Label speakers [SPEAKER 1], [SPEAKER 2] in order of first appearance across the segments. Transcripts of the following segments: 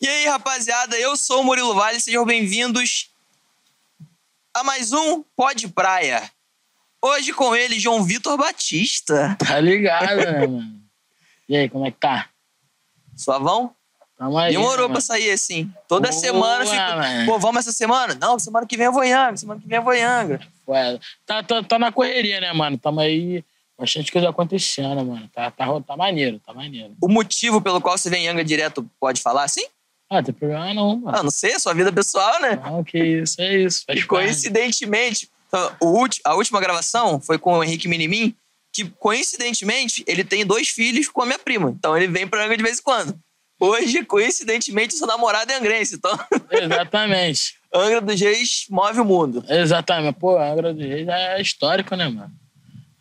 [SPEAKER 1] E aí, rapaziada, eu sou o Murilo Vale, sejam bem-vindos a mais um Pod Praia. Hoje com ele, João Vitor Batista.
[SPEAKER 2] Tá ligado, né, mano? E aí, como é que tá?
[SPEAKER 1] Suavão?
[SPEAKER 2] Tamo aí.
[SPEAKER 1] Demorou
[SPEAKER 2] né,
[SPEAKER 1] pra sair assim. Toda
[SPEAKER 2] Boa,
[SPEAKER 1] semana fico.
[SPEAKER 2] mano.
[SPEAKER 1] Pô, vamos essa semana? Não, semana que vem eu vou em Angra, semana que vem eu vou em Angra.
[SPEAKER 2] mano? Tá, tá, tá na correria, né, mano? Tamo aí. Bastante coisa acontecendo, mano. Tá, tá, tá maneiro, tá maneiro.
[SPEAKER 1] O motivo pelo qual você vem em Angra direto, pode falar assim?
[SPEAKER 2] Ah, tem problema não, mano.
[SPEAKER 1] Ah, não sei, sua vida pessoal, né?
[SPEAKER 2] Não, que isso, é isso.
[SPEAKER 1] E coincidentemente, então, a última gravação foi com o Henrique Minimin, que coincidentemente ele tem dois filhos com a minha prima. Então ele vem pra Angra de vez em quando. Hoje, coincidentemente, seu namorado é angrense. Então,
[SPEAKER 2] Exatamente.
[SPEAKER 1] Angra dos Reis move o mundo.
[SPEAKER 2] Exatamente. Pô, Angra dos Reis é histórico, né, mano?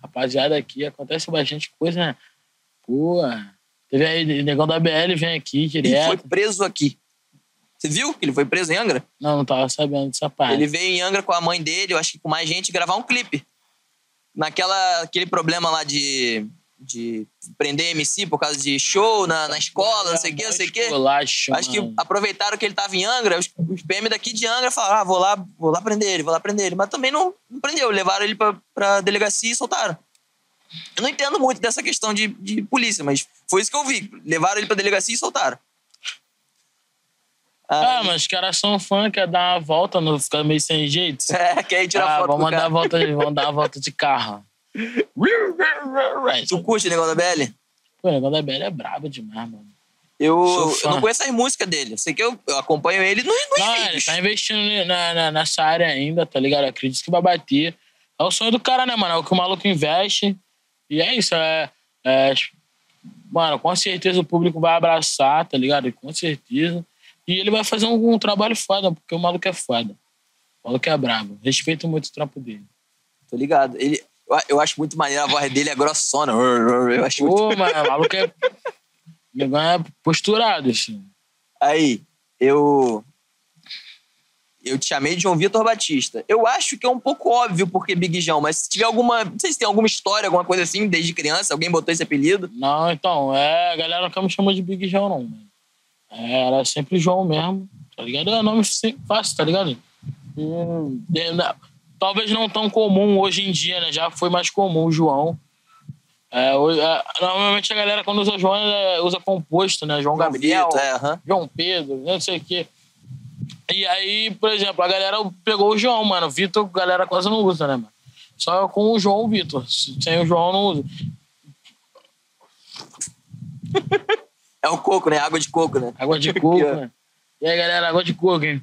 [SPEAKER 2] Rapaziada, aqui acontece bastante coisa, né? Pô, teve aí, o negão da BL vem aqui
[SPEAKER 1] Ele
[SPEAKER 2] direto.
[SPEAKER 1] foi preso aqui. Você viu que ele foi preso em Angra?
[SPEAKER 2] Não, não tava sabendo dessa parte.
[SPEAKER 1] Ele veio em Angra com a mãe dele, eu acho que com mais gente, gravar um clipe. Naquela, aquele problema lá de, de prender MC por causa de show na, na escola, não sei o quê, não sei o quê. Acho que aproveitaram que ele tava em Angra, os, os PM daqui de Angra falaram: ah, vou lá, vou lá prender ele, vou lá prender ele. Mas também não, não prendeu, levaram ele pra, pra delegacia e soltaram. Eu não entendo muito dessa questão de, de polícia, mas foi isso que eu vi. Levaram ele pra delegacia e soltaram.
[SPEAKER 2] Ah, mas os caras são fã, quer dar uma volta, não ficar meio sem jeito.
[SPEAKER 1] É, quer ir tirar
[SPEAKER 2] ah,
[SPEAKER 1] foto
[SPEAKER 2] vamos dar, volta, vamos dar uma volta de carro.
[SPEAKER 1] Tu curte o negócio da BL?
[SPEAKER 2] Pô, o negócio da BL é brabo demais, mano.
[SPEAKER 1] Eu, eu não conheço as músicas dele. Eu sei que eu, eu acompanho ele nos, nos
[SPEAKER 2] Não, ele tá investindo na, na- nessa área ainda, tá ligado? Eu acredito que vai bater. É o sonho do cara, né, mano? É o que o maluco investe. E é isso, é, é- Mano, com certeza o público vai abraçar, tá ligado? Com certeza. E ele vai fazer um, um trabalho foda, porque o maluco é foda. O maluco é brabo. Respeito muito o trampo dele.
[SPEAKER 1] Tô ligado. Ele, eu, eu acho muito maneiro, a voz dele é grossona. Eu acho muito...
[SPEAKER 2] Pô, mano, o maluco é. O negócio é posturado, assim.
[SPEAKER 1] Aí, eu. Eu te chamei de João Vitor Batista. Eu acho que é um pouco óbvio porque Big João, mas se tiver alguma. Não sei se tem alguma história, alguma coisa assim, desde criança, alguém botou esse apelido.
[SPEAKER 2] Não, então, é, a galera nunca me chamou de Big João, não, mano. É, era sempre João mesmo, tá ligado? É nome fácil, tá ligado? Na- talvez não tão comum hoje em dia, né? Já foi mais comum o João. É, hoje- é, normalmente a galera, quando usa João, é, usa composto, né? João Gabriel,
[SPEAKER 1] Vitor, é, aham.
[SPEAKER 2] João Pedro, não sei o quê. E aí, por exemplo, a galera pegou o João, mano. O Vitor, a galera quase não usa, né, mano? Só com o João Vitor. Sem o João, não usa.
[SPEAKER 1] É o coco, né? Água de coco, né?
[SPEAKER 2] Água de coco, né? E aí, galera, água de coco, hein?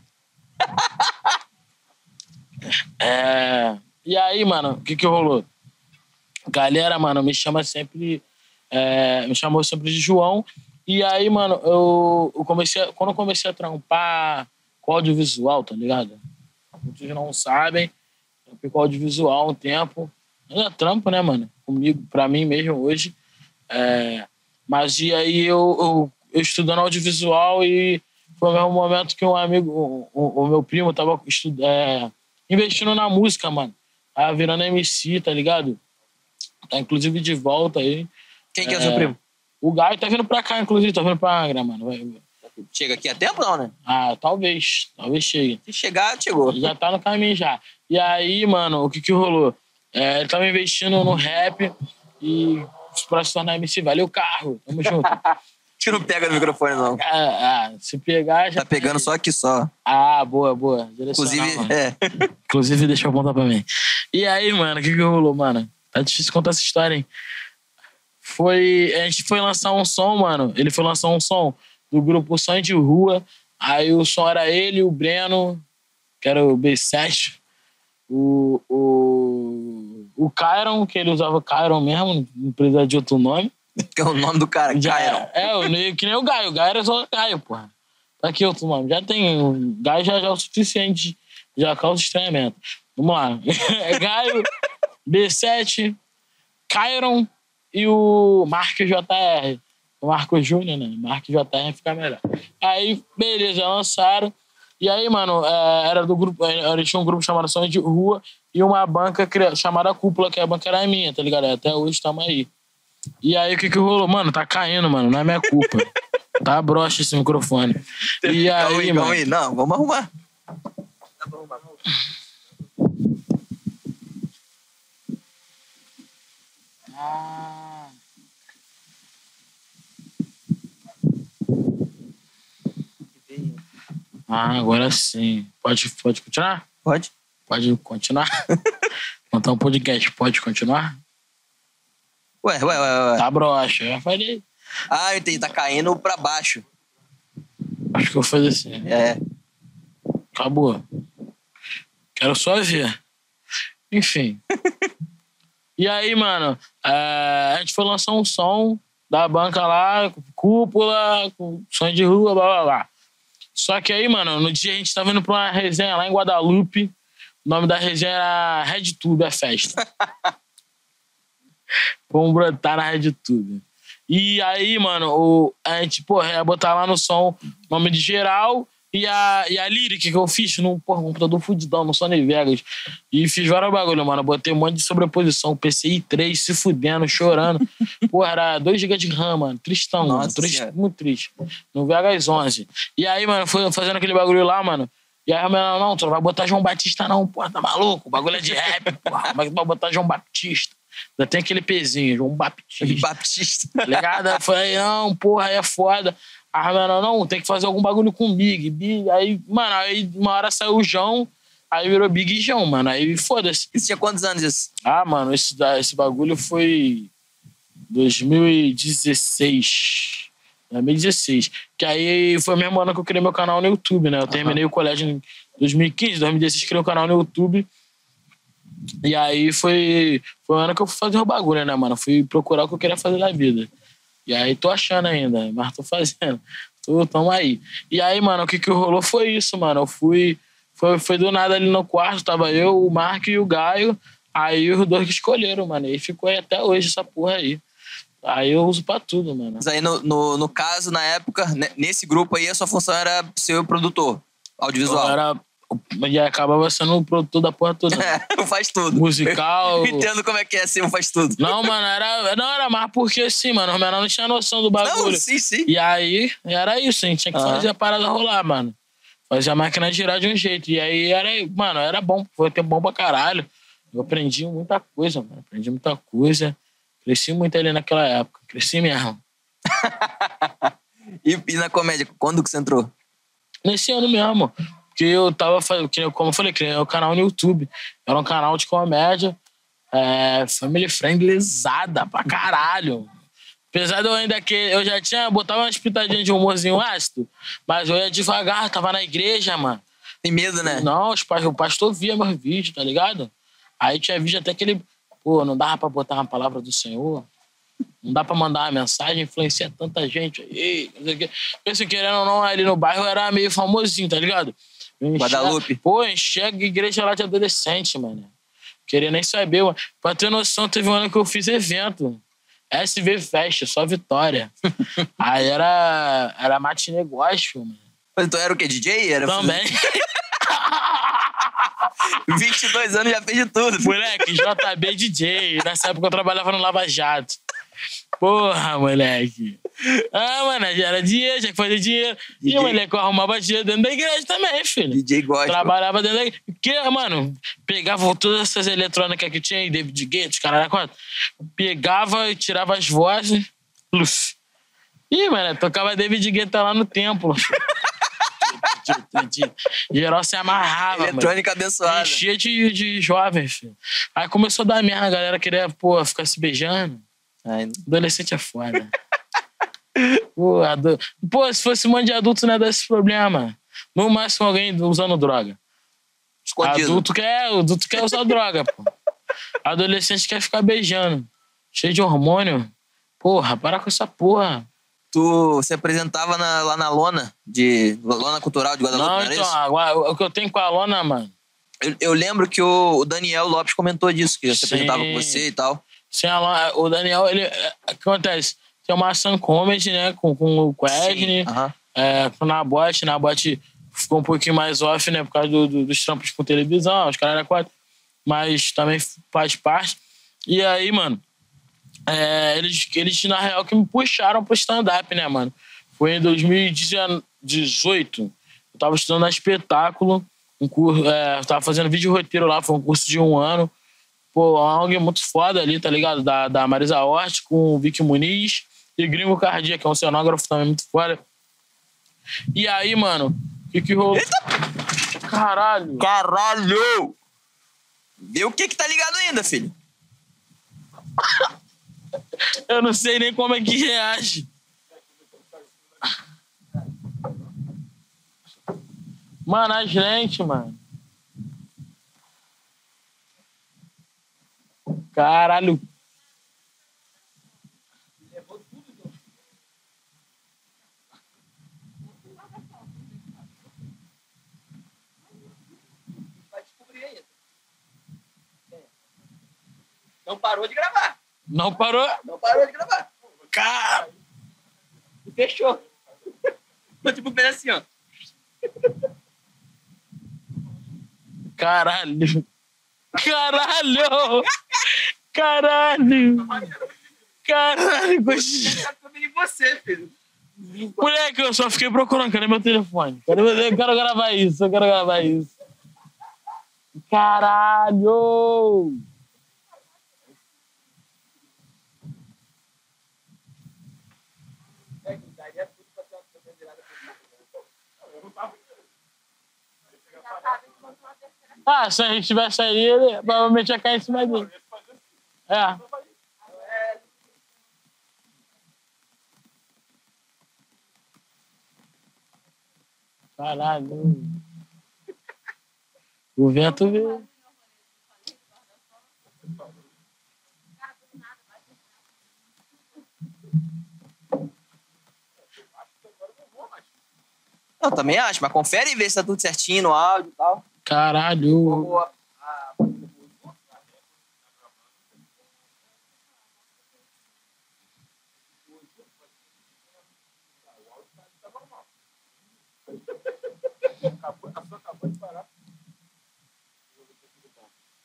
[SPEAKER 2] É... E aí, mano, o que que rolou? Galera, mano, me chama sempre... é, Me chamou sempre de João. E aí, mano, eu, eu comecei... a- Quando eu comecei a trampar com audiovisual, tá ligado? Muitos não sabem. Eu com audiovisual um tempo. Ainda trampo, né, mano? Comigo, pra mim mesmo, hoje. É, mas e aí eu, eu, eu estudando audiovisual e foi o mesmo momento que um amigo, o, o- meu primo, tava estu- é, investindo na música, mano. Tava virando MC, tá ligado? Tá inclusive de volta aí.
[SPEAKER 1] Quem que é, o seu primo?
[SPEAKER 2] O Gaio tá vindo pra cá, inclusive, tá vindo pra Angra, mano. Vai-
[SPEAKER 1] Chega aqui a tempo, não, né?
[SPEAKER 2] Ah, talvez. Talvez chegue.
[SPEAKER 1] Se chegar, chegou.
[SPEAKER 2] Já tá no caminho já. E aí, mano, o que que rolou? É, ele tava investindo no rap e pra se tornar MC, valeu carro. Tamo junto.
[SPEAKER 1] Que não pega no microfone, não.
[SPEAKER 2] Ah, ah, se pegar já.
[SPEAKER 1] Tá pegando só aqui só.
[SPEAKER 2] Ah, boa, boa.
[SPEAKER 1] Inclusive,
[SPEAKER 2] mano.
[SPEAKER 1] é.
[SPEAKER 2] Inclusive, deixa eu apontar pra mim. E aí, mano, o que que rolou, mano? Tá difícil contar essa história, hein? Foi. A gente foi lançar um som, mano. Ele foi lançar um som do grupo Sonho de Rua. Aí o som era ele, o Breno, que era o B7, o. O, o Kyron, que ele usava Kyron mesmo, não precisa de outro nome.
[SPEAKER 1] Que é o nome do cara,
[SPEAKER 2] Já,
[SPEAKER 1] Kyron.
[SPEAKER 2] é, o- que nem o Gaio. O Gaio era só Gaio, porra. Tá aqui outro nome. Já tem. O Gaio já, já é o suficiente. Já causa estranhamento. Vamos lá. É Gaio, B7, Kyron e o Marcos JR. O Marcos Júnior, né? Marcos JR fica melhor. Aí, beleza, lançaram. E aí, mano, é, era do grupo. é, Eles tinham um grupo chamado Sonho de Rua e uma banca chamada Cúpula, que a banca era minha, tá ligado? Até hoje estamos aí. E aí, o que que rolou? Mano, tá caindo, mano. Não é minha culpa. Tá broxa esse microfone. E
[SPEAKER 1] calma
[SPEAKER 2] aí,
[SPEAKER 1] calma aí. Não, vamos arrumar. Dá pra arrumar.
[SPEAKER 2] Ah. Ah, agora sim. Pode, pode continuar?
[SPEAKER 1] Pode?
[SPEAKER 2] Pode continuar? Montar um podcast, pode continuar?
[SPEAKER 1] Ué, ué, ué, ué.
[SPEAKER 2] Tá broxa. Eu falei.
[SPEAKER 1] Ah, eu entendi. Tá caindo pra baixo.
[SPEAKER 2] Acho que eu vou fazer assim.
[SPEAKER 1] É.
[SPEAKER 2] Acabou. Quero só ver. Enfim. e aí, mano, é, a gente foi lançar um som da banca lá, cúpula, com som de rua, blá blá blá. Só que aí, mano, no dia a gente tava indo pra uma resenha lá em Guadalupe. O nome da resenha era Red Tube, a festa. Vamos brotar na Red Tube. E aí, mano, o, a gente, porra, ia botar lá no som nome de geral e a, e a lyric que eu fiz no porra, um computador fudidão no Sony Vegas. E fiz vários bagulho, mano. Botei um monte de sobreposição, PCI 3, se fudendo, chorando. porra, era 2 GB de RAM, mano. Tristão, mano.
[SPEAKER 1] Nossa
[SPEAKER 2] Triste,
[SPEAKER 1] Senhora.
[SPEAKER 2] muito triste. No VHS 11. E aí, mano, foi fazendo aquele bagulho lá, mano. E aí, mano, não, tu não vai botar João Batista, não, porra, tá maluco? O bagulho é de rap, porra. Como é que tu vai botar João Batista? Ainda tem aquele pezinho, João Baptista.
[SPEAKER 1] Baptista.
[SPEAKER 2] Tá ligado? Eu falei, não, porra, aí é foda. Ah, mano, não, tem que fazer algum bagulho com Big. Big. Aí, mano, aí uma hora saiu o João, aí virou Big João, mano. Aí foda-se.
[SPEAKER 1] Isso tinha quantos anos isso?
[SPEAKER 2] Ah, mano, esse, esse bagulho foi 2016. 2016. Que aí foi o mesmo ano que eu criei meu canal no YouTube, né? Eu terminei o colégio em 2015, 2016 criei o canal no YouTube. E aí foi, foi o ano que eu fui fazer o bagulho, né, mano? Fui procurar o que eu queria fazer na vida. E aí tô achando ainda, mas tô fazendo. Tô, tamo aí. E aí, mano, o que que rolou foi isso, mano. Eu fui. Foi, foi do nada ali no quarto, tava eu, o Marco e o Gaio. Aí os dois que escolheram, mano. E ficou aí até hoje essa porra aí. Aí eu uso pra tudo, mano.
[SPEAKER 1] Mas aí, no, no, no caso, na época, né, nesse grupo aí, a sua função era ser o produtor audiovisual.
[SPEAKER 2] Eu era. E acabava sendo o produtor da porra toda.
[SPEAKER 1] É, faz tudo.
[SPEAKER 2] Musical.
[SPEAKER 1] Eu entendo como é que é um faz tudo.
[SPEAKER 2] Não, mano, era, não era mais porque assim, mano, os menores não tinham noção do
[SPEAKER 1] Não,
[SPEAKER 2] bagulho.
[SPEAKER 1] sim, sim.
[SPEAKER 2] E aí, era isso, a gente tinha que
[SPEAKER 1] Aham.
[SPEAKER 2] fazer a parada rolar, mano. Fazer a máquina girar de um jeito. E aí, era, mano, era bom, foi tempo bom pra caralho. Eu aprendi muita coisa, mano. Aprendi muita coisa. Cresci muito ali naquela época. Cresci mesmo.
[SPEAKER 1] E, e na comédia, quando que você entrou?
[SPEAKER 2] Nesse ano mesmo. Porque eu tava fazendo, que como eu falei, criei um canal no YouTube. Era um canal de comédia. É, family friendlyzada pra caralho. Apesar de eu ainda que eu já tinha, botava umas pitadinhas de humorzinho ácido, mas eu ia devagar, tava na igreja, mano.
[SPEAKER 1] Tem medo, né?
[SPEAKER 2] Não, os pa- o pastor via meus vídeos, tá ligado? Aí tinha vídeo até que ele, pô, não dava pra botar uma palavra do Senhor. Não dá pra mandar uma mensagem, influencia tanta gente aí. não sei o quê. Porque assim, querendo ou não, ali no bairro era meio famosinho, tá ligado? Enchia-
[SPEAKER 1] Guadalupe.
[SPEAKER 2] Pô, enxerga igreja lá de adolescente, mano. Queria nem saber, mano. Pra ter noção, teve um ano que eu fiz evento. SV Fest, só vitória. Aí era, era mate negócio, mano.
[SPEAKER 1] Mas Então era o quê? DJ? Era
[SPEAKER 2] Também.
[SPEAKER 1] 22 anos já fez de tudo.
[SPEAKER 2] Moleque, JB DJ. Nessa época eu trabalhava no Lava Jato. Porra, moleque. Ah, mano, já era dinheiro, tinha que fazer dinheiro. E,
[SPEAKER 1] DJ.
[SPEAKER 2] moleque, arrumava dinheiro dentro da igreja também, filho.
[SPEAKER 1] DJ gosta.
[SPEAKER 2] Trabalhava dentro da igreja. Porque, mano, pegava todas essas eletrônicas que tinha aí, David Gates, caralho, quatro. Pegava e tirava as vozes. Luf. Ih, mano, tocava David Guetta lá no templo. Geral se amarrava, mano.
[SPEAKER 1] Eletrônica abençoada.
[SPEAKER 2] Enchia de, de jovens, filho. Aí começou a dar merda, a galera queria, pô, ficar se beijando.
[SPEAKER 1] Ai,
[SPEAKER 2] Adolescente é foda. pô, ado... pô, se fosse um monte de adulto, não ia dar esse problema. No máximo alguém usando droga.
[SPEAKER 1] escondido.
[SPEAKER 2] Adulto quer, adulto quer usar droga, pô. Adolescente quer ficar beijando. Cheio de hormônio. Porra, para com essa porra.
[SPEAKER 1] Tu se apresentava na- lá na lona, de lona cultural de Guadalupe, não,
[SPEAKER 2] Não, então, agora, o que eu tenho com a Lona, mano.
[SPEAKER 1] Eu, eu lembro que o, o Daniel Lopes comentou disso, que se
[SPEAKER 2] Sim.
[SPEAKER 1] apresentava com você e tal.
[SPEAKER 2] A Lona, o Daniel, ele. é, O que acontece? Tem uma ação comedy, né? Com, com o Quesne.
[SPEAKER 1] Sim, aham.
[SPEAKER 2] é, com o Nabote. Nabote ficou um pouquinho mais off, né? Por causa do- do- dos trampos com televisão, os caras quatro. Mas também faz parte. E aí, mano, é, eles, eles, na real, que me puxaram pro stand-up, né, mano? Foi em 2018. Eu tava estudando na espetáculo, um curso, é, eu tava fazendo vídeo roteiro lá, foi um curso de um ano. Pô, alguém muito foda ali, tá ligado? Da, da Marisa Hort com o Vicky Muniz e Gringo Cardia, que é um cenógrafo também muito foda. E aí, mano, o que que rolou? Caralho!
[SPEAKER 1] Caralho! Vê o que que tá ligado ainda, filho.
[SPEAKER 2] Eu não sei nem como é que reage. Mano, a gente, mano. Caralho.
[SPEAKER 1] Vai descobrir ainda. Não parou de gravar.
[SPEAKER 2] Não parou?
[SPEAKER 1] Não parou de gravar.
[SPEAKER 2] Cara.
[SPEAKER 1] Fechou. Ficou tipo bem assim, ó.
[SPEAKER 2] Caralho. Caralho. Caralho. Caralho, gostei.
[SPEAKER 1] Em você, filho.
[SPEAKER 2] Moleque, eu só fiquei procurando. Cadê meu telefone? Cadê meu... Eu quero gravar isso, eu quero gravar isso. Caralho! Ah, se a gente tivesse aí, ele provavelmente ia cair em cima dele. É. Caralho. O vento veio.
[SPEAKER 1] Eu também acho, mas confere e vê se tá tudo certinho no áudio e tal.
[SPEAKER 2] Caralho.
[SPEAKER 1] Ou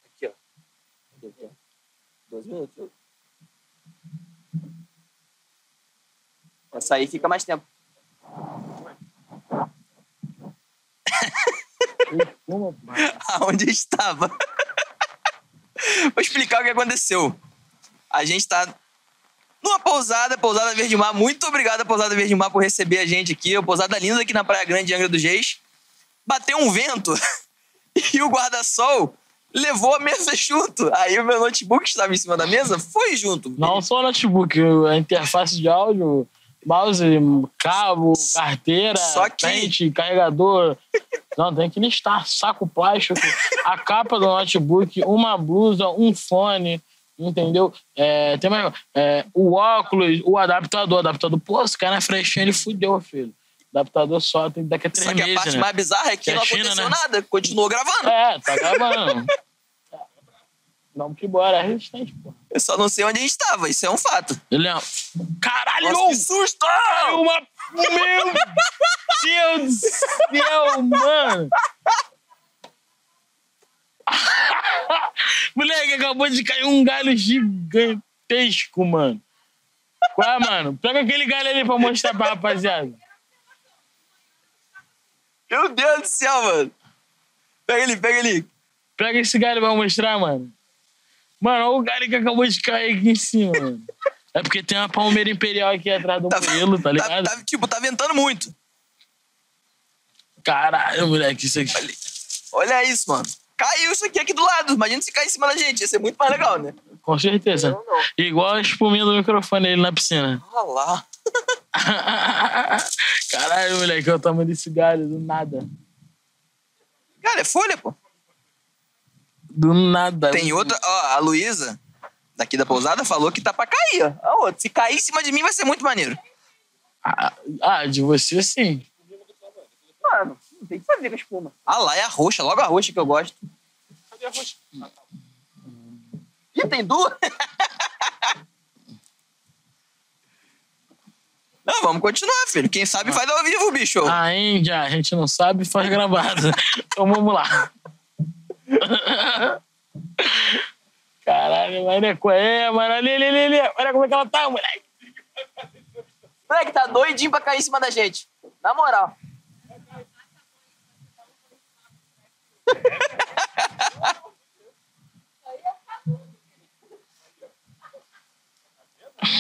[SPEAKER 1] Aqui, ó. Aqui, aqui, ó. Dois minutos. Essa aí fica mais tempo. Aonde estava. Vou explicar o que aconteceu. A gente tá numa pousada, pousada Verde Mar. Muito obrigado, pousada Verde Mar, por receber a gente aqui. Uma pousada linda aqui na Praia Grande de Angra dos Reis. Bateu um vento e o guarda-sol levou a mesa junto. Aí o meu notebook estava em cima da mesa foi junto.
[SPEAKER 2] Não só o notebook, a interface de áudio, mouse, cabo, carteira,
[SPEAKER 1] Só que-
[SPEAKER 2] pente, carregador. Não, tem que listar. Saco plástico, a capa do notebook, uma blusa, um fone, entendeu? É, tem mais, é, o óculos, o adaptador. O adaptador, pô, se cair na frechinha, ele fudeu, filho. Adaptador só tem daqui a três
[SPEAKER 1] Só que a
[SPEAKER 2] meses,
[SPEAKER 1] parte
[SPEAKER 2] né?
[SPEAKER 1] mais bizarra é que
[SPEAKER 2] Que é
[SPEAKER 1] não
[SPEAKER 2] China,
[SPEAKER 1] aconteceu
[SPEAKER 2] né?
[SPEAKER 1] nada. Continuou gravando.
[SPEAKER 2] É, tá gravando. Vamos que bora, é resistente, pô.
[SPEAKER 1] Eu só não sei onde a gente estava. Isso é um fato.
[SPEAKER 2] Ele é... Caralho!
[SPEAKER 1] Nossa, que susto!
[SPEAKER 2] Caiu uma... Meu Deus do céu, mano! Moleque, acabou de cair um galho gigantesco, mano. Qual é, mano? Pega aquele galho ali pra mostrar pra rapaziada.
[SPEAKER 1] Meu Deus do céu, mano. Pega ele, pega ele.
[SPEAKER 2] Pega esse galho pra mostrar, mano. Mano, olha o galho que acabou de cair aqui em cima, mano. É porque tem uma palmeira imperial aqui atrás do pelo, tá
[SPEAKER 1] Tá,
[SPEAKER 2] ligado?
[SPEAKER 1] tá- tipo, tá ventando muito.
[SPEAKER 2] Caralho, moleque, isso aqui.
[SPEAKER 1] Olha isso, mano. Caiu isso aqui aqui do lado. Imagina se cair em cima da gente. Ia ser muito mais legal, né?
[SPEAKER 2] Com certeza.
[SPEAKER 1] Não, não.
[SPEAKER 2] Igual a espuminha do microfone ali na piscina.
[SPEAKER 1] Olha lá.
[SPEAKER 2] Caralho, moleque, é o tamanho desse galho, do nada.
[SPEAKER 1] Cara, é folha, pô.
[SPEAKER 2] Do nada.
[SPEAKER 1] Tem outra. Ó, a Luísa, daqui da pousada, falou que tá pra cair, ó. A outra. Se cair em cima de mim, vai ser muito maneiro.
[SPEAKER 2] Ah, ah, de você sim.
[SPEAKER 1] Mano, não tem que fazer com a espuma. Ah lá, é a roxa. Logo a roxa que eu gosto.
[SPEAKER 2] Cadê a roxa?
[SPEAKER 1] Ih, tem duas? Não, vamos continuar, filho. Quem sabe faz ao vivo, bicho.
[SPEAKER 2] A Índia, a gente não sabe, faz gravado. então vamos lá. Caralho, mano, qual é, mano? Ali, ali, ali, ali. Olha como é que ela tá, moleque.
[SPEAKER 1] Moleque, tá doidinho pra cair em cima da gente. Na moral.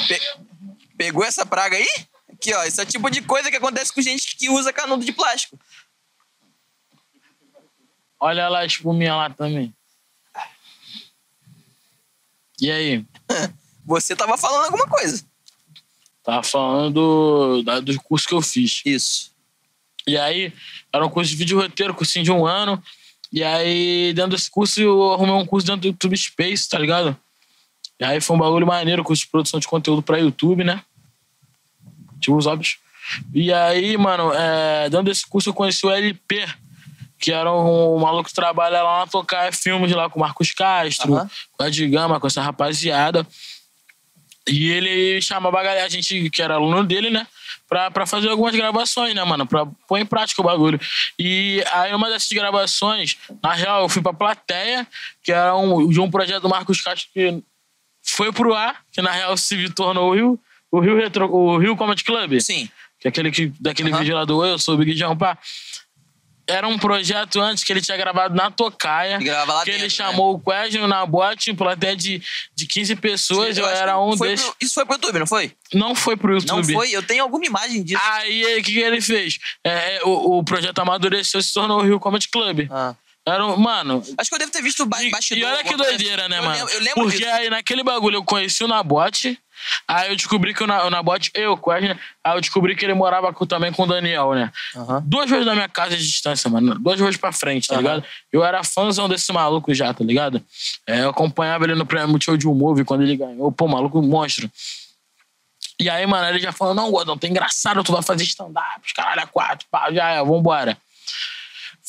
[SPEAKER 1] Pe- Pegou essa praga aí? Aqui, ó. Esse é o tipo de coisa que acontece com gente que usa canudo de plástico.
[SPEAKER 2] Olha lá a espuminha lá também. E aí?
[SPEAKER 1] Você tava falando alguma coisa.
[SPEAKER 2] Tava falando do, da- do curso que eu fiz.
[SPEAKER 1] Isso.
[SPEAKER 2] E aí, era um curso de vídeo roteiro, cursinho de um ano. E aí, dentro desse curso, eu arrumei um curso dentro do YouTube Space, tá ligado? E aí foi um bagulho maneiro, curso de produção de conteúdo pra YouTube, né? Tipo os óbvios. E aí, mano, é, dentro desse curso eu conheci o LP, que era um, maluco que trabalha lá na Tocar Filmes, lá com o Marcos Castro,
[SPEAKER 1] Aham.
[SPEAKER 2] com a Ed Gama, com essa rapaziada. E ele chamava a galera, a gente que era aluno dele, né? Pra, pra fazer algumas gravações, né, mano? Pra pôr em prática o bagulho. E aí, uma dessas gravações, na real, eu fui pra plateia, que era um, de um projeto do Marcos Castro que foi pro ar, que na real se tornou o Rio, o Rio, Retro, o Rio Comedy Club.
[SPEAKER 1] Sim.
[SPEAKER 2] Que é aquele que, daquele
[SPEAKER 1] Aham.
[SPEAKER 2] vídeo lá do Eu Sou o Big John, pá. Era um projeto antes que ele tinha gravado na Tocaia.
[SPEAKER 1] Ele
[SPEAKER 2] que ele
[SPEAKER 1] dentro, né?
[SPEAKER 2] chamou o Quesno na bote, em plateia de, de 15 pessoas. Eu,
[SPEAKER 1] acho
[SPEAKER 2] era um desses.
[SPEAKER 1] pro- isso foi pro YouTube, não foi?
[SPEAKER 2] Não foi pro YouTube.
[SPEAKER 1] Não foi? Eu tenho alguma imagem disso.
[SPEAKER 2] Aí o que, ele fez? É, é, o, o projeto amadureceu e se tornou o Rio Comedy Club.
[SPEAKER 1] Ah.
[SPEAKER 2] Era um, mano,
[SPEAKER 1] Acho que eu devo ter visto o ba bastidor.
[SPEAKER 2] e olha que doideira,
[SPEAKER 1] assim.
[SPEAKER 2] né,
[SPEAKER 1] Eu
[SPEAKER 2] mano?
[SPEAKER 1] lembro- Eu lembro
[SPEAKER 2] Porque
[SPEAKER 1] disso.
[SPEAKER 2] aí naquele bagulho eu conheci o Nabote, aí eu descobri que o, Na- o Nabote, eu, quase, né? Aí eu descobri que ele morava com- também com o Daniel, né?
[SPEAKER 1] Aham.
[SPEAKER 2] Duas vezes da minha casa de distância, mano. Duas vezes pra frente, tá
[SPEAKER 1] Aham.
[SPEAKER 2] ligado? Eu era fãzão desse maluco já, tá ligado? É, eu acompanhava ele no prêmio show de humor quando ele ganhou. Pô, maluco monstro. E aí, mano, ele já falou: não, Gordão, tá engraçado, tu vai fazer stand-up, os caralho, é quatro, pá, já é, vambora.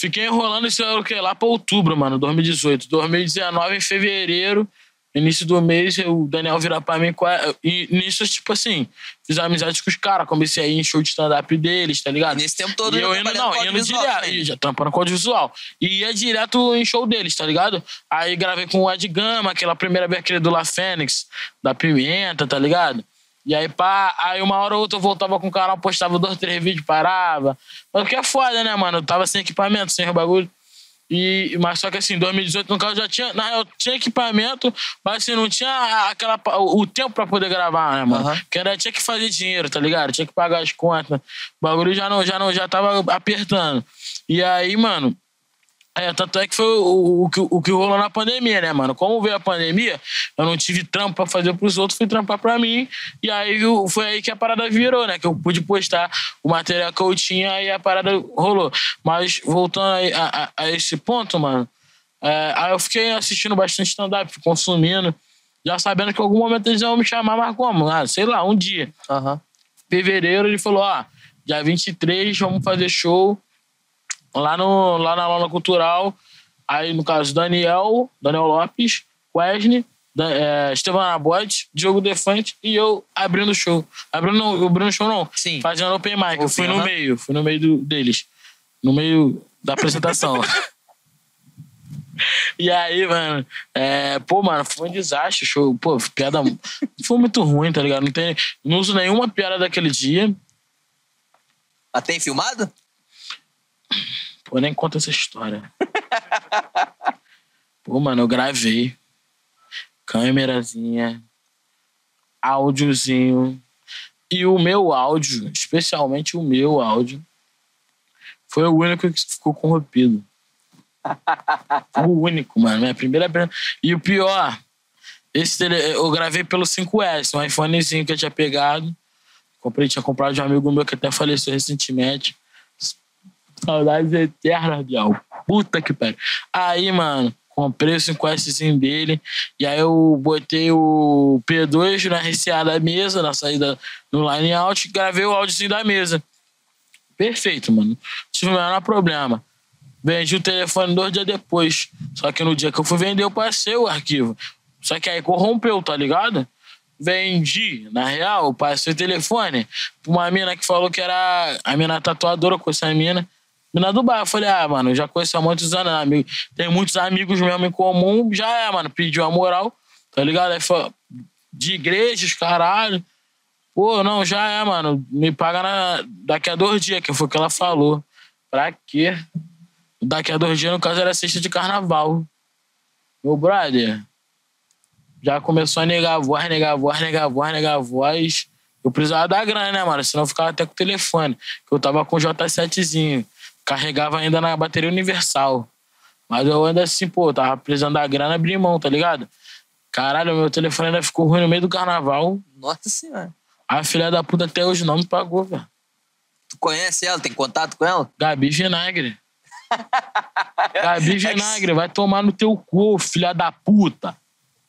[SPEAKER 2] Fiquei enrolando isso o quê? Lá pra outubro, mano, 2018. 2019, em fevereiro, início do mês, o Daniel virar pra mim. E nisso, tipo assim, fiz amizade com os caras, comecei a ir em show de stand-up deles, tá ligado?
[SPEAKER 1] E nesse tempo todo
[SPEAKER 2] E
[SPEAKER 1] ele
[SPEAKER 2] eu indo, não, indo
[SPEAKER 1] audiovisual
[SPEAKER 2] direto. e Já trampando com audiovisual. E ia direto em show deles, tá ligado? Aí gravei com o Ed Gama, aquela primeira vez aquele do La Fênix, da Pimenta, tá ligado? E aí, pá, aí uma hora ou outra eu voltava com o canal, postava dois, três vídeos, parava. Mas o que é foda, né, mano? Eu tava sem equipamento, sem o bagulho. E, mas só que assim, em 2018, no caso, já tinha. Na real, tinha equipamento, mas assim, não tinha aquela, o tempo pra poder gravar, né, mano?
[SPEAKER 1] Aham.
[SPEAKER 2] Porque ainda tinha que fazer dinheiro, tá ligado? Tinha que pagar as contas. O bagulho já não, já não, já tava apertando. E aí, mano. É, tanto é que foi o, o, que- o que rolou na pandemia, né, mano? Como veio a pandemia, eu não tive trampo pra fazer pros outros, fui trampar pra mim. E aí foi aí que a parada virou, né? Que eu pude postar o material que eu tinha e a parada rolou. Mas voltando a, a- a esse ponto, mano, é, aí eu fiquei assistindo bastante stand-up, consumindo, já sabendo que em algum momento eles iam me chamar, mas como? Ah, sei lá, um dia
[SPEAKER 1] Aham.
[SPEAKER 2] fevereiro, ele falou: ó, dia 23 vamos fazer show lá, no, lá na Lona Cultural. Aí, no caso, Daniel, Daniel Lopes, Wesley, Da- é, Estevam Anabote, Diogo Defante e eu abrindo o show. Abrindo, o show não.
[SPEAKER 1] Sim.
[SPEAKER 2] Fazendo open mic. eu fui no
[SPEAKER 1] aham.
[SPEAKER 2] meio, fui no meio do- deles. No meio da apresentação. E aí, mano, é, pô, mano, foi um desastre, show. Pô, piada. Foi muito ruim, tá ligado? Não, tem, não uso nenhuma piada daquele dia.
[SPEAKER 1] Ah, tem filmado?
[SPEAKER 2] Pô, nem conta essa história. Pô, mano, eu gravei. Câmerazinha. Áudiozinho. E o meu áudio, especialmente o meu áudio, foi o único que ficou corrompido. Foi o único, mano. Minha primeira. E o pior, esse tele... eu gravei pelo 5S, um iPhonezinho que eu tinha pegado. Comprei, tinha comprado de um amigo meu que até faleceu recentemente. Saudades eternas, Bial. Puta que pariu. Aí, mano, comprei o 5Szinho dele. E aí eu botei o P2 na RCA da mesa, na saída no line out, e gravei o áudiozinho da mesa. Perfeito, mano. Não tive o menor problema. Vendi o telefone dois dias depois. Só que no dia que eu fui vender, eu passei o arquivo. Só que aí corrompeu, tá ligado? Vendi, na real, passei o telefone pra uma mina que falou que era a mina tatuadora com essa mina. Mina do bairro. Eu falei, ah, mano, já conheço há muitos anos. amigo. Tem muitos amigos mesmo em comum. Já é, mano. Pediu a moral, tá ligado? Aí falou, de igrejas, caralho. Pô, não, já é, mano. Me paga na... daqui a dois dias, que foi o que ela falou. Pra quê? Daqui a dois dias, no caso, era sexta de carnaval. Meu brother, já começou a negar a voz, negar a voz, negar a voz, negar a voz. Eu precisava da grana, né, mano? Senão eu ficava até com o telefone. Que eu tava com o J7zinho. Carregava ainda na bateria universal. Mas eu ainda assim, pô, tava precisando da grana, abri mão, tá ligado? Caralho, meu telefone ainda ficou ruim no meio do carnaval.
[SPEAKER 1] Nossa senhora.
[SPEAKER 2] A filha da puta até hoje não me pagou, velho.
[SPEAKER 1] Tu conhece ela? Tem contato com ela?
[SPEAKER 2] Gabi Vinagre. Gabi Vinagre, vai tomar no teu cu, filha da puta.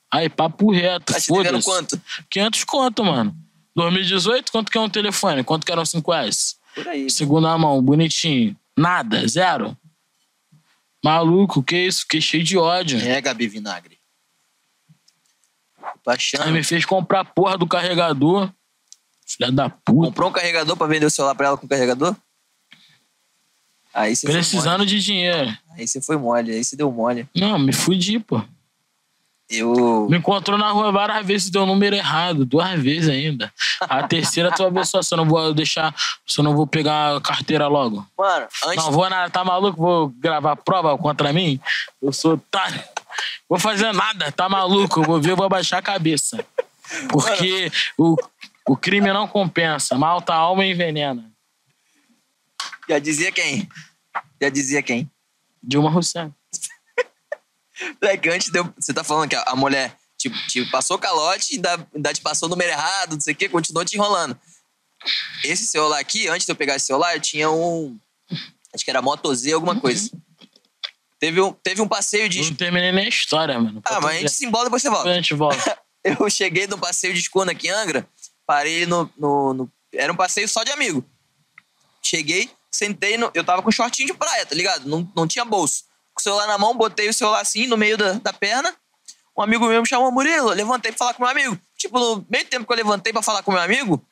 [SPEAKER 2] Aí, papo reto, foda-se.
[SPEAKER 1] quanto?
[SPEAKER 2] 500 conto, mano. 2018, quanto que é um telefone? Quanto que era um 5S?
[SPEAKER 1] Por aí.
[SPEAKER 2] Segunda mão, bonitinho. Nada, zero. Maluco, que isso? Fiquei cheio de ódio.
[SPEAKER 1] É, Gabi Vinagre. Tô
[SPEAKER 2] Aí me fez comprar a porra do carregador. Filha da puta.
[SPEAKER 1] Comprou um carregador pra vender o celular pra ela com carregador? Aí você foi
[SPEAKER 2] Precisando de dinheiro.
[SPEAKER 1] Aí você foi mole, aí você deu mole.
[SPEAKER 2] Não, me fudi, pô.
[SPEAKER 1] Eu.
[SPEAKER 2] Me encontrou na rua várias vezes, deu o número errado, duas vezes ainda. A terceira tu vai ver só se eu não vou deixar, se eu não vou pegar a carteira logo.
[SPEAKER 1] Mano, antes.
[SPEAKER 2] Não vou nada, tá maluco? Vou gravar prova contra mim? Eu sou otário. Vou fazer nada, tá maluco? Eu vou ver, eu vou baixar a cabeça. Porque o, o crime não compensa, malta a alma e envenena.
[SPEAKER 1] Já dizia quem? Já dizia quem?
[SPEAKER 2] Dilma Rousseff.
[SPEAKER 1] Que antes deu. Você tá falando que a a mulher te, te passou calote, ainda, ainda te passou o número errado, não sei o quê, continuou te enrolando. Esse celular aqui, antes de eu pegar esse celular, eu tinha um. Acho que era Moto Z, alguma coisa. Teve um, teve um passeio de.
[SPEAKER 2] Não terminei nem a história, mano.
[SPEAKER 1] Ah, mas a gente se embola depois você
[SPEAKER 2] Depois
[SPEAKER 1] volta.
[SPEAKER 2] a gente volta.
[SPEAKER 1] Eu cheguei num passeio de escuna aqui em Angra, parei no, no, no- Era um passeio só de amigo. Cheguei, sentei no. Eu tava com shortinho de praia, tá ligado? Não, não tinha bolso. Com o celular na mão, botei o celular assim no meio da, da perna. Um amigo meu me chamou Murilo, levantei pra falar com meu amigo. Tipo, no meio tempo que eu levantei pra falar com meu amigo,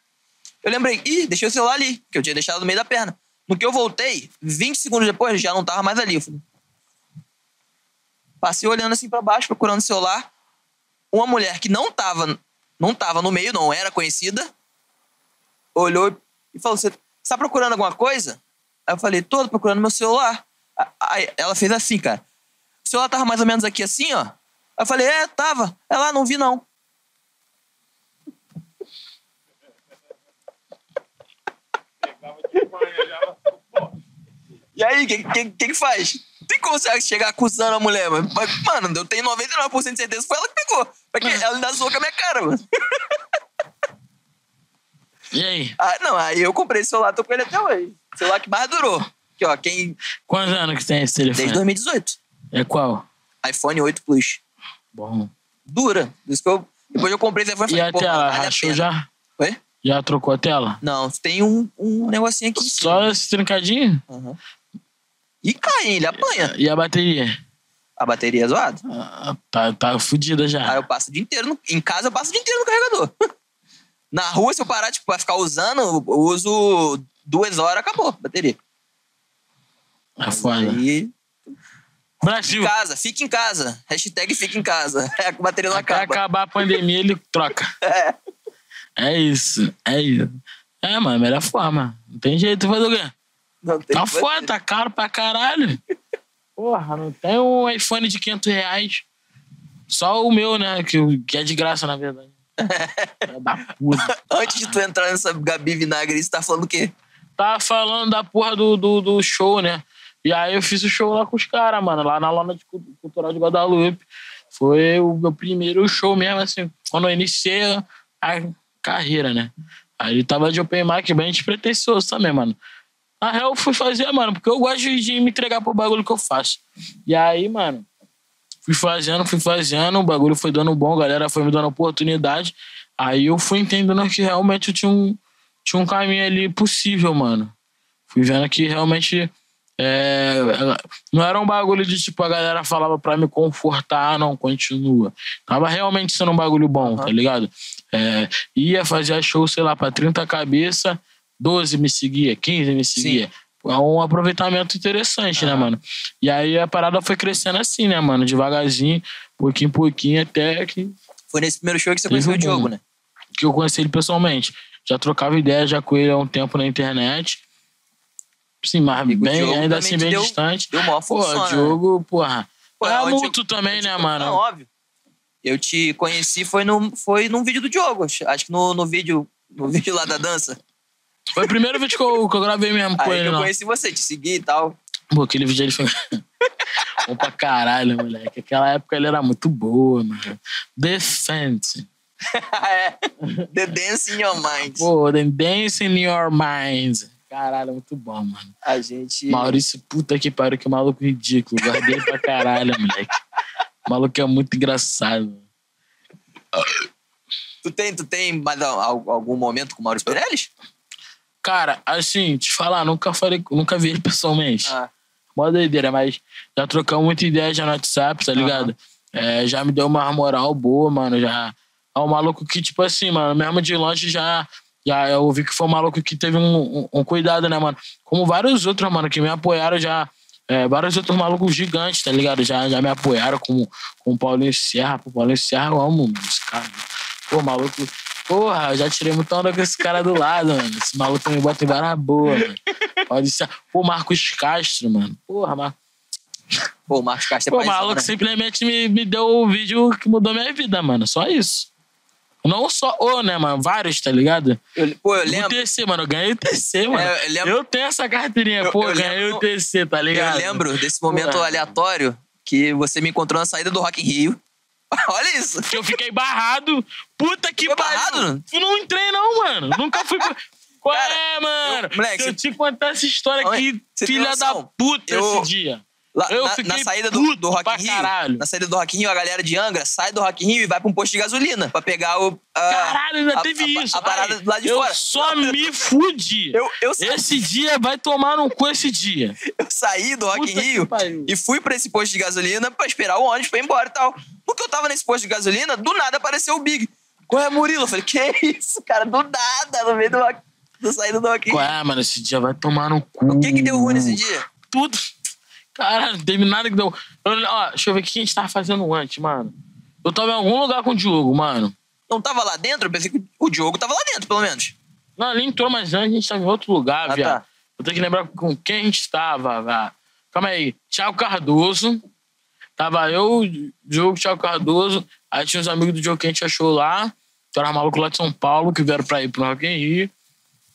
[SPEAKER 1] eu lembrei, ih, deixei o celular ali, que eu tinha deixado no meio da perna. No que eu voltei, 20 segundos depois, já não tava mais ali. Eu falei, Passei olhando assim pra baixo, procurando o celular. Uma mulher que não tava, não tava no meio, não era conhecida, olhou e falou: Você tá procurando alguma coisa? Aí eu falei: Tô procurando meu celular. Aí ela fez assim, cara. O celular tava mais ou menos aqui assim, ó. Aí eu falei: É, tava. Ela não vi, não. E aí, o que, que, que faz? Tem como você chegar acusando a mulher, mano. Mano, eu tenho 99% de certeza que foi ela que pegou. Porque ela ainda zoou com a minha cara, mano.
[SPEAKER 2] E aí?
[SPEAKER 1] Ah, não, aí eu comprei esse celular, tô com ele até hoje. Celular que mais durou. Aqui, ó, quem.
[SPEAKER 2] Quantos anos que tem esse telefone?
[SPEAKER 1] Desde 2018.
[SPEAKER 2] É qual?
[SPEAKER 1] iPhone 8 Plus.
[SPEAKER 2] Bom.
[SPEAKER 1] Dura. Por isso que eu. Depois eu comprei esse iPhone
[SPEAKER 2] E a
[SPEAKER 1] pô,
[SPEAKER 2] tela?
[SPEAKER 1] vale a
[SPEAKER 2] Rachou já?
[SPEAKER 1] Oi?
[SPEAKER 2] Já trocou a tela?
[SPEAKER 1] Não, tem um, um negocinho aqui.
[SPEAKER 2] Só esse trincadinho?
[SPEAKER 1] Aham. E cai, ele apanha.
[SPEAKER 2] E a bateria?
[SPEAKER 1] A bateria é zoada.
[SPEAKER 2] Ah, Tá, tá fudida
[SPEAKER 1] Aí
[SPEAKER 2] já.
[SPEAKER 1] eu passo o dia inteiro. No... Em casa eu passo o dia inteiro no carregador. Na rua, se eu parar, tipo, pra ficar usando, eu uso duas horas, acabou a bateria.
[SPEAKER 2] É foda.
[SPEAKER 1] Aí,
[SPEAKER 2] Brasil,
[SPEAKER 1] em casa, fica em casa. Hashtag fica em casa. É, a bateria não
[SPEAKER 2] até
[SPEAKER 1] acaba.
[SPEAKER 2] acabar a pandemia ele troca. É isso, é isso. É, mano, melhor forma. Não tem jeito, fazer o quê?
[SPEAKER 1] Não tem
[SPEAKER 2] Tá
[SPEAKER 1] fazer.
[SPEAKER 2] foda, tá caro pra caralho. Porra, não tem um iPhone de 500 reais. Só o meu, né? Que, que é de graça, na verdade. É da puta.
[SPEAKER 1] Antes de tu entrar nessa Gabi Vinagre, você tá falando o quê?
[SPEAKER 2] Tava falando da porra do, do, do show, né? E aí eu fiz o show lá com os caras, mano, lá na Lona de Cu- Cultural de Guadalupe. Foi o meu primeiro show mesmo, assim, quando eu iniciei a carreira, né? Aí ele tava de open mic bem despretensioso também, mano. Na real, eu fui fazer, mano, porque eu gosto de me entregar pro bagulho que eu faço. E aí, mano, fui fazendo, fui fazendo, o bagulho foi dando bom, a galera foi me dando oportunidade. Aí eu fui entendendo que realmente eu tinha um, tinha um caminho ali possível, mano. Fui vendo que realmente é, não era um bagulho de tipo a galera falava pra me confortar, não, continua. Tava realmente sendo um bagulho bom, tá ligado? É, ia fazer show, sei lá, pra 30 cabeça, 12 me seguia, 15 me seguia. É um aproveitamento interessante, né, mano? E aí a parada foi crescendo assim, né, mano? Devagarzinho, pouquinho em pouquinho, até que
[SPEAKER 1] Foi nesse primeiro show que você conheceu o Diogo, né?
[SPEAKER 2] que eu conheci ele pessoalmente. Já trocava ideia já com ele há um tempo na internet. Sim, mas
[SPEAKER 1] E
[SPEAKER 2] bem, ainda assim bem
[SPEAKER 1] deu-
[SPEAKER 2] distante.
[SPEAKER 1] Deu maior
[SPEAKER 2] Pô,
[SPEAKER 1] função,
[SPEAKER 2] o Diogo, porra.
[SPEAKER 1] Pô,
[SPEAKER 2] é mútuo também,
[SPEAKER 1] eu
[SPEAKER 2] né, mano?
[SPEAKER 1] Não, óbvio. Eu te conheci foi, no, foi num vídeo do Diogo. Acho que no, no vídeo no vídeo lá da dança.
[SPEAKER 2] Foi o primeiro vídeo que eu, que eu gravei mesmo com
[SPEAKER 1] Aí
[SPEAKER 2] ele,
[SPEAKER 1] eu
[SPEAKER 2] não.
[SPEAKER 1] conheci você, te segui e tal.
[SPEAKER 2] Pô, aquele vídeo ele foi. Bom pra caralho, moleque. Aquela época ele era muito boa, mano. Defense.
[SPEAKER 1] é. The Dance in Your Mind.
[SPEAKER 2] Pô, The Dance in Your Mind. Caralho, muito bom, mano.
[SPEAKER 1] A gente.
[SPEAKER 2] Maurício, puta que pariu, que maluco ridículo. Guardei pra caralho, moleque. O maluco é muito engraçado.
[SPEAKER 1] Tu tem, tu tem mais al- algum momento com o Maurício Meirelles?
[SPEAKER 2] Cara, assim, te falar, nunca falei, nunca vi ele pessoalmente.
[SPEAKER 1] Ah,
[SPEAKER 2] Mó doideira, mas já trocamos muita ideia já no WhatsApp, tá ligado? É, já me deu uma moral boa, mano. Já. É um maluco que, tipo assim, mano, mesmo de longe já. Já eu vi que foi um maluco que teve um, um- um cuidado, né, mano? Como vários outros, mano, que me apoiaram já. é, vários outros malucos gigantes, tá ligado? Já, já me apoiaram, como, como o Paulinho Serra. Pô, Paulinho Serra, eu amo esse cara. Pô, maluco. Porra, eu já tirei muita onda com esse cara do lado, mano. Esse maluco me bota em vara boa, mano. Pode ser. Pô, Marcos Castro, mano. Porra, Marcos.
[SPEAKER 1] pô, o Marcos Castro é
[SPEAKER 2] Pô, o maluco
[SPEAKER 1] né?
[SPEAKER 2] simplesmente me, me deu o vídeo que mudou minha vida, mano. Só isso. Não só o, né, mano? Vários, tá ligado?
[SPEAKER 1] Eu, pô, eu
[SPEAKER 2] O
[SPEAKER 1] lembro.
[SPEAKER 2] TC, mano. Eu ganhei o TC, mano.
[SPEAKER 1] É, eu lembro-
[SPEAKER 2] eu tenho essa carteirinha,
[SPEAKER 1] Eu-
[SPEAKER 2] pô.
[SPEAKER 1] eu
[SPEAKER 2] ganhei
[SPEAKER 1] lembro-
[SPEAKER 2] o TC, tá ligado?
[SPEAKER 1] Eu lembro desse momento
[SPEAKER 2] Porra.
[SPEAKER 1] aleatório que você me encontrou na saída do Rock in Rio. Olha isso.
[SPEAKER 2] Que eu fiquei barrado. Puta que pariu.
[SPEAKER 1] barrado?
[SPEAKER 2] Eu não entrei, não, mano. Nunca fui. pra- Qual
[SPEAKER 1] Cara,
[SPEAKER 2] é, mano?
[SPEAKER 1] eu- moleque,
[SPEAKER 2] Se eu te contar essa história aqui, filha da puta,
[SPEAKER 1] Eu-
[SPEAKER 2] esse dia.
[SPEAKER 1] Lá, na, na saída do, do Rock Rio,
[SPEAKER 2] caralho.
[SPEAKER 1] na saída do Rock Rio, a galera de Angra sai do Rock Rio e vai pra um posto de gasolina pra pegar o. a-
[SPEAKER 2] Caralho, ainda
[SPEAKER 1] a-
[SPEAKER 2] teve
[SPEAKER 1] a-
[SPEAKER 2] isso.
[SPEAKER 1] a parada
[SPEAKER 2] Ai,
[SPEAKER 1] lado de
[SPEAKER 2] eu
[SPEAKER 1] fora.
[SPEAKER 2] só me fudi.
[SPEAKER 1] Eu, eu,
[SPEAKER 2] Esse dia vai tomar no cu esse dia.
[SPEAKER 1] eu saí do Rock
[SPEAKER 2] Puta
[SPEAKER 1] Rio e fui pra esse posto de gasolina pra esperar o ônibus pra ir embora e tal. Porque eu tava nesse posto de gasolina, do nada apareceu o Big. Qual é, Murilo? Eu falei, que isso, cara? Do nada, no meio do, rock, do saída do Rock in
[SPEAKER 2] Qual
[SPEAKER 1] Rio.
[SPEAKER 2] é, mano? Esse dia vai tomar no cu.
[SPEAKER 1] O que que deu ruim nesse dia?
[SPEAKER 2] Tudo. Caralho, não teve nada que deu. Eu- ó, deixa eu ver o que a gente tava fazendo antes, mano. Eu tava em algum lugar com o Diogo, mano.
[SPEAKER 1] Não tava lá dentro? Eu pensei que o Diogo tava lá dentro, pelo menos.
[SPEAKER 2] Não, ele entrou, mas antes a gente tava em outro lugar,
[SPEAKER 1] Ah,
[SPEAKER 2] viado.
[SPEAKER 1] tá.
[SPEAKER 2] Eu tenho que lembrar com quem a gente tava, velho. Calma aí. Thiago Cardoso. Tava eu, Diogo, Thiago Cardoso. Aí tinha uns amigos do Diogo que a gente achou lá. Que eram malucos lá de São Paulo, que vieram pra ir pro Rock in Rio.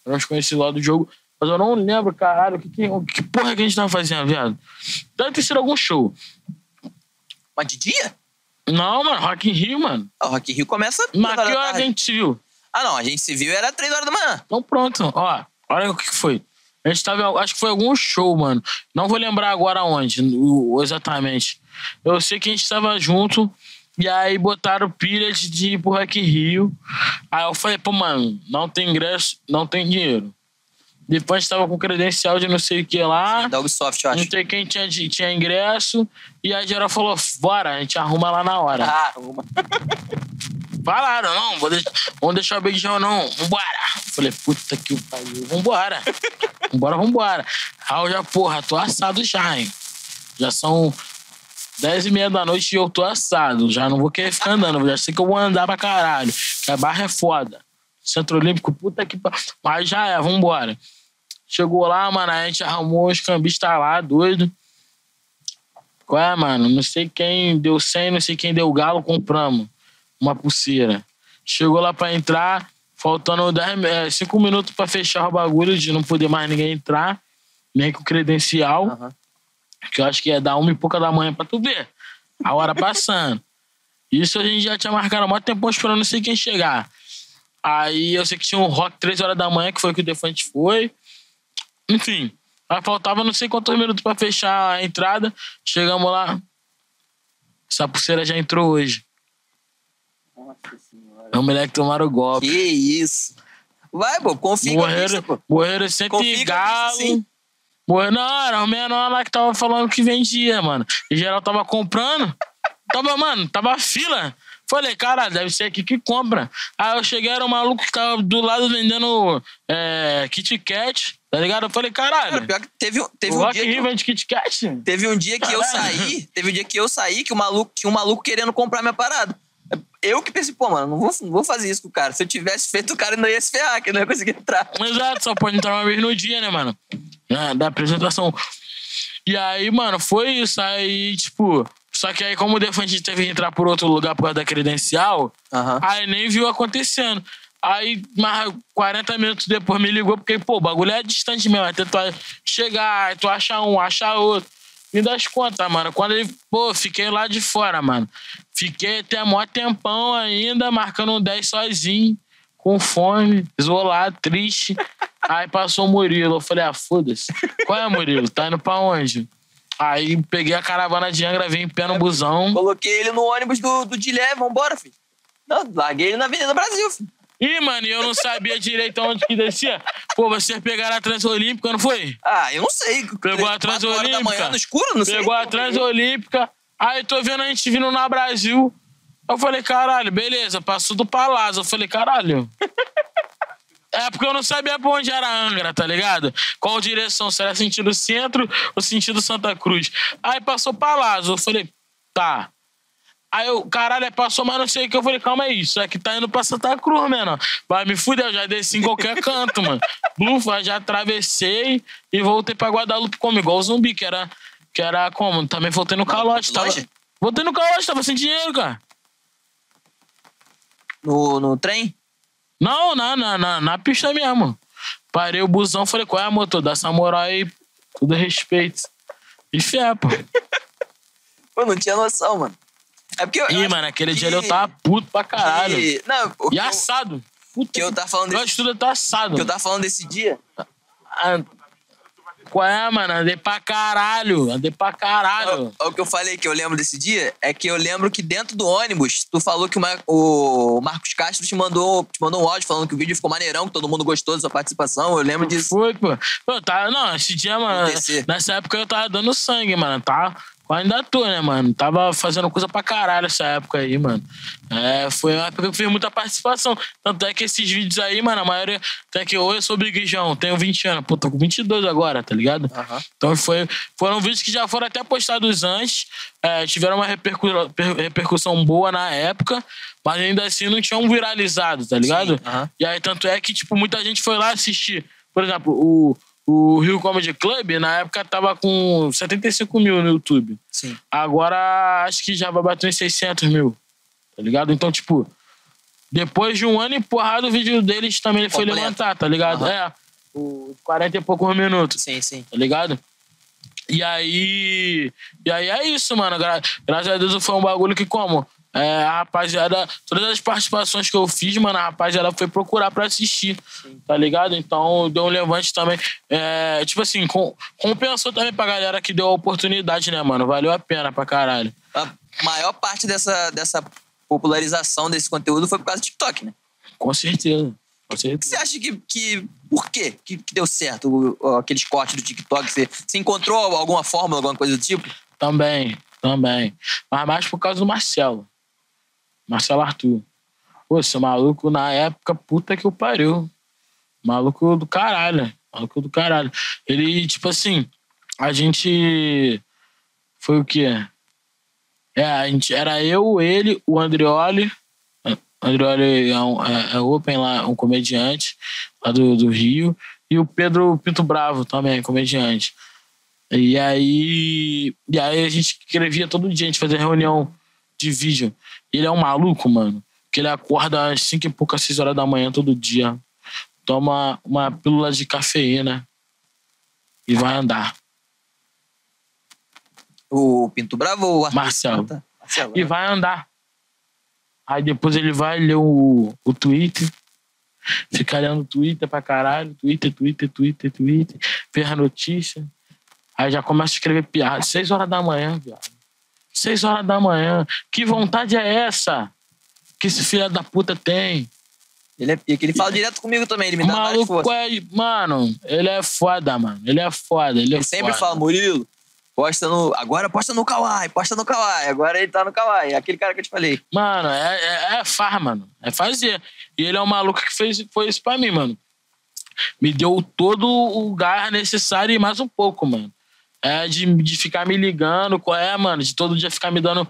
[SPEAKER 2] Nós conheci lá do jogo. Mas eu não lembro, caralho, que, que, que porra que a gente tava fazendo, viado. Deve ter sido algum show.
[SPEAKER 1] Mas de dia?
[SPEAKER 2] Não, mano, Rock in Rio, mano.
[SPEAKER 1] Ah, O Rock in Rio começa.
[SPEAKER 2] Mas que hora que a gente se viu?
[SPEAKER 1] Ah, não, a gente se viu era 3 horas da manhã.
[SPEAKER 2] Então pronto, ó. Olha o que foi. A gente tava, acho que foi algum show, mano. Não vou lembrar agora onde, exatamente. Eu sei que a gente tava junto e aí botaram pilha de, de ir pro Rock in Rio. Aí eu falei, pô, mano, não tem ingresso, não tem dinheiro. Depois a gente tava com credencial de não sei o que lá.
[SPEAKER 1] Da Ubisoft, eu acho.
[SPEAKER 2] Não sei quem tinha, tinha ingresso. E a geral falou, bora, a gente arruma lá na hora.
[SPEAKER 1] Ah, uma.
[SPEAKER 2] Falaram, não, vou deixar, vamos deixar o Big John, não. Vambora. Falei, puta que o pariu, vambora. vambora, vambora. Aí eu já, porra, tô assado já, hein. Já são dez e meia da noite e eu tô assado. Já não vou querer ficar andando, já sei que eu vou andar pra caralho. Que a barra é foda. Centro Olímpico, puta que pariu. Mas já é, vambora. Chegou lá, mano, a gente arrumou os cambistas lá, doido. Qual é, mano? Não sei quem deu 100, não sei quem deu galo, compramos uma pulseira. Chegou lá pra entrar, faltando 5 minutos pra fechar o bagulho, de não poder mais ninguém entrar, nem com credencial,
[SPEAKER 1] Aham.
[SPEAKER 2] que eu acho que ia dar uma e pouca da manhã pra tu ver. A hora passando. Isso a gente já tinha marcado há muito tempo esperando não sei quem chegar. Aí eu sei que tinha um rock 3 horas da manhã, que foi que o Defante foi. Enfim, aí faltava não sei quantos minutos pra fechar a entrada. Chegamos lá. Essa pulseira já entrou hoje.
[SPEAKER 1] Nossa senhora.
[SPEAKER 2] É o moleque tomaram o golpe.
[SPEAKER 1] Que isso. Vai, pô, confia em
[SPEAKER 2] Morreram,
[SPEAKER 1] pô.
[SPEAKER 2] morreram sempre
[SPEAKER 1] Confia em
[SPEAKER 2] galo.
[SPEAKER 1] sim.
[SPEAKER 2] Morreram, não, era o menor lá que tava falando que vendia, mano. E geral tava comprando. Tava, mano, tava fila. Falei, cara, deve ser aqui que compra. Aí eu cheguei, era um maluco que tava do lado vendendo é, Kit Kat, tá ligado? Eu falei,
[SPEAKER 1] Cara,
[SPEAKER 2] caralho,
[SPEAKER 1] pior que teve, um- teve um dia que
[SPEAKER 2] Rio
[SPEAKER 1] eu,
[SPEAKER 2] vende Kit Kat?
[SPEAKER 1] teve um dia que eu
[SPEAKER 2] Caralho.
[SPEAKER 1] saí, teve um dia que eu saí que o maluco tinha um maluco querendo comprar minha parada. Eu que pensei, pô, mano, não vou, não vou fazer isso com o cara. Se eu tivesse feito, o cara não ia se ferrar, que não ia conseguir entrar.
[SPEAKER 2] Exato, só pode entrar uma vez no dia, né, mano? Ah, Da apresentação. E aí, mano, foi isso. Aí, tipo. Só que aí, como o Defante teve que entrar por outro lugar por causa da credencial, aí nem viu acontecendo. Aí, mais 40 minutos depois me ligou, porque, pô, o bagulho é distante mesmo. Aí tentou chegar, tu acha um, acha outro. Me das contas, mano. Quando ele, pô, fiquei lá de fora, mano. Fiquei até mó tempão ainda, marcando um 10 sozinho, com fome, isolado, triste. Aí passou o Murilo. Eu falei, ah, foda-se. Qual é, Murilo? Tá indo pra onde? Aí peguei a caravana de Angra, vim em pé no busão.
[SPEAKER 1] Coloquei ele no ônibus do, do Dilé, vambora, filho. Não, larguei ele na Avenida Brasil, filho.
[SPEAKER 2] Ih, mano, e eu não sabia direito onde que descia. Pô, vocês pegaram a Transolímpica, não foi?
[SPEAKER 1] Ah, eu não sei.
[SPEAKER 2] Pegou a
[SPEAKER 1] horas da
[SPEAKER 2] Transolímpica.
[SPEAKER 1] manhã no escuro, não sei.
[SPEAKER 2] Pegou a. Transolímpica. Aí tô vendo a gente vindo na Brasil. Eu falei, caralho, beleza, passou do Palácio. Eu falei, caralho. É porque eu não sabia pra onde era Angra, tá ligado? Qual direção? Se era sentido centro ou sentido Santa Cruz. Aí passou Palácio. Eu falei, tá. Aí eu, caralho, é passou, mas não sei o que. Eu falei, calma aí, isso aqui tá indo pra Santa Cruz, mano. Vai me fuder, eu já desci em qualquer canto, mano. Blufa, já atravessei e voltei pra Guadalupe como, igual o zumbi, que era, que era como? Também voltei no calote. Tava,
[SPEAKER 1] longe?
[SPEAKER 2] voltei no calote, tava sem dinheiro, cara.
[SPEAKER 1] No, no trem?
[SPEAKER 2] Não, na, na, na, na pista mesmo. Parei o busão, falei, qual é, motor? Dá essa moral aí, tudo respeito. E fé, pô.
[SPEAKER 1] Pô, não tinha noção, mano. É porque eu.
[SPEAKER 2] Ih,
[SPEAKER 1] acho
[SPEAKER 2] mano, aquele
[SPEAKER 1] que-
[SPEAKER 2] dia ali eu tava puto pra caralho.
[SPEAKER 1] que- Não,
[SPEAKER 2] E
[SPEAKER 1] eu,
[SPEAKER 2] assado. Puta
[SPEAKER 1] que eu tava falando
[SPEAKER 2] Eu
[SPEAKER 1] desse,
[SPEAKER 2] acho tudo tá assado.
[SPEAKER 1] que eu tava falando desse dia.
[SPEAKER 2] Ah, Qual é, mano? Andei pra caralho. Andei pra caralho.
[SPEAKER 1] O, o que eu falei que eu lembro desse dia é que eu lembro que dentro do ônibus, tu falou que o, Mar- o Marcos Castro te mandou, te mandou um áudio falando que o vídeo ficou maneirão, que todo mundo gostou da sua participação. Eu lembro disso.
[SPEAKER 2] Foi, pô. Pô, tá, não, esse dia, mano, nessa época eu tava dando sangue, mano, tá? Ainda tô, né, mano? Tava fazendo coisa pra caralho essa época aí, mano. É, foi uma época que eu fiz muita participação. Tanto é que esses vídeos aí, mano, a maioria. Até que hoje eu sou Biguijão, tenho 20 anos. Pô, tô com 22 agora, tá ligado?
[SPEAKER 1] Aham.
[SPEAKER 2] Então foi, foram vídeos que já foram até postados antes, é, tiveram uma repercu- per- repercussão boa na época, mas ainda assim não tinham viralizado, tá ligado?
[SPEAKER 1] Sim, aham.
[SPEAKER 2] E aí, tanto é que, tipo, muita gente foi lá assistir. Por exemplo, o, o Rio Comedy Club, na época, tava com 75 mil no YouTube.
[SPEAKER 1] Sim.
[SPEAKER 2] Agora, acho que já vai bater uns 600 mil, tá ligado? Então, tipo, depois de um ano e porrada, o vídeo deles também ele foi levantar, tá ligado?
[SPEAKER 1] Aham.
[SPEAKER 2] É, o 40 e poucos minutos
[SPEAKER 1] Sim, sim.
[SPEAKER 2] tá ligado? E aí. E aí é isso, mano. Gra- graças a Deus foi um bagulho que, como? É, a rapaziada. Todas as participações que eu fiz, mano, a rapaziada foi procurar pra assistir. Tá ligado? Então deu um levante também. É, tipo assim, com, compensou também pra galera que deu a oportunidade, né, mano? Valeu a pena pra caralho.
[SPEAKER 1] A maior parte dessa, dessa popularização desse conteúdo foi por causa do TikTok, né?
[SPEAKER 2] Com certeza. Com
[SPEAKER 1] O que
[SPEAKER 2] certeza.
[SPEAKER 1] você acha que. que por quê que, que deu certo o- aqueles cortes do TikTok? Você, você encontrou alguma fórmula, alguma coisa do tipo?
[SPEAKER 2] Também, também. Mas mais por causa do Marcelo. Marcelo Arthur. Pô, esse maluco, na época, puta que o pariu. Maluco do caralho. Maluco do caralho. Ele, tipo assim, a gente. Foi o quê? É, a gente, era eu, ele, o Andrioli. Andrioli é, um, é, é open lá, um comediante lá do, do Rio. E o Pedro Pinto Bravo também, comediante. E aí, e aí a gente escrevia todo dia, a gente fazia reunião de vídeo. Ele é um maluco, mano, que ele acorda às 5 e poucas, 6 horas da manhã todo dia. Toma uma pílula de cafeína e vai andar.
[SPEAKER 1] O Pinto Bravo ou o?
[SPEAKER 2] Marcelo.
[SPEAKER 1] Marcelo.
[SPEAKER 2] E vai andar. Aí depois ele vai ler o, o Twitter. Fica lendo Twitter pra caralho. Twitter, Twitter, Twitter, Twitter. Vê a notícia. Aí já começa a escrever piada. Seis horas da manhã, viado. Seis horas da manhã. Que vontade é essa? Que esse filho da puta tem?
[SPEAKER 1] Ele, é pica. ele fala direto comigo também, ele me dá mais
[SPEAKER 2] maluco
[SPEAKER 1] força.
[SPEAKER 2] é. Mano, ele é foda, mano. Ele é foda. Ele, é
[SPEAKER 1] Ele sempre
[SPEAKER 2] foda.
[SPEAKER 1] fala, Murilo, posta no. Agora posta no Kawaii, posta no Kawaii. Agora ele tá no Kawaii. Aquele cara que eu te falei.
[SPEAKER 2] Mano, é, é, é faz, mano. É fazer. E ele é um maluco que fez foi isso pra mim, mano. Me deu todo o gás necessário e mais um pouco, mano. É de, de ficar me ligando, qual é, mano? De todo dia ficar me dando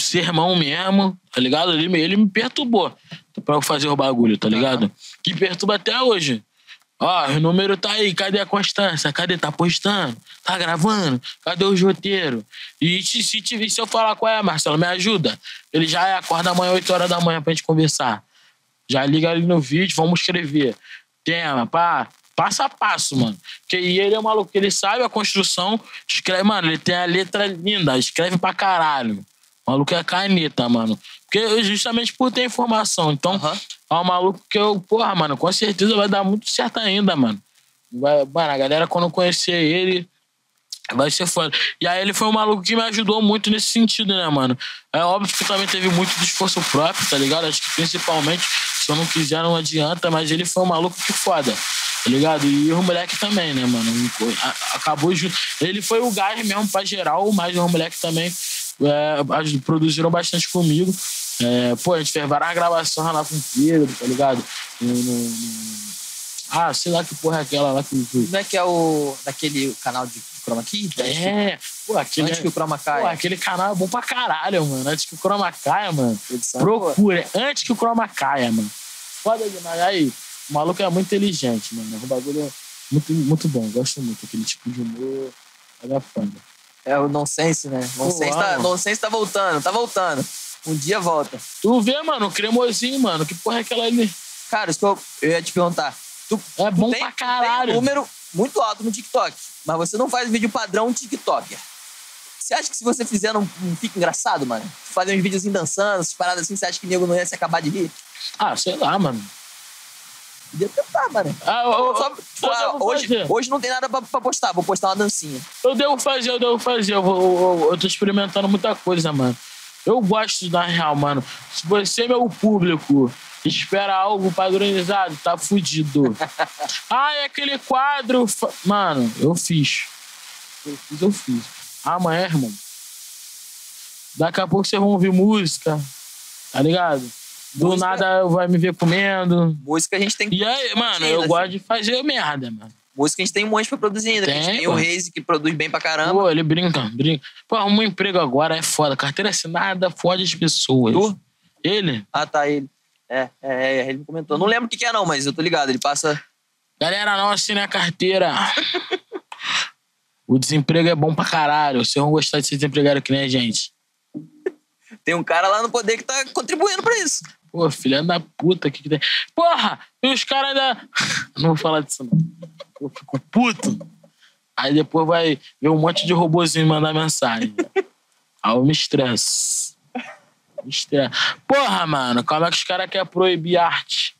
[SPEAKER 2] sermão mesmo, tá ligado? Ele, ele me perturbou pra eu fazer o bagulho, tá ligado? Que perturba até hoje. Ó, o número tá aí, cadê a constância? Cadê? Tá postando? Tá gravando? Cadê o roteiro? E se, se, se eu falar qual é, Marcelo, me ajuda. Ele já acorda amanhã, 8 horas da manhã, pra gente conversar. Já liga ali no vídeo, vamos escrever. Tema, pá, passo a passo, mano. Porque e ele é um maluco, ele sabe a construção, escreve, mano, ele tem a letra linda, escreve pra caralho. O maluco é caneta, mano. Porque justamente por ter informação. Então,
[SPEAKER 1] Aham.
[SPEAKER 2] é um maluco que eu, porra, mano, com certeza vai dar muito certo ainda, mano. Vai, mano, a galera, quando conhecer ele, vai ser foda. E aí ele foi um maluco que me ajudou muito nesse sentido, né, mano? É óbvio que também teve muito de esforço próprio, tá ligado? Acho que principalmente, se eu não quiser, não adianta, mas ele foi um maluco que foda. Tá ligado? E o moleque também, né, mano? Acabou junto. Ele foi o gás mesmo pra geral, mas o moleque também é, produziram bastante comigo. É, pô, a gente fez várias gravações lá com o Pedro, tá ligado? No- no- Ah, sei lá que porra é aquela lá que.
[SPEAKER 1] Como é que é o. daquele canal de Chroma Key?
[SPEAKER 2] É, pô, aquele.
[SPEAKER 1] Antes que o Chroma
[SPEAKER 2] Pô,
[SPEAKER 1] caia.
[SPEAKER 2] aquele canal é bom pra caralho, mano. Antes que o Chroma caia, mano.
[SPEAKER 1] Produção,
[SPEAKER 2] Procura. Antes que o Chroma caia, mano. Foda demais. Aí, o maluco é muito inteligente, mano. O bagulho é muito, muito bom. Gosto muito. Aquele tipo de humor. É foda.
[SPEAKER 1] É o Nonsense, né? Nonsense tá,
[SPEAKER 2] amo.
[SPEAKER 1] nonsense tá voltando, tá voltando. Um dia volta.
[SPEAKER 2] Tu vê, mano, o cremosinho, mano. Que porra é aquela ali?
[SPEAKER 1] Cara, isso que eu, eu ia te perguntar. Tu,
[SPEAKER 2] É bom
[SPEAKER 1] tem,
[SPEAKER 2] pra
[SPEAKER 1] tu tem
[SPEAKER 2] caralho.
[SPEAKER 1] um número muito alto no TikTok, mas você não faz vídeo padrão TikToker. Você acha que se você fizer não, não fica engraçado, mano? Fazer uns vídeos dançando, essas paradas assim, você acha que o nego não ia se acabar de rir?
[SPEAKER 2] Ah, sei lá, mano.
[SPEAKER 1] Podia tentar, mano.
[SPEAKER 2] Ah, eu,
[SPEAKER 1] Só,
[SPEAKER 2] eu
[SPEAKER 1] tipo, ah, hoje,
[SPEAKER 2] fazer.
[SPEAKER 1] hoje não tem nada pra, pra postar, vou postar uma dancinha.
[SPEAKER 2] Eu devo fazer, eu devo fazer. Eu, eu, eu tô experimentando muita coisa, mano. Eu gosto da real, mano. Se você, meu público, espera algo padronizado, tá fudido. ah, é aquele quadro. Mano, eu fiz. Eu fiz, eu fiz. Amanhã, irmão. Daqui a pouco vocês vão ouvir música. Tá ligado? Do
[SPEAKER 1] Música-
[SPEAKER 2] nada vai me ver comendo.
[SPEAKER 1] Música a gente tem
[SPEAKER 2] E aí, mano, eu gosto de fazer merda, mano.
[SPEAKER 1] Música a gente tem um monte pra produzir ainda. que a gente
[SPEAKER 2] Tem,
[SPEAKER 1] tem
[SPEAKER 2] pô.
[SPEAKER 1] o Reise que produz bem pra caramba.
[SPEAKER 2] Pô, ele brinca, brinca. Pô, arrumar um emprego agora é foda. Carteira assinada fode as pessoas.
[SPEAKER 1] Tu?
[SPEAKER 2] Ele?
[SPEAKER 1] Ah, tá, ele. É, é, é, ele me comentou. Não lembro o que, que é, não, mas eu tô ligado. Ele passa.
[SPEAKER 2] Galera, não assine a carteira. o desemprego é bom pra caralho. Vocês vão gostar de ser desempregado que nem a gente.
[SPEAKER 1] Tem um cara lá no poder que tá contribuindo pra isso.
[SPEAKER 2] Pô, filha da puta, que que tem? Porra! E os caras ainda. Não vou falar disso, não. Eu fico puto. Aí depois vai ver um monte de robozinho mandar mensagem. Aí eu me estresso. Me estresso. Porra, mano, como é que os caras querem proibir arte?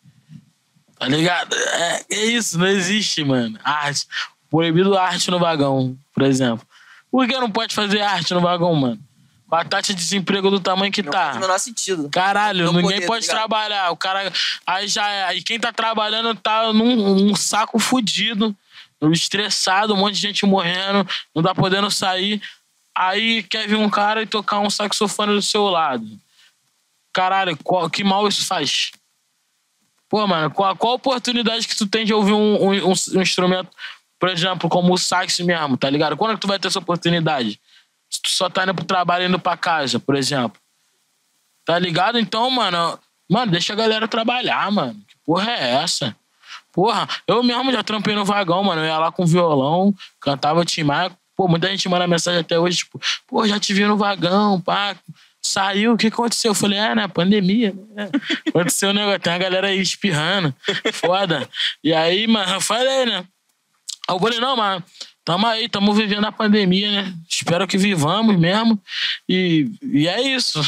[SPEAKER 2] Tá ligado? É, é isso, não existe, mano. Arte. Proibido arte no vagão, por exemplo. Por que não pode fazer arte no vagão, mano? Com a taxa de desemprego do tamanho que
[SPEAKER 1] Não
[SPEAKER 2] tá.
[SPEAKER 1] faz o menor sentido.
[SPEAKER 2] Caralho,
[SPEAKER 1] Não
[SPEAKER 2] ninguém
[SPEAKER 1] poder,
[SPEAKER 2] pode
[SPEAKER 1] tá ligado?
[SPEAKER 2] trabalhar. O cara. Aí já é. Aí quem tá trabalhando tá num, num saco fudido, estressado, um monte de gente morrendo, não tá podendo sair. Aí quer vir um cara e tocar um saxofone do seu lado. Caralho, qual- que mal isso faz? Pô, mano, qual, qual a oportunidade que tu tem de ouvir um, um- um- um instrumento, por exemplo, como o sax mesmo, tá ligado? Quando é que tu vai ter essa oportunidade? Se tu só tá indo pro trabalho indo pra casa, por exemplo. Tá ligado? Então, mano, mano, deixa a galera trabalhar, mano. Que porra é essa? Porra, eu mesmo já trampei no vagão, mano. Eu ia lá com violão, cantava Tim Maia. Pô, muita gente manda mensagem até hoje, tipo, pô, já te vi no vagão, pá. Saiu, o que aconteceu? Eu falei, é, né, pandemia. Né? Aconteceu um negócio, tem uma galera aí espirrando. Foda. E aí, mano, eu falei, né? Aí eu falei, não, mano, tamo aí, tamo vivendo a pandemia, né? Espero que vivamos mesmo. E, e é isso.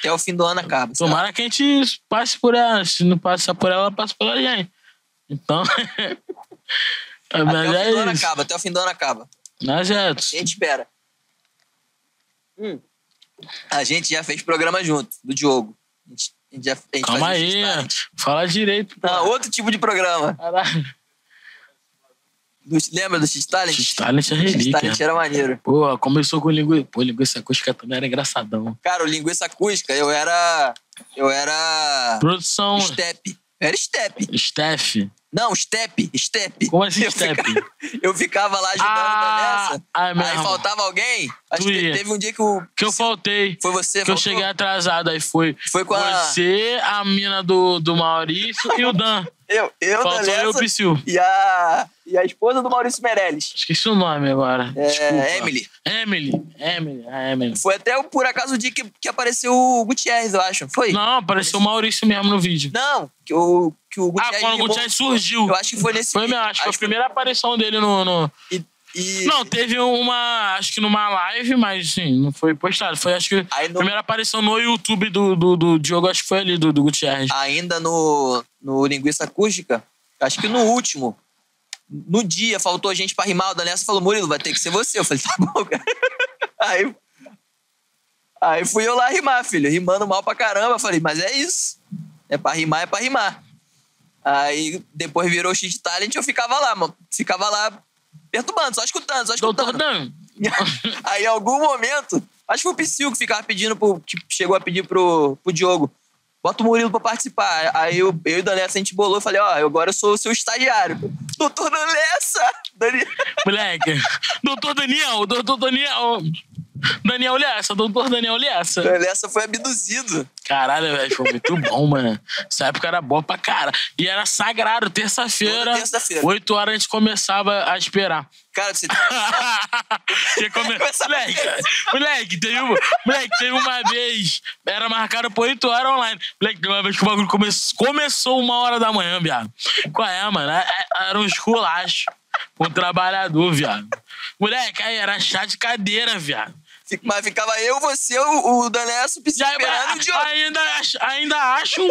[SPEAKER 1] Até o fim do ano acaba. sabe?
[SPEAKER 2] Tomara que a gente passe por ela. Se não passar por ela, passa pela gente. Então.
[SPEAKER 1] Até o fim do ano
[SPEAKER 2] é
[SPEAKER 1] acaba. Até o fim do ano acaba.
[SPEAKER 2] Mas é.
[SPEAKER 1] A gente espera. Hum. A gente já fez programa junto, do Diogo. A gente, a gente já, a gente
[SPEAKER 2] Calma aí. Fala direito. pô.
[SPEAKER 1] Não, outro tipo de programa.
[SPEAKER 2] Caralho.
[SPEAKER 1] Do- lembra do X-Talent?
[SPEAKER 2] X-Talent é relíquia.
[SPEAKER 1] X-Talent era maneiro.
[SPEAKER 2] Pô, começou com linguiça. Pô, linguiça acústica também era engraçadão.
[SPEAKER 1] Cara, o Linguiça Acústica, eu era... Eu era...
[SPEAKER 2] Produção.
[SPEAKER 1] Step. Eu era Step.
[SPEAKER 2] Steph.
[SPEAKER 1] Não, step, step.
[SPEAKER 2] Como assim,
[SPEAKER 1] eu
[SPEAKER 2] step?
[SPEAKER 1] Ficava, eu ficava lá ajudando
[SPEAKER 2] Ah,
[SPEAKER 1] nessa.
[SPEAKER 2] ah,
[SPEAKER 1] aí faltava alguém. Acho
[SPEAKER 2] Tu
[SPEAKER 1] que
[SPEAKER 2] ia.
[SPEAKER 1] teve um dia que o.
[SPEAKER 2] Que eu faltei.
[SPEAKER 1] Foi você,
[SPEAKER 2] Que eu cheguei atrasado. Aí foi,
[SPEAKER 1] Foi com a-
[SPEAKER 2] você, a mina do, do Maurício e o Dan.
[SPEAKER 1] Eu, eu
[SPEAKER 2] Faltou
[SPEAKER 1] da
[SPEAKER 2] eu e Psyu.
[SPEAKER 1] e a, e a esposa do Maurício Meirelles.
[SPEAKER 2] Esqueci o nome agora.
[SPEAKER 1] É,
[SPEAKER 2] Desculpa.
[SPEAKER 1] Emily.
[SPEAKER 2] Emily. Emily. A Emily.
[SPEAKER 1] Foi até o- por acaso o dia que, que apareceu o Gutierrez, eu acho. Foi?
[SPEAKER 2] Não, apareceu o Maurício mesmo no vídeo.
[SPEAKER 1] Não, que o, que o
[SPEAKER 2] Ah,
[SPEAKER 1] Gutierrez.
[SPEAKER 2] quando o Gutierrez surgiu.
[SPEAKER 1] Eu acho que foi nesse
[SPEAKER 2] Foi mesmo, acho que foi a primeira aparição dele no. no-
[SPEAKER 1] E, e-
[SPEAKER 2] Não, teve uma. Acho que numa live, mas sim, não foi postado. Foi acho que a
[SPEAKER 1] no-
[SPEAKER 2] primeira aparição no YouTube do, do, do Diogo, acho que foi ali, do, do Gutierrez.
[SPEAKER 1] ainda no, no Linguiça Acústica, acho que no último, no dia, faltou gente pra rimar. O Danessa falou: Murilo, vai ter que ser você. Eu falei: tá bom, cara. Aí, aí fui eu lá rimar, filho, rimando mal pra caramba. Eu falei: mas é isso. É pra rimar, é pra rimar. Aí depois virou X Talent, eu ficava lá, mano. Ficava lá perturbando, só escutando, só
[SPEAKER 2] Doutor
[SPEAKER 1] escutando.
[SPEAKER 2] Dan.
[SPEAKER 1] Aí, em algum momento, acho que foi o Psyu que ficava pedindo pro. Que chegou a pedir pro, pro Diogo. Bota o Murilo pra participar. Aí eu, eu e o Danessa, a gente bolou e falei, ó, eu agora eu sou o seu estagiário. Doutor Danessa! Dani...
[SPEAKER 2] Moleque. Doutor Daniel, doutor Daniel. Daniel Lessa, doutor Daniel Lessa.
[SPEAKER 1] Danessa foi abduzido.
[SPEAKER 2] Caralho, velho, foi muito bom, mano. Essa época era boa pra cara. E era sagrado, terça-feira.
[SPEAKER 1] Terça-feira.
[SPEAKER 2] Oito horas a gente começava a esperar.
[SPEAKER 1] Cara, você
[SPEAKER 2] Tinha come... Moleque, moleque, teve uma, moleque, teve uma vez, era marcado por 8 horas online. Moleque, teve uma vez que o bagulho come... começou uma hora da manhã, viado. Qual é, mano? É- é- Era um esculacho. Um trabalhador, viado. Moleque, aí era chá de cadeira, viado.
[SPEAKER 1] Mas ficava eu, você, o, o Danessa, o Psyu
[SPEAKER 2] Já,
[SPEAKER 1] esperando o Diogo.
[SPEAKER 2] ainda, ainda acham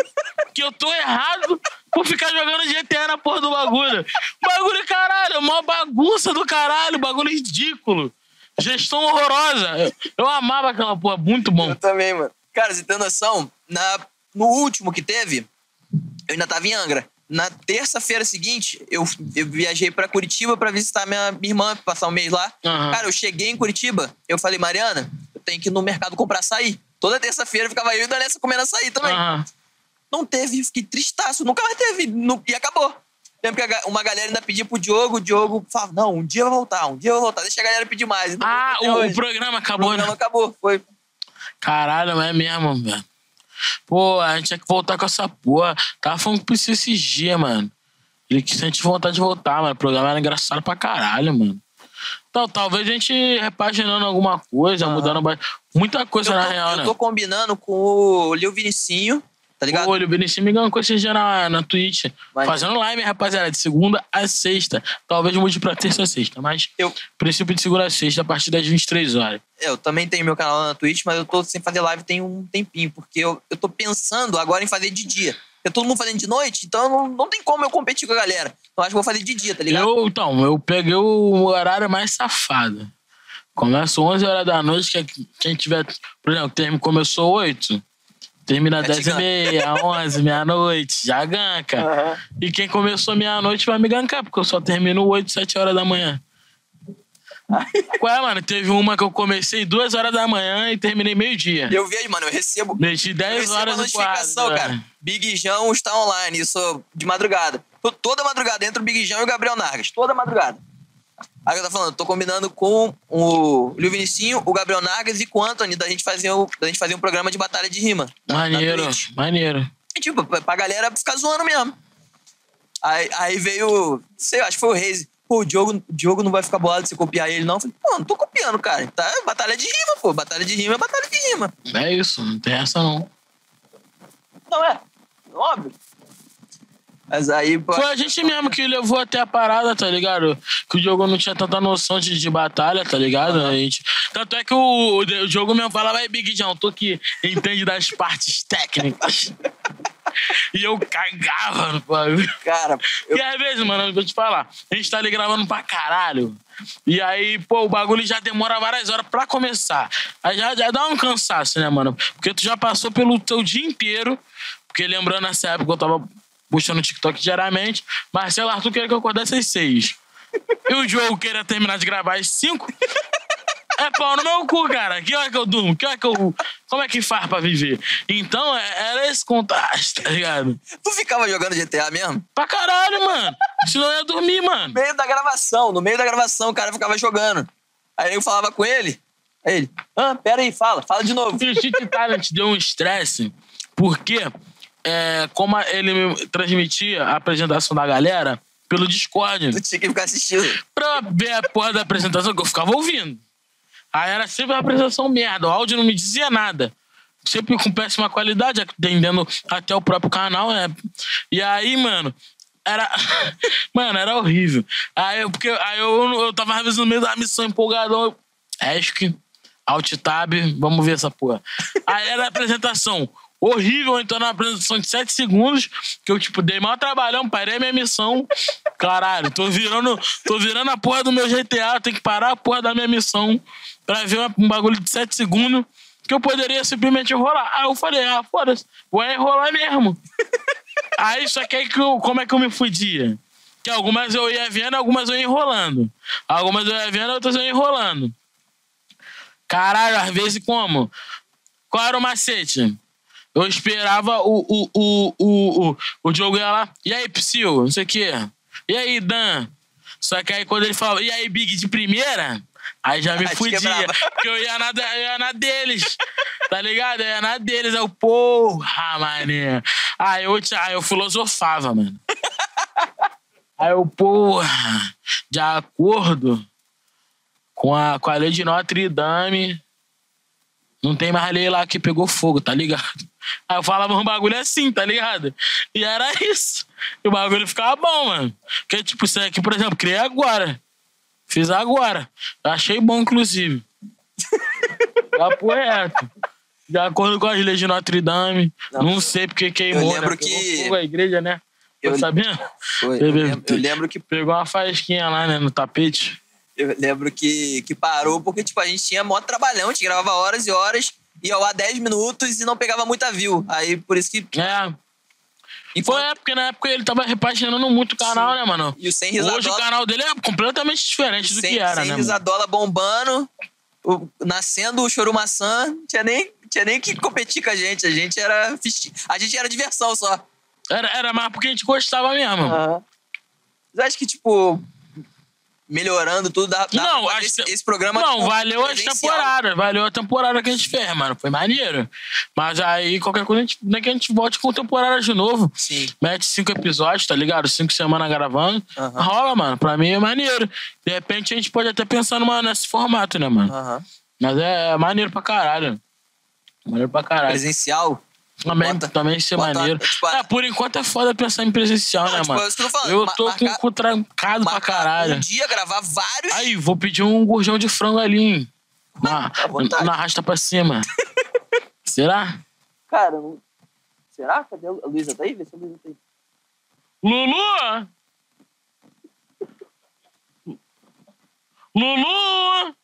[SPEAKER 2] que eu tô errado por ficar jogando GTA na porra do bagulho. Bagulho, caralho, mó bagunça do caralho, bagulho ridículo. Gestão horrorosa. Eu, eu amava aquela porra, muito bom.
[SPEAKER 1] Eu também, mano. Cara, você tem noção? Na, no último que teve, eu ainda tava em Angra. Na terça-feira seguinte, eu, eu viajei pra Curitiba pra visitar minha, minha irmã, passar um mês lá.
[SPEAKER 2] Aham.
[SPEAKER 1] Cara, eu cheguei em Curitiba, eu falei, Mariana, eu tenho que ir no mercado comprar açaí. Toda terça-feira ficava eu e a comendo açaí também.
[SPEAKER 2] Aham.
[SPEAKER 1] Não teve, fiquei tristaço, nunca mais teve. nu- e acabou. Lembro que uma galera ainda pedia pro Diogo, o Diogo falava, não, um dia vai voltar, um dia vai voltar. Deixa a galera pedir mais. E não
[SPEAKER 2] Ah, o, programa
[SPEAKER 1] O
[SPEAKER 2] acabou,
[SPEAKER 1] programa
[SPEAKER 2] né?
[SPEAKER 1] acabou. Foi.
[SPEAKER 2] Caralho, é mesmo, velho. Pô, a gente tinha que voltar com essa porra. Tava falando com o esses dias, mano. Ele que sente vontade de voltar, mano. O programa era engraçado pra caralho, mano. Então, talvez a gente repaginando alguma coisa, mudando muita coisa
[SPEAKER 1] Eu
[SPEAKER 2] na
[SPEAKER 1] tô,
[SPEAKER 2] real,
[SPEAKER 1] eu
[SPEAKER 2] né?
[SPEAKER 1] tô combinando com o Lil Vinicinho, tá ligado?
[SPEAKER 2] Olha, o Benício me ganhou esse dia na, na Twitch.
[SPEAKER 1] Mas-
[SPEAKER 2] Fazendo live, rapaziada, de segunda a sexta. Talvez mude pra terça a sexta, mas
[SPEAKER 1] Eu,
[SPEAKER 2] princípio de segunda a sexta, a partir das 23 horas.
[SPEAKER 1] eu também tenho meu canal lá na Twitch, mas eu tô sem fazer live tem um tempinho, porque eu, eu tô pensando agora em fazer de dia. Porque todo mundo fazendo de noite, então não, não tem como eu competir com a galera. Então acho que vou fazer de dia, tá ligado?
[SPEAKER 2] Eu, então, eu peguei o horário mais safado. Começa 11 horas da noite, que é quem tiver... Por exemplo, termo começou 8, termina
[SPEAKER 1] É
[SPEAKER 2] 10 e meia, 11, meia-noite, já ganca.
[SPEAKER 1] Aham.
[SPEAKER 2] E quem começou meia-noite vai me gankar, porque eu só termino 8, 7 horas da manhã. Qual é, mano? Teve uma que eu comecei 2 horas da manhã e terminei meio-dia.
[SPEAKER 1] Eu vejo, mano, eu recebo.
[SPEAKER 2] Meti
[SPEAKER 1] Eu
[SPEAKER 2] 10
[SPEAKER 1] recebo
[SPEAKER 2] horas
[SPEAKER 1] a
[SPEAKER 2] no quadro.
[SPEAKER 1] notificação, cara. Big João está online, isso de madrugada. Tô- Toda madrugada entra o Big João e o Gabriel Nargas. Toda madrugada. Aí eu tô falando, tô combinando com o Lil Vinicinho, o Gabriel Nargas e com o Anthony da gente fazer, o, da gente fazer um programa de batalha de rima. na- na
[SPEAKER 2] Maneiro,
[SPEAKER 1] Twitch.
[SPEAKER 2] maneiro.
[SPEAKER 1] E, tipo, pra pra galera ficar zoando mesmo. Aí, aí veio, sei, acho que foi o Reis. Pô, o Diogo, o Diogo não vai ficar bolado se copiar ele, não. Eu falei, pô, não tô copiando, cara. Tá batalha de rima, pô. Batalha de rima é batalha de rima.
[SPEAKER 2] É isso, não tem essa não.
[SPEAKER 1] Não é? Óbvio. Mas aí, pô.
[SPEAKER 2] Foi a gente mesmo que levou até a parada, tá ligado? Que o Diogo não tinha tanta noção de, de batalha, tá ligado? A gente... Tanto é que o, o Diogo mesmo falava, aí, Big John, tô que entende das partes técnicas. e eu cagava no bagulho.
[SPEAKER 1] Cara, eu,
[SPEAKER 2] E às vezes, mano, eu vou te falar, a gente tá ali gravando pra caralho. E aí, pô, o bagulho já demora várias horas pra começar. Aí já, já dá um cansaço, né, mano? Porque tu já passou pelo teu dia inteiro. Porque lembrando nessa época eu tava puxando TikTok diariamente. Marcelo Arthur queria que eu acordasse às seis. E o Diogo queria terminar de gravar às cinco. É pau no meu cu, cara. Que hora que eu durmo? Que hora que eu. Como é que faz pra viver? Então, é- era esse contraste, tá ligado?
[SPEAKER 1] Tu ficava jogando GTA mesmo?
[SPEAKER 2] Pra caralho, mano. Senão eu ia dormir, mano.
[SPEAKER 1] No meio da gravação, no meio da gravação, o cara ficava jogando. Aí eu falava com ele. Aí ele, ah, pera aí, fala, fala de novo.
[SPEAKER 2] O Cheat Talent deu um estresse, porque é, como ele me transmitia a apresentação da galera pelo Discord,
[SPEAKER 1] Tu tinha que ficar assistindo.
[SPEAKER 2] pra ver a porra da apresentação que eu ficava ouvindo. Aí era sempre uma apresentação merda, o áudio não me dizia nada. Sempre com péssima qualidade, atendendo até o próprio canal, né? E aí, mano, era. mano, era horrível. Aí, eu- porque, aí eu, eu tava às vezes no meio da missão empolgadão. Esc, Alt Tab, vamos ver essa porra. Aí era a apresentação horrível, então uma apresentação de 7 segundos, que eu, tipo, dei maior trabalhão, parei minha missão. Caralho, tô virando, tô virando a porra do meu GTA, tenho que parar a porra da minha missão pra ver um bagulho de 7 segundos que eu poderia simplesmente enrolar. Aí eu falei, ah, foda-se, vou enrolar mesmo. Aí, só que aí, que eu, como é que eu me fudia? Que algumas eu ia vendo, algumas eu ia enrolando. Algumas eu ia vendo, outras eu ia enrolando. Caralho, às vezes como? Qual era o macete? Eu esperava o, o, o, o, o, o Diogo ia lá. E aí, Psyu? Não sei o quê. E aí, Dan? Só que aí quando ele falava, e aí, Big de primeira? Aí já me
[SPEAKER 1] te
[SPEAKER 2] fudia.
[SPEAKER 1] quebrava.
[SPEAKER 2] Porque eu ia, na, eu ia na deles. Tá ligado? Eu ia na deles. Aí eu, porra, mané. Aí eu, aí eu filosofava, mano. Aí eu, porra, de acordo com a, com a lei de Notre Dame, não tem mais lei lá que pegou fogo, tá ligado? Aí eu falava um bagulho assim, tá ligado? E era isso. E o bagulho ficava bom, mano. Porque, tipo, isso aqui, por exemplo, criei agora. Fiz agora. Achei bom, inclusive. Papo reto. De acordo com as leis de Notre Dame. Não,
[SPEAKER 1] Não,
[SPEAKER 2] sei porque queimou,
[SPEAKER 1] lembro
[SPEAKER 2] né? Pegou
[SPEAKER 1] que-
[SPEAKER 2] fogo a igreja, né?
[SPEAKER 1] Eu-? Foi, eu, lembro, eu lembro que
[SPEAKER 2] Pegou uma faísquinha lá, né, no tapete.
[SPEAKER 1] eu lembro que, que parou porque tipo a gente tinha mó trabalhão, a gente gravava horas e horas, ia ao ar 10 minutos e não pegava muita view. Aí por isso que
[SPEAKER 2] É. E foi é, porque na época ele tava repaginando muito o canal, né, mano?
[SPEAKER 1] e o sem
[SPEAKER 2] Hoje o
[SPEAKER 1] risadola,
[SPEAKER 2] canal dele é completamente diferente do
[SPEAKER 1] sem,
[SPEAKER 2] que era,
[SPEAKER 1] sem
[SPEAKER 2] né? mano?
[SPEAKER 1] risadola bombando, o- nascendo o chorumaçã, tinha nem tinha nem que competir com a gente, a gente era a gente era diversão só.
[SPEAKER 2] Era, era mais porque a gente gostava mesmo.
[SPEAKER 1] Aham. Mas acho que tipo melhorando tudo dá, dá
[SPEAKER 2] Não, acho
[SPEAKER 1] esse, esse programa
[SPEAKER 2] Não,
[SPEAKER 1] tipo,
[SPEAKER 2] valeu as temporadas. Valeu a temporada que a gente fez, mano. Foi maneiro. Mas aí, qualquer coisa, a gente, nem que a gente volte com temporada de novo.
[SPEAKER 1] Sim.
[SPEAKER 2] Mete cinco episódios, tá ligado? Cinco semanas gravando.
[SPEAKER 1] Aham.
[SPEAKER 2] Rola, mano. Pra mim é maneiro. De repente a gente pode até pensar numa, nesse formato, né, mano?
[SPEAKER 1] Aham.
[SPEAKER 2] Mas é maneiro pra caralho. Maneiro pra caralho.
[SPEAKER 1] Presencial.
[SPEAKER 2] Também,
[SPEAKER 1] Bota-
[SPEAKER 2] também isso é
[SPEAKER 1] bota-
[SPEAKER 2] maneiro.
[SPEAKER 1] tipo,
[SPEAKER 2] é, por enquanto é foda pensar em presencial,
[SPEAKER 1] Não,
[SPEAKER 2] né,
[SPEAKER 1] tipo,
[SPEAKER 2] mano?
[SPEAKER 1] é eu tô falando.
[SPEAKER 2] Eu tô com o
[SPEAKER 1] marcar-
[SPEAKER 2] cu trancado pra
[SPEAKER 1] marcar
[SPEAKER 2] caralho.
[SPEAKER 1] Um dia gravar vários.
[SPEAKER 2] Aí, vou pedir um gurjão de frango ali, hein? Na,
[SPEAKER 1] vontade.
[SPEAKER 2] na rasta pra cima. Será?
[SPEAKER 1] Cara, será? Cadê a Luísa? Tá aí? Vê se a Luísa tá aí.
[SPEAKER 2] Lulu! Lulu!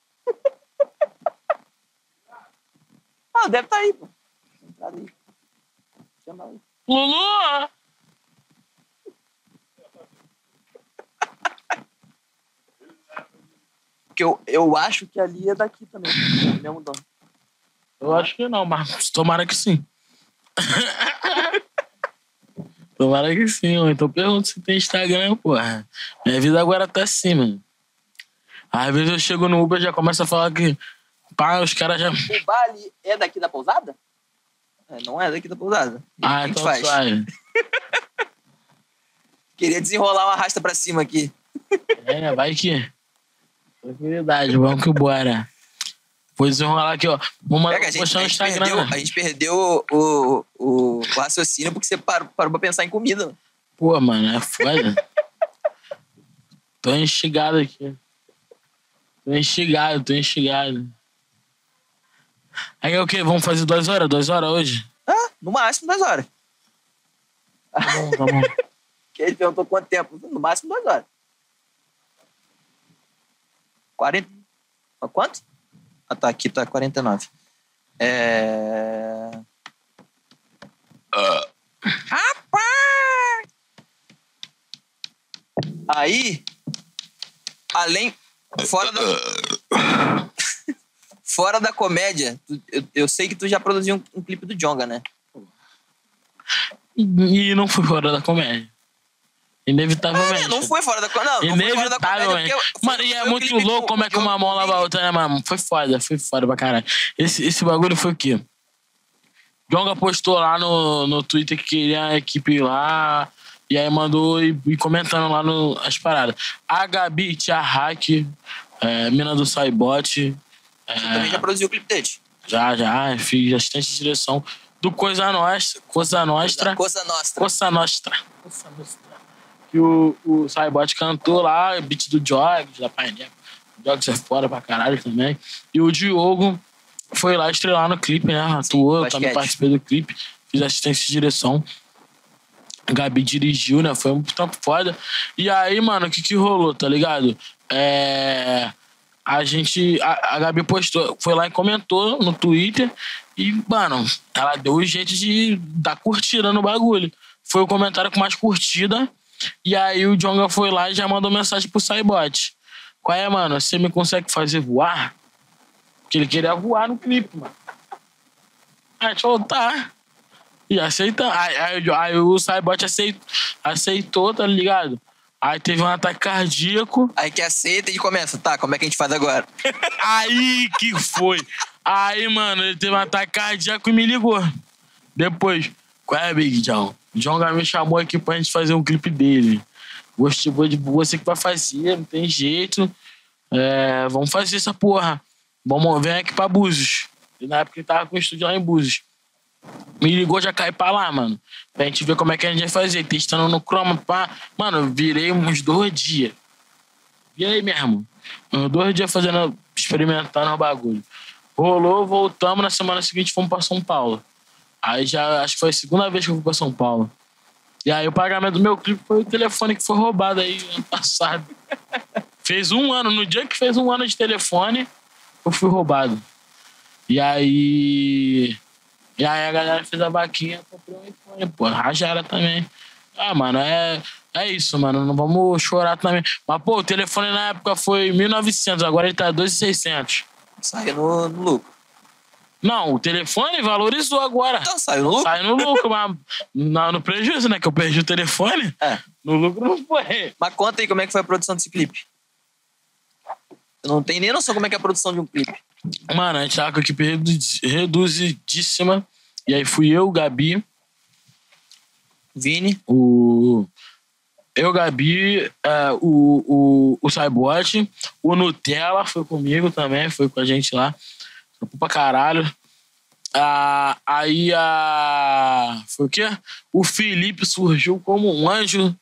[SPEAKER 1] Ah, deve tá aí, pô. Tá aí.
[SPEAKER 2] Lulu!
[SPEAKER 1] Porque eu, eu acho que ali é daqui também. É mesmo dono.
[SPEAKER 2] Eu acho que não, mas tomara que sim. tomara que sim, ou então pergunto se tem Instagram, porra. Minha vida agora tá assim, mano. Às vezes eu chego no Uber e já começo a falar que. Pá, os caras já.
[SPEAKER 1] O bar ali é daqui da pousada? É, não é daqui da pousada.
[SPEAKER 2] Ah,
[SPEAKER 1] o que que
[SPEAKER 2] então
[SPEAKER 1] faz?
[SPEAKER 2] sai.
[SPEAKER 1] Queria desenrolar uma rasta pra cima aqui.
[SPEAKER 2] É, vai que. Tranquilidade, vamos que bora. Vou desenrolar aqui, ó. Vou mandar
[SPEAKER 1] que a gente,
[SPEAKER 2] postar no Instagram.
[SPEAKER 1] perdeu, a gente perdeu o, o, o raciocínio porque você parou, parou pra pensar em comida.
[SPEAKER 2] Pô, mano, é foda. tô instigado aqui. Tô instigado, tô instigado. Aí é o quê? Vamos fazer duas horas? Duas horas hoje?
[SPEAKER 1] Ah, no máximo duas horas.
[SPEAKER 2] Tá bom, tá bom.
[SPEAKER 1] Que ele perguntou quanto tempo. No máximo duas horas. 40. Ó, Quanto? Ah, tá. Aqui tá 49. É. Rapaz! Aí, além. Fora da. Fora da comédia, tu- eu, eu sei que tu já produziu um, um clipe do Jonga, né?
[SPEAKER 2] E não foi fora da comédia. Inevitavelmente.
[SPEAKER 1] É, não foi fora da comédia. Não, não foi fora da comédia.
[SPEAKER 2] Inevitavelmente. Mano, e é muito louco
[SPEAKER 1] do-
[SPEAKER 2] como é que uma mão lava a outra, né, mano? Foi foda, foi foda pra caralho. Esse, esse bagulho foi o quê? Jonga postou lá no, no Twitter que queria a equipe lá. E aí mandou e, e comentando lá no, as paradas. A Gabi Tia Hack, é, mina do Saibot.
[SPEAKER 1] Tu também já produziu o clipe dele.
[SPEAKER 2] Já, já, fiz assistente de direção do Coisa Nostra. Coisa Nostra.
[SPEAKER 1] Coisa Nostra.
[SPEAKER 2] Coisa Nostra. Coisa Nostra. Que o, o Saibot cantou lá, beat do Jogs, da. O Jogs é foda pra caralho também. E o Diogo foi lá estrelar no clipe, né? Atuou, eu
[SPEAKER 1] basquete.
[SPEAKER 2] também participei do clipe. Fiz assistência de direção. A Gabi dirigiu, né? Foi um trampo foda. E aí, mano, o que que rolou, tá ligado? É... A gente... A, a Gabi postou, foi lá e comentou no Twitter. E, mano, ela deu jeito de dar curtida no bagulho. Foi o comentário com mais curtida. E aí o Jonga foi lá e já mandou mensagem pro Saibot. Qual é, mano? Você me consegue fazer voar? Porque ele queria voar no clipe, mano. Aí a gente falou, tá. E aceita. Aí, aí, aí o Saibot aceitou, aceitou, tá ligado? Aí teve um ataque cardíaco.
[SPEAKER 1] Aí que aceita e começa. Tá, como é que a gente faz agora?
[SPEAKER 2] Aí que foi. Aí, mano, ele teve um ataque cardíaco e me ligou. Depois, qual é, Big John? O Jonga me chamou aqui pra gente fazer um clipe dele. Gostou de você que vai fazer, não tem jeito. É, vamos fazer essa porra. Vamos, vem aqui pra Búzios. E na época ele tava com o estúdio lá em Búzios. Me ligou, já cai pra lá, mano. Pra gente ver como é que a gente vai fazer. Testando no Chroma, pá. Mano, virei uns dois dias. E aí mesmo? Uns dois dias fazendo, experimentando o bagulho. Rolou, voltamos. Na semana seguinte fomos pra São Paulo. Aí já, acho que foi a segunda vez que eu fui pra São Paulo. E aí o pagamento do meu clipe foi o telefone que foi roubado aí ano passado. fez um ano, no dia que fez um ano de telefone, eu fui roubado. E aí. E aí a galera fez a vaquinha, comprou um iPhone, pô, rajaram também. Ah, mano, é, é isso, mano. Não vamos chorar também. Mas, pô, o telefone na época foi 1.900, agora ele tá 2.600.
[SPEAKER 1] Saiu no, no lucro.
[SPEAKER 2] Não, o telefone valorizou agora.
[SPEAKER 1] Então, saiu no lucro.
[SPEAKER 2] Sai no lucro, mas não, no prejuízo, né? Que eu perdi o telefone.
[SPEAKER 1] É.
[SPEAKER 2] No lucro não foi.
[SPEAKER 1] Mas conta aí como é que foi a produção desse clipe. Eu não tenho nem noção como é que é a produção de um clipe.
[SPEAKER 2] Mano, a gente tava com a equipe redu- reduzidíssima. E aí fui eu, Gabi,
[SPEAKER 1] Vini,
[SPEAKER 2] o. Eu, Gabi, é, o, o, o Saibot, o Nutella foi comigo também, foi com a gente lá. Trampou pra caralho. Ah, aí a. Foi o quê? O Felipe surgiu como um anjo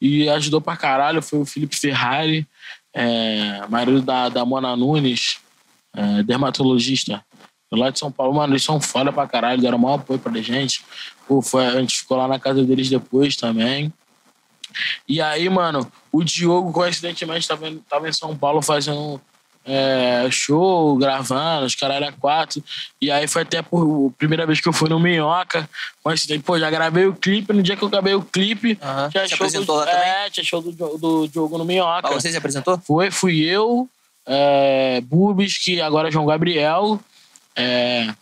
[SPEAKER 2] e ajudou pra caralho. Foi o Felipe Ferrari, é, marido da, da Mona Nunes, é, dermatologista. Lá de São Paulo, mano, eles são foda pra caralho, deram maior apoio pra gente. Pô, foi, a gente ficou lá na casa deles depois também. E aí, mano, o Diogo, coincidentemente, tava, tava em São Paulo fazendo é, show, gravando, os caralho a quatro. E aí foi até por a primeira vez que eu fui no Minhoca. Coincidente, pô, já gravei o clipe. No dia que eu gravei o clipe,
[SPEAKER 1] Aham.
[SPEAKER 2] tinha show
[SPEAKER 1] apresentou
[SPEAKER 2] do,
[SPEAKER 1] lá também?
[SPEAKER 2] É, tinha show do, do Diogo no Minhoca.
[SPEAKER 1] ah, você se apresentou?
[SPEAKER 2] Foi, fui eu, é, Bubis, que agora é João Gabriel, é,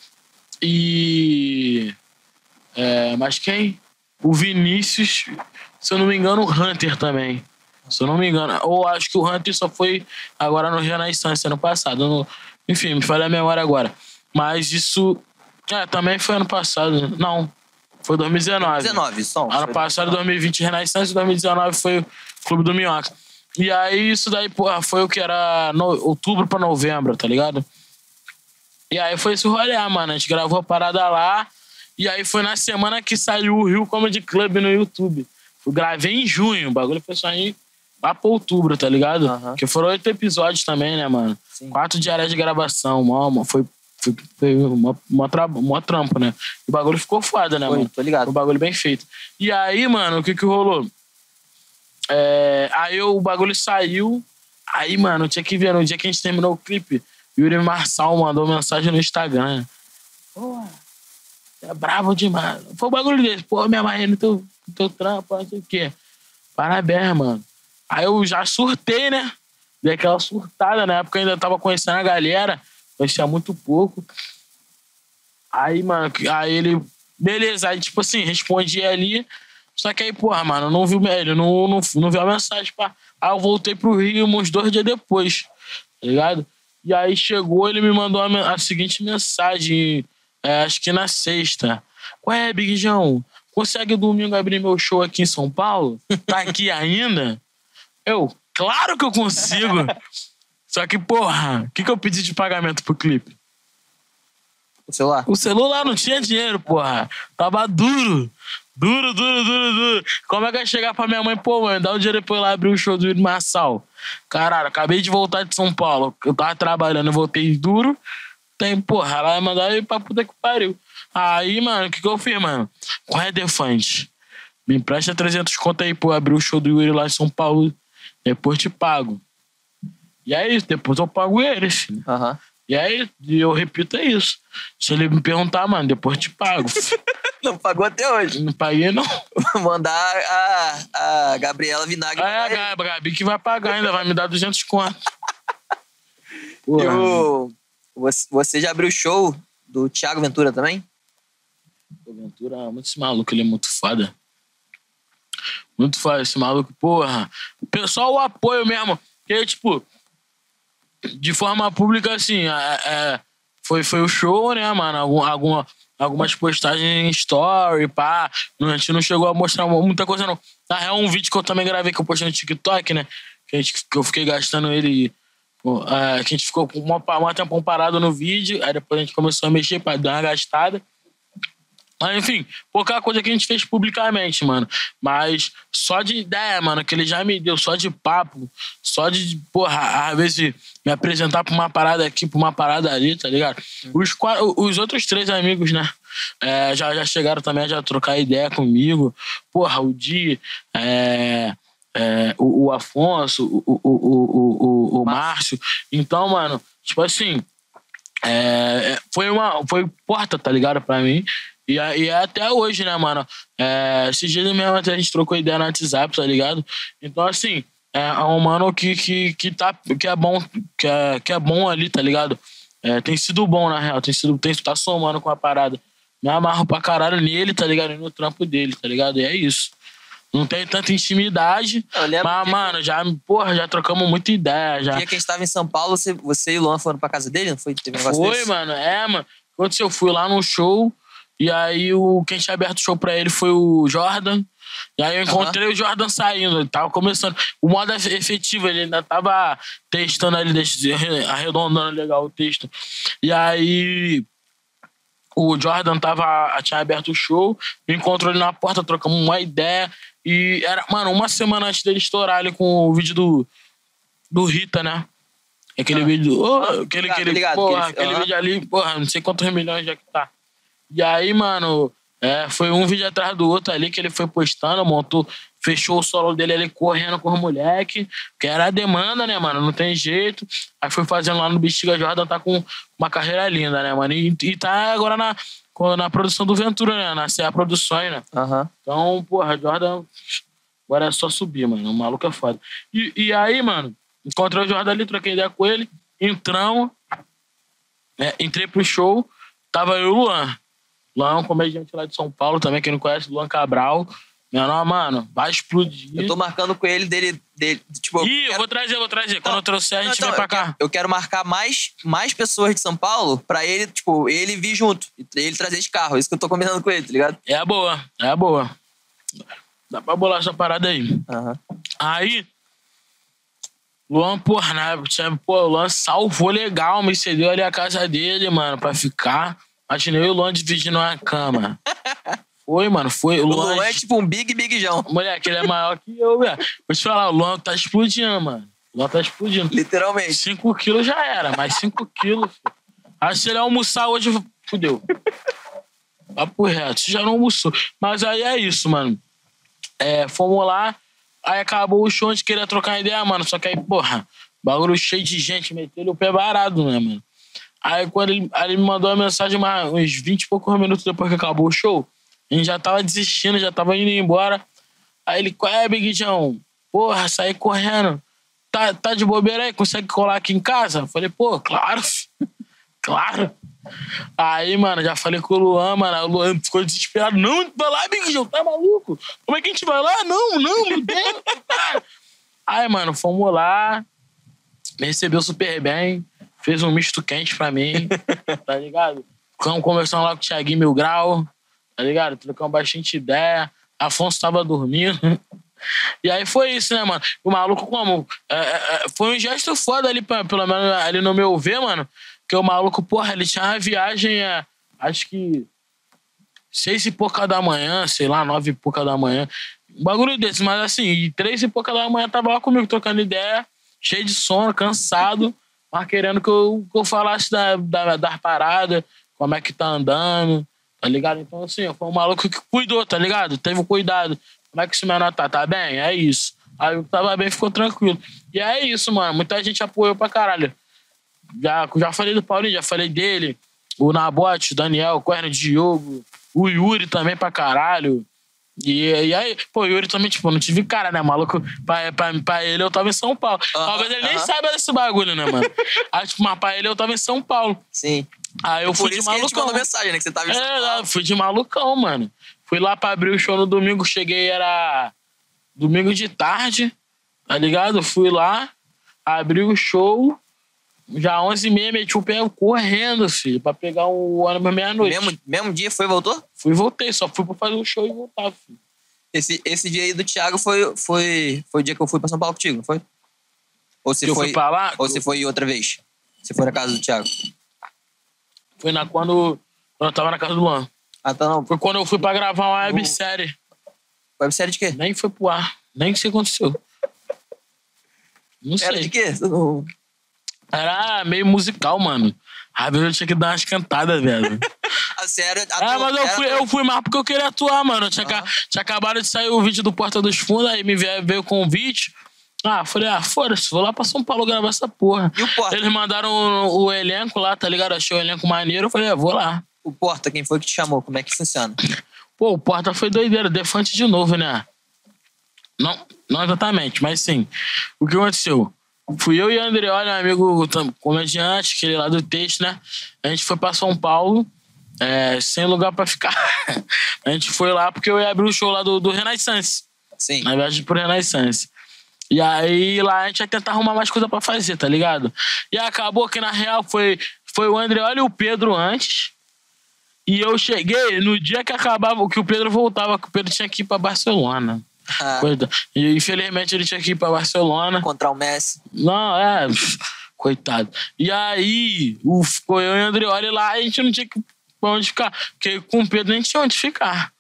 [SPEAKER 2] e. é, mas quem? O Vinícius, se eu não me engano, o Hunter também. Se eu não me engano. Ou acho que o Hunter só foi agora no Renaissance ano passado. no- enfim, me falha a memória agora. Mas isso. É, também foi ano passado. Não. Foi 2019.
[SPEAKER 1] 19, som.
[SPEAKER 2] Ano passado, 2020, Renaissance, 2019 foi o Clube do Minhoca. E aí, isso daí, porra, foi o que era no- outubro pra novembro, tá ligado? E aí foi esse rolê, mano. A gente gravou a parada lá. E aí foi na semana que saiu o Rio Comedy Club no YouTube. Eu gravei em junho, o bagulho foi só em lá pra outubro, tá ligado?
[SPEAKER 1] Aham.
[SPEAKER 2] Que foram oito episódios também, né, mano?
[SPEAKER 1] Sim.
[SPEAKER 2] Quatro diárias de gravação, mó- foi, foi, foi mó, mó, tra- mó trampo, né? O bagulho ficou foda, né,
[SPEAKER 1] Foi,
[SPEAKER 2] mano?
[SPEAKER 1] tô ligado.
[SPEAKER 2] Um bagulho bem feito. E aí, mano, o que que rolou? É, aí o bagulho saiu. Aí, mano, tinha que ver. No dia que a gente terminou o clipe, Yuri Marçal mandou mensagem no Instagram. Pô, é brabo demais. Foi o bagulho desse. Pô, me amarrei no teu, no teu trampo, não sei o quê. Parabéns, mano. Aí eu já surtei, né? Dei aquela surtada. Na época eu ainda tava conhecendo a galera. conhecia muito pouco. Aí, mano, aí ele. Beleza, aí, tipo assim, respondi ali. Só que aí, porra, mano, não viu ele, não, não, não viu a mensagem, pá. Aí eu voltei pro Rio uns dois dias depois, tá ligado? E aí chegou, ele me mandou a, a seguinte mensagem, é, acho que na sexta. Qual é, Big João? Consegue domingo abrir meu show aqui em São Paulo? Tá aqui ainda? Eu, claro que eu consigo. Só que, porra, o que, que eu pedi de pagamento pro clipe?
[SPEAKER 1] O celular?
[SPEAKER 2] O celular não tinha dinheiro, porra. Tava duro. Duro, duro, duro, duro. Como é que eu ia chegar pra minha mãe, pô, mãe, dá um dinheiro pra eu ir lá abrir o show do Yuri Marçal? Caralho, acabei de voltar de São Paulo. Eu tava trabalhando, eu voltei duro. Tem, porra, ela ia mandar eu ir pra puta que pariu. Aí, mano, o que que eu fiz, mano? Qual é Defante? Me empresta 300 conto aí, pô, abrir o show do Yuri lá em São Paulo. Depois te pago. E é isso, depois eu pago eles.
[SPEAKER 1] Aham.
[SPEAKER 2] E aí, eu repito, é isso. Se ele me perguntar, mano, depois te pago.
[SPEAKER 1] Não pagou até hoje.
[SPEAKER 2] não paguei, não.
[SPEAKER 1] Vou mandar a, a Gabriela Vinagre.
[SPEAKER 2] Ah, é a. Gabi, que vai pagar ainda, vai me dar 200 conto.
[SPEAKER 1] E
[SPEAKER 2] Porra.
[SPEAKER 1] o- você, já abriu o show do Thiago Ventura também?
[SPEAKER 2] Ventura é muito esse maluco, ele é muito foda. Muito foda esse maluco, porra. Pessoal, o apoio mesmo. Porque, tipo, de forma pública, assim, é, é, foi, foi o show, né, mano? Algum, alguma, algumas postagens em story, pá. A gente não chegou a mostrar muita coisa, não. Na real, um vídeo que eu também gravei que eu postei no TikTok, né? Que, a gente, que eu fiquei gastando ele. pô, é, que a gente ficou com uma tempão parado no vídeo, aí depois a gente começou a mexer pra dar uma gastada. Mas, enfim, pouca coisa que a gente fez publicamente, mano. Mas só de ideia, mano, que ele já me deu, só de papo, só de, porra, às vezes me apresentar pra uma parada aqui, pra uma parada ali, tá ligado? Os, os outros três amigos, né? é, já, já chegaram também já trocar ideia comigo. Porra, o Di, é, é, o, o Afonso, o, o, o, o, o, o Márcio. Então, mano, tipo assim, é, é, foi uma foi porta, tá ligado, pra mim. E, a- e é até hoje, né, mano? É, esses dias mesmo até a gente trocou ideia no WhatsApp, tá ligado? Então, assim, é um mano que, que, que, tá, que é bom, que é, que é bom ali, tá ligado? É, tem sido bom, na real. Tem sido, tem, tá somando com a parada. Me amarro pra caralho nele, tá ligado? E no trampo dele, tá ligado? E é isso. Não tem tanta intimidade, mas,
[SPEAKER 1] que-
[SPEAKER 2] mano, já, porra, já trocamos muita ideia, já.
[SPEAKER 1] O dia que a gente tava em São Paulo, você, você e o Luan foram pra casa dele? Não foi? Teve um negócio
[SPEAKER 2] Foi,
[SPEAKER 1] desse?
[SPEAKER 2] mano. É, mano. Aconteceu, eu fui lá no show e aí o, quem tinha aberto o show pra ele foi o Jordan. E aí eu encontrei o Jordan saindo, ele tava começando. O modo efe- efetivo, ele ainda tava testando ali, arredondando legal o texto. E aí o Jordan tava, tinha aberto o show, me encontrou ali na porta, trocamos uma ideia. E era, mano, uma semana antes dele estourar ali com o vídeo do, do Rita, né? Aquele
[SPEAKER 1] Ah.
[SPEAKER 2] vídeo. oh, aquele,
[SPEAKER 1] Ligado,
[SPEAKER 2] aquele,
[SPEAKER 1] ligado,
[SPEAKER 2] porra,
[SPEAKER 1] aquele-
[SPEAKER 2] aquele vídeo ali, porra, não sei quantos milhões já que tá. E aí, mano, é, foi um vídeo atrás do outro ali que ele foi postando, montou, fechou o solo dele ali correndo com os moleque, que era a demanda, né, mano? Não tem jeito. Aí foi fazendo lá no Bexiga Jordan, tá com uma carreira linda, né, mano? E, e tá agora na, na produção do Ventura, né? Na CA Produções, né?
[SPEAKER 1] Aham.
[SPEAKER 2] Então, porra, Jordan. Agora é só subir, mano. O maluco é foda. E, e aí, mano, encontrei o Jordan ali, troquei ideia com ele, entramos, né, entrei pro show, tava eu e o Luan. Luan é um comediante lá de São Paulo também, quem não conhece, Luan Cabral. Meu nome, mano, vai explodir.
[SPEAKER 1] Eu tô marcando com ele dele. dele tipo,
[SPEAKER 2] Ih, eu
[SPEAKER 1] quero-
[SPEAKER 2] vou trazer, vou trazer. Quando eu trouxer, a gente
[SPEAKER 1] então,
[SPEAKER 2] vem pra
[SPEAKER 1] eu
[SPEAKER 2] cá.
[SPEAKER 1] quero- Eu quero marcar mais, mais pessoas de São Paulo pra ele, tipo, ele vir junto. E ele trazer de carro. Isso que eu tô combinando com ele, tá ligado?
[SPEAKER 2] É a boa, é a boa. Dá pra bolar essa parada aí.
[SPEAKER 1] Aham.
[SPEAKER 2] Aí, Luan, porra, tinha- pô, o Luan salvou legal, me cedeu ali a casa dele, mano, pra ficar. Imaginei eu e o Luan dividindo uma cama. Foi, mano, foi. O
[SPEAKER 1] O
[SPEAKER 2] Luan,
[SPEAKER 1] Luan é tipo um big, big Jão.
[SPEAKER 2] Moleque, ele é maior que eu, velho. Vou te falar, o Luan tá explodindo, mano. O Luan tá explodindo.
[SPEAKER 1] Literalmente.
[SPEAKER 2] 5 quilos já era, mas 5 quilos, que se ele almoçar hoje, fudeu. Papo reto, você já não almoçou. Mas aí é isso, mano. É, fomos lá, aí acabou o show, a gente queria trocar ideia, mano. Só que aí, porra, bagulho cheio de gente, meteu o pé varado, né, mano? Aí quando ele, aí ele me mandou uma mensagem mais, uns 20 e poucos minutos depois que acabou o show, a gente já tava desistindo, já tava indo embora. Aí ele, qual é, Big John? Porra, saí correndo. Tá, tá de bobeira aí? Consegue colar aqui em casa? Falei, pô, claro. Claro. Aí, mano, já falei com o Luan, mano. O Luan ficou desesperado. Não, vai lá, Big João, tá maluco? Como é que a gente vai lá? Não, não, meu Deus. Aí, mano, fomos lá. Me recebeu super bem. Fez um misto quente pra mim, tá ligado? Ficamos conversando lá com o Thiaguinho Mil Grau, tá ligado? Trocamos bastante ideia. Afonso tava dormindo. E aí foi isso, né, mano? O maluco, como? É, é, foi um gesto foda ali, pelo menos ali no meu ver, mano. Que o maluco, porra, ele tinha uma viagem, é, acho que seis e pouca da manhã, sei lá, nove e pouca da manhã. Um bagulho desse, mas assim, três e pouca da manhã tava lá comigo trocando ideia, cheio de sono, cansado, mas querendo que eu, que eu falasse da, da, das paradas, como é que tá andando, tá ligado? Então, assim, foi um maluco que cuidou, tá ligado? Teve cuidado. Como é que esse menor tá? Tá bem? É isso. Aí eu tava bem, ficou tranquilo. E é isso, mano. Muita gente apoiou pra caralho. Já, já falei do Paulinho, já falei dele. O Nabote, Daniel, o Corno Diogo, o Yuri também pra caralho. E, e aí, pô, o Yuri também, tipo, não tive cara, né, maluco? Pra, pra, pra ele eu tava em São Paulo.
[SPEAKER 1] Aham,
[SPEAKER 2] Talvez ele nem
[SPEAKER 1] aham.
[SPEAKER 2] saiba desse bagulho, né, mano? aí, tipo, mas pra ele eu tava em São Paulo.
[SPEAKER 1] Sim.
[SPEAKER 2] Aí eu fui
[SPEAKER 1] Por
[SPEAKER 2] de
[SPEAKER 1] que a gente
[SPEAKER 2] malucão.
[SPEAKER 1] mandou mensagem, né? Que você tava em São
[SPEAKER 2] É,
[SPEAKER 1] Paulo.
[SPEAKER 2] eu fui de malucão, mano. Fui lá pra abrir o show no domingo, cheguei, era domingo de tarde, tá ligado? Fui lá, abri o show, já 11h30, meti o pé correndo, filho, pra pegar o ônibus meia-noite.
[SPEAKER 1] Mesmo, mesmo dia foi e voltou?
[SPEAKER 2] Fui e voltei, só fui pra fazer o show e voltar, filho.
[SPEAKER 1] Esse, esse dia aí do Thiago foi, foi, foi o dia que eu fui pra São Paulo contigo, não foi? Ou
[SPEAKER 2] Que eu
[SPEAKER 1] foi,
[SPEAKER 2] pra lá,
[SPEAKER 1] ou se foi outra vez? Se foi na casa do Thiago.
[SPEAKER 2] foi na, quando, quando eu tava na casa do Luan.
[SPEAKER 1] Ah, tá não.
[SPEAKER 2] Foi quando eu fui pra gravar uma websérie.
[SPEAKER 1] Websérie de quê?
[SPEAKER 2] Nem foi pro ar, nem sei o que aconteceu. Não sei.
[SPEAKER 1] Era de quê? Não-
[SPEAKER 2] Era meio musical, mano. Às vezes eu tinha que dar umas cantadas, velho.
[SPEAKER 1] Ah, sério?
[SPEAKER 2] É, mas eu fui, eu fui mais porque eu queria atuar, mano. Eu Tinha, ca- tinha acabado de sair o vídeo do Porta dos Fundos, aí me veio, veio o convite. Ah, falei, ah, foda-se, vou lá pra São Paulo gravar essa porra.
[SPEAKER 1] E o Porta?
[SPEAKER 2] Eles mandaram o, o elenco lá, tá ligado? Achei o elenco maneiro. Eu falei, ah, vou lá.
[SPEAKER 1] O Porta, quem foi que te chamou? Como é que funciona?
[SPEAKER 2] Pô, o Porta foi doideira, defante de novo, né? Não, não exatamente, mas sim. O que aconteceu? Fui eu e o Andreoli, um amigo comediante, aquele lá do texto, né? A gente foi pra São Paulo, é, sem lugar pra ficar. a gente foi lá porque eu ia abrir o show lá do, do Renaissance,
[SPEAKER 1] Sim.
[SPEAKER 2] na viagem pro Renaissance. E aí lá a gente ia tentar arrumar mais coisa pra fazer, tá ligado? E acabou que na real foi, foi o Andreoli e o Pedro antes. E eu cheguei no dia que acabava, que o Pedro voltava, que o Pedro tinha que ir pra Barcelona.
[SPEAKER 1] Ah,
[SPEAKER 2] E infelizmente ele tinha que ir pra Barcelona.
[SPEAKER 1] encontrar o Messi.
[SPEAKER 2] Não, é. Coitado. E aí, o, ficou eu e o Andreoli lá, a gente não tinha que, pra onde ficar. Porque com o Pedro a gente tinha onde ficar.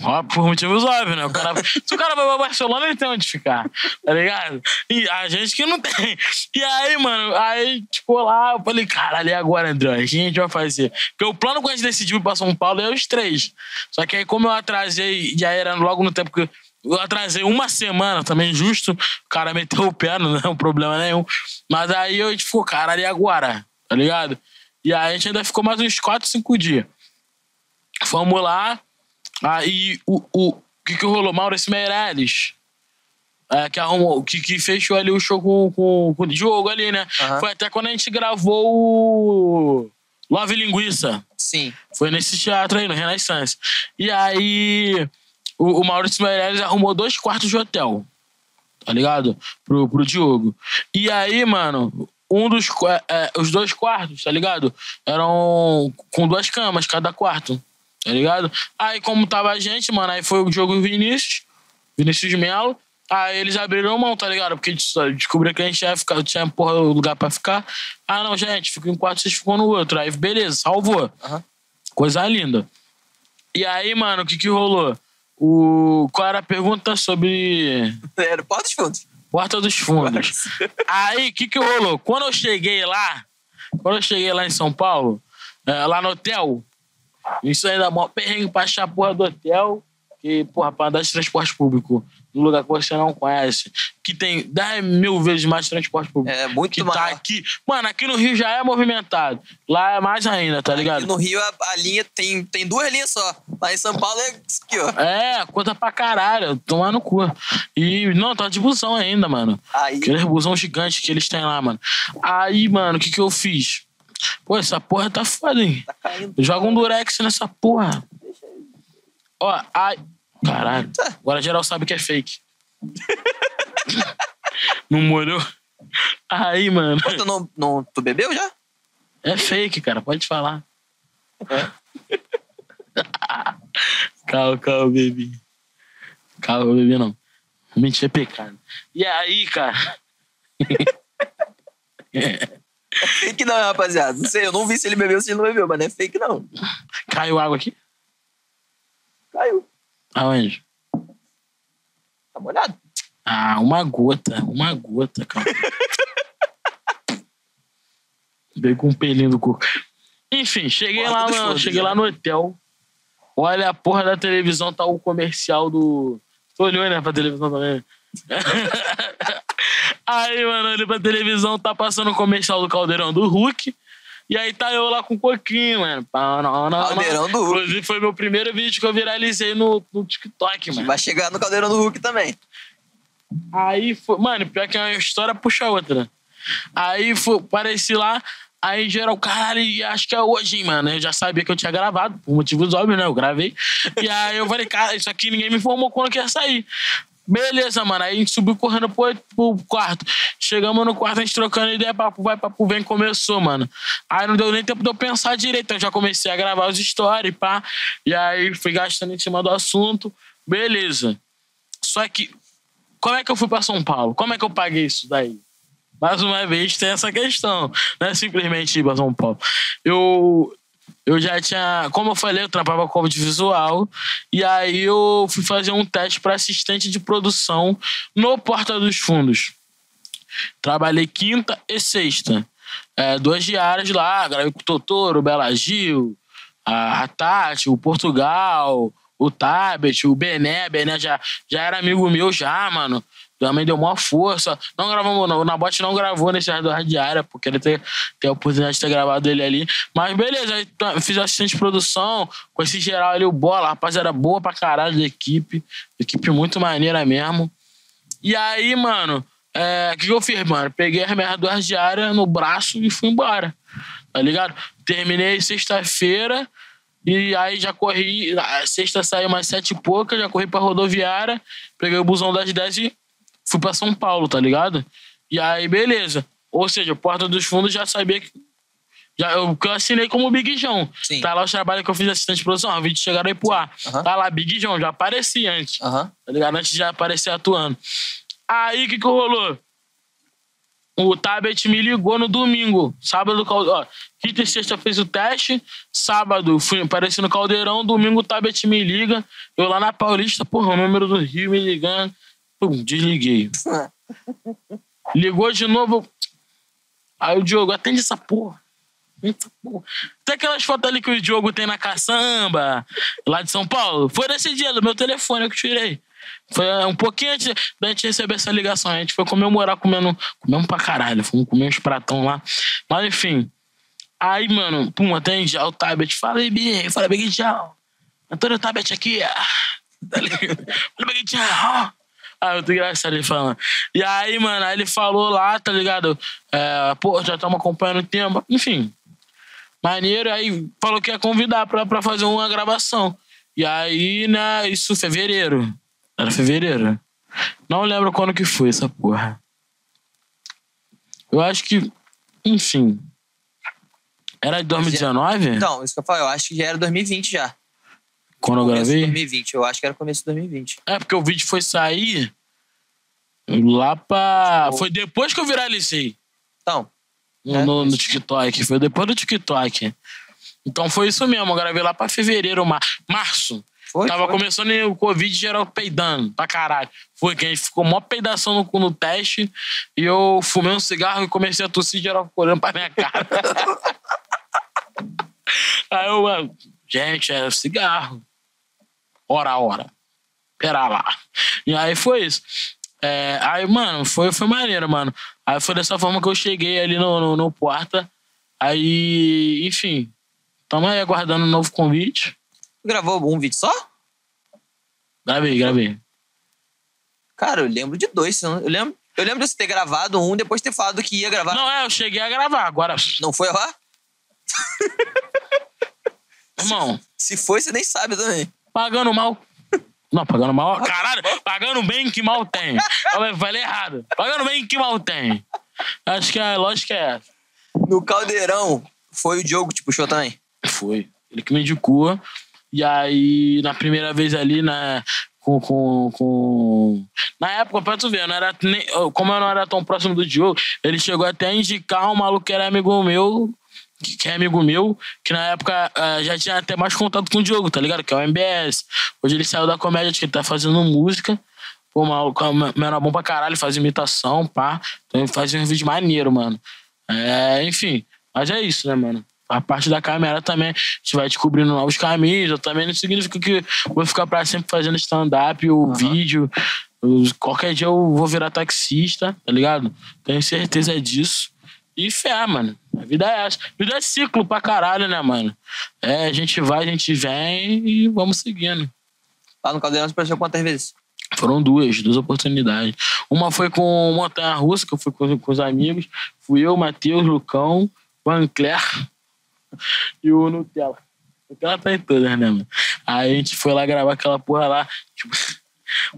[SPEAKER 2] Ó, por motivos óbvios, né? O cara, se o cara vai pra Barcelona, ele tem onde ficar, tá ligado? E a gente que não tem. E aí, mano, aí, tipo, lá, eu falei, caralho, e agora, André? O que a gente vai fazer? Porque o plano que a gente decidiu ir pra São Paulo é os três. Só que aí, como eu atrasei, já era logo no tempo que. Eu atrasei uma semana também, justo. O cara meteu o pé, não é um problema nenhum. Mas aí a gente ficou, caralho, e agora? Tá ligado? E aí a gente ainda ficou mais uns 4, 5 dias. Fomos lá. Aí o, o que, que rolou? Maurício Meirelles. é, que, arrumou, que, que fechou ali o show com, com, com o Diogo ali, né?
[SPEAKER 1] Aham.
[SPEAKER 2] Foi até quando a gente gravou o Love Linguiça.
[SPEAKER 1] Sim.
[SPEAKER 2] Foi nesse teatro aí, no Renaissance. E aí, o, o Maurício Meirelles arrumou dois quartos de hotel. Tá ligado? Pro, pro Diogo. E aí, mano, um dos. qua- é, os dois quartos, tá ligado? Eram com duas camas cada quarto. Tá ligado? Aí, como tava a gente, mano, aí foi o Diogo e o Vinícius. Vinícius Melo. Aí eles abriram mão, tá ligado? Porque descobriu que a gente ia ficar, tinha porra lugar pra ficar. Ah, não, gente, fica em um quarto, vocês ficam no outro. Aí, beleza, salvou.
[SPEAKER 1] Aham.
[SPEAKER 2] Coisa linda. E aí, mano, o que que rolou? O... Qual era a pergunta sobre
[SPEAKER 1] Era Porta dos Fundos.
[SPEAKER 2] Porta dos Fundos? aí, o que que rolou? Quando eu cheguei lá, quando eu cheguei lá em São Paulo, eh, lá no hotel, isso aí dá mó perrengue pra achar a porra do hotel, que, porra, pra andar de transporte público num lugar que você não conhece, que tem 10 mil vezes mais transporte público.
[SPEAKER 1] É muito
[SPEAKER 2] que
[SPEAKER 1] maior.
[SPEAKER 2] tá aqui. Mano, aqui no Rio já é movimentado. Lá é mais ainda, tá ligado?
[SPEAKER 1] Aqui no Rio, a, a linha tem, tem duas linhas só. Lá em São Paulo é isso aqui, ó.
[SPEAKER 2] É, conta pra caralho, tomar no cu. E, não, tá de busão ainda, mano.
[SPEAKER 1] Aí,
[SPEAKER 2] Aqueles busão gigante que eles têm lá, mano. Aí, mano, o que que eu fiz? Pô, essa porra tá foda, hein?
[SPEAKER 1] Tá caindo.
[SPEAKER 2] Joga um durex nessa porra. Ó, ai. Caralho.
[SPEAKER 1] Tá.
[SPEAKER 2] Agora geral sabe que é fake. não molhou? Aí, mano.
[SPEAKER 1] Tu, não, não, tu bebeu já?
[SPEAKER 2] É fake, cara. Pode falar. calma, calma, bebê. Calma, bebê, não. Mentir é pecado. E aí, cara?
[SPEAKER 1] Fake não, rapaziada. Não sei, eu não vi se ele bebeu ou se ele não bebeu, mas não é fake não.
[SPEAKER 2] Caiu água aqui?
[SPEAKER 1] Caiu.
[SPEAKER 2] Aonde?
[SPEAKER 1] Tá molhado?
[SPEAKER 2] Ah, uma gota. Uma gota, cara. Veio com um pelinho do cu. Enfim, cheguei
[SPEAKER 1] Porta
[SPEAKER 2] lá, no, cheguei
[SPEAKER 1] né?
[SPEAKER 2] lá no hotel. Olha a porra da televisão, tá o comercial do. Tu olhou, né, pra televisão também? aí, mano, olhei pra televisão, tá passando o comercial do Caldeirão do Hulk. E aí tá eu lá com um coquinho, mano.
[SPEAKER 1] Caldeirão do Hulk.
[SPEAKER 2] Inclusive, foi meu primeiro vídeo que eu viralizei no, no TikTok, mano.
[SPEAKER 1] Vai chegar no caldeirão do Hulk também.
[SPEAKER 2] Aí foi. Mano, pior que uma história puxa a outra. Aí foi, apareci lá, aí geral, caralho, e acho que é hoje, hein, mano. Eu já sabia que eu tinha gravado, por motivos óbvios, né? Eu gravei. E aí eu falei, cara, isso aqui ninguém me informou quando que ia sair. Beleza, mano. Aí a gente subiu correndo pro, pro quarto. Chegamos no quarto, a gente trocando ideia, papo vai, papo vem, começou, mano. Aí não deu nem tempo de eu pensar direito. Eu já comecei a gravar os stories, pá. E aí fui gastando em cima do assunto. Beleza. Só que, como é que eu fui pra São Paulo? Como é que eu paguei isso daí? Mais uma vez tem essa questão. Não é simplesmente ir pra São Paulo. Eu, eu já tinha. Como eu falei, eu trampava com audiovisual. E aí eu fui fazer um teste para assistente de produção no Porta dos Fundos. Trabalhei quinta e sexta. É, duas diárias lá, gravei com o Totoro, o Bela Gil, a, Tati, o Portugal, o Tabet, o Bené. Bené já, já era amigo meu já, mano. Também deu maior força. Não gravamos, não. O Nabote não gravou nesse duas diárias, porque ele ter, ter a oportunidade de ter gravado ele ali. Mas beleza, aí t- fiz assistente de produção, com esse geral ali, o Bola, rapaziada boa pra caralho da equipe. Equipe muito maneira mesmo. E aí, mano, é, o que, que eu fiz, mano? Peguei as minhas duas diárias no braço e fui embora. Tá ligado? Terminei sexta-feira e aí já corri. Sexta saiu mais sete e pouca, já corri pra rodoviária, peguei o busão das 10 e fui pra São Paulo, tá ligado? E aí, beleza. Ou seja, Porta dos Fundos já sabia que. Já, eu, que eu assinei como Big João.
[SPEAKER 1] Sim.
[SPEAKER 2] Tá lá os trabalhos que eu fiz de assistente de produção. Os vídeos chegaram aí pro ar.
[SPEAKER 1] Aham.
[SPEAKER 2] Tá lá, Big João, já apareci antes
[SPEAKER 1] Aham.
[SPEAKER 2] tá ligado? Antes de já aparecer atuando. Aí, o que que rolou? O Tabet me ligou no domingo. Sábado, ó, quinta e sexta fez o teste. Sábado, fui apareci no Caldeirão. Domingo, o Tabet me liga. Eu lá na Paulista, porra, o número do Rio me ligando. Pum, desliguei. Ligou de novo. Aí o Diogo, atende essa porra. Tem aquelas fotos ali que o Diogo tem na caçamba, lá de São Paulo. Foi nesse dia, do meu telefone que eu tirei. Foi é, um pouquinho antes da gente receber essa ligação. A gente foi comemorar comendo. Comemos pra caralho. Fomos comer uns pratão lá. Mas enfim. Aí, mano, pum, atende o Tabet. Fala Big. Fala, Big Tchau. Antônio Tabet aqui. Tá? Fala, Big Tchau. Ah, muito engraçado ele falando. E aí, mano, aí ele falou lá, tá ligado? É, pô, já estamos acompanhando o tempo. Enfim. Maneiro. Aí falou que ia convidar pra, pra fazer uma gravação. E aí, né, isso fevereiro. Era fevereiro. Não lembro quando que foi essa porra. Eu acho que. Enfim. Era de 2019?
[SPEAKER 1] Então, isso que eu falo, eu acho que já era 2020 já.
[SPEAKER 2] Quando eu
[SPEAKER 1] Começo de
[SPEAKER 2] gravei?
[SPEAKER 1] 2020, eu acho que era começo de 2020.
[SPEAKER 2] É, porque o vídeo foi sair lá pra.
[SPEAKER 1] Tipo-
[SPEAKER 2] Foi depois que eu viralizei
[SPEAKER 1] Então,
[SPEAKER 2] no,
[SPEAKER 1] É,
[SPEAKER 2] no- no. TikTok. Foi depois do TikTok. Então foi isso mesmo. Eu gravei lá pra fevereiro, mar... março.
[SPEAKER 1] foi.
[SPEAKER 2] Tava
[SPEAKER 1] foi.
[SPEAKER 2] começando o Covid geral peidando pra caralho. Foi que a gente ficou mó peidação no, no teste. E eu fumei um cigarro e comecei a tossir geral olhando pra minha cara. Aí eu, gente, é cigarro. Hora, hora. Pera lá. E aí foi isso. É, aí, mano, foi, foi maneiro, mano. Aí foi dessa forma que eu cheguei ali no, no, no Porta. Aí, enfim. Tamo aí aguardando um novo convite.
[SPEAKER 1] Gravou um vídeo só?
[SPEAKER 2] Gravei, gravei.
[SPEAKER 1] Cara, eu lembro de dois. Eu lembro, eu lembro de você ter gravado um, depois ter falado que ia gravar.
[SPEAKER 2] Não, é, eu cheguei a gravar. Agora,
[SPEAKER 1] Não foi lá?
[SPEAKER 2] irmão,
[SPEAKER 1] Se foi, você nem sabe também.
[SPEAKER 2] Pagando mal. Não, pagando mal. Caralho, pagando bem que mal tem. Eu falei errado. Pagando bem que mal tem. Acho que a lógica é essa.
[SPEAKER 1] No Caldeirão, foi o Diogo que te puxou também.
[SPEAKER 2] Foi. Ele que me indicou. E aí, na primeira vez ali, na, com, com, com... Na época, pra tu ver, não era nem, como eu não era tão próximo do Diogo, ele chegou até a indicar um maluco que era amigo meu, que, é amigo meu, que na época eh, já tinha até mais contato com o Diogo, tá ligado? Que é o MBS. Hoje ele saiu da comédia, acho que ele tá fazendo música. Pô, o maluco meu era bom pra caralho, faz imitação, pá. Então ele fazia um vídeo maneiro, mano. É, enfim, mas é isso, né, mano? A parte da câmera também, a gente vai descobrindo novos caminhos. Eu também não significa que vou ficar pra sempre fazendo stand-up ou vídeo. Eu- qualquer dia eu vou virar taxista, tá ligado? Tenho certeza disso. E fé, mano. A vida é essa. A vida é ciclo pra caralho, né, mano? É, a gente vai, a gente vem e vamos seguindo.
[SPEAKER 1] Lá no Caldeirão você apareceu quantas vezes?
[SPEAKER 2] Foram duas, duas oportunidades. Uma foi com Montanha Russa, que eu fui com, com os amigos. Fui eu, Matheus, Lucão, Van Cler e o Nutella. Nutella tá em todas, né, mano? Aí a gente foi lá gravar aquela porra lá. Tipo,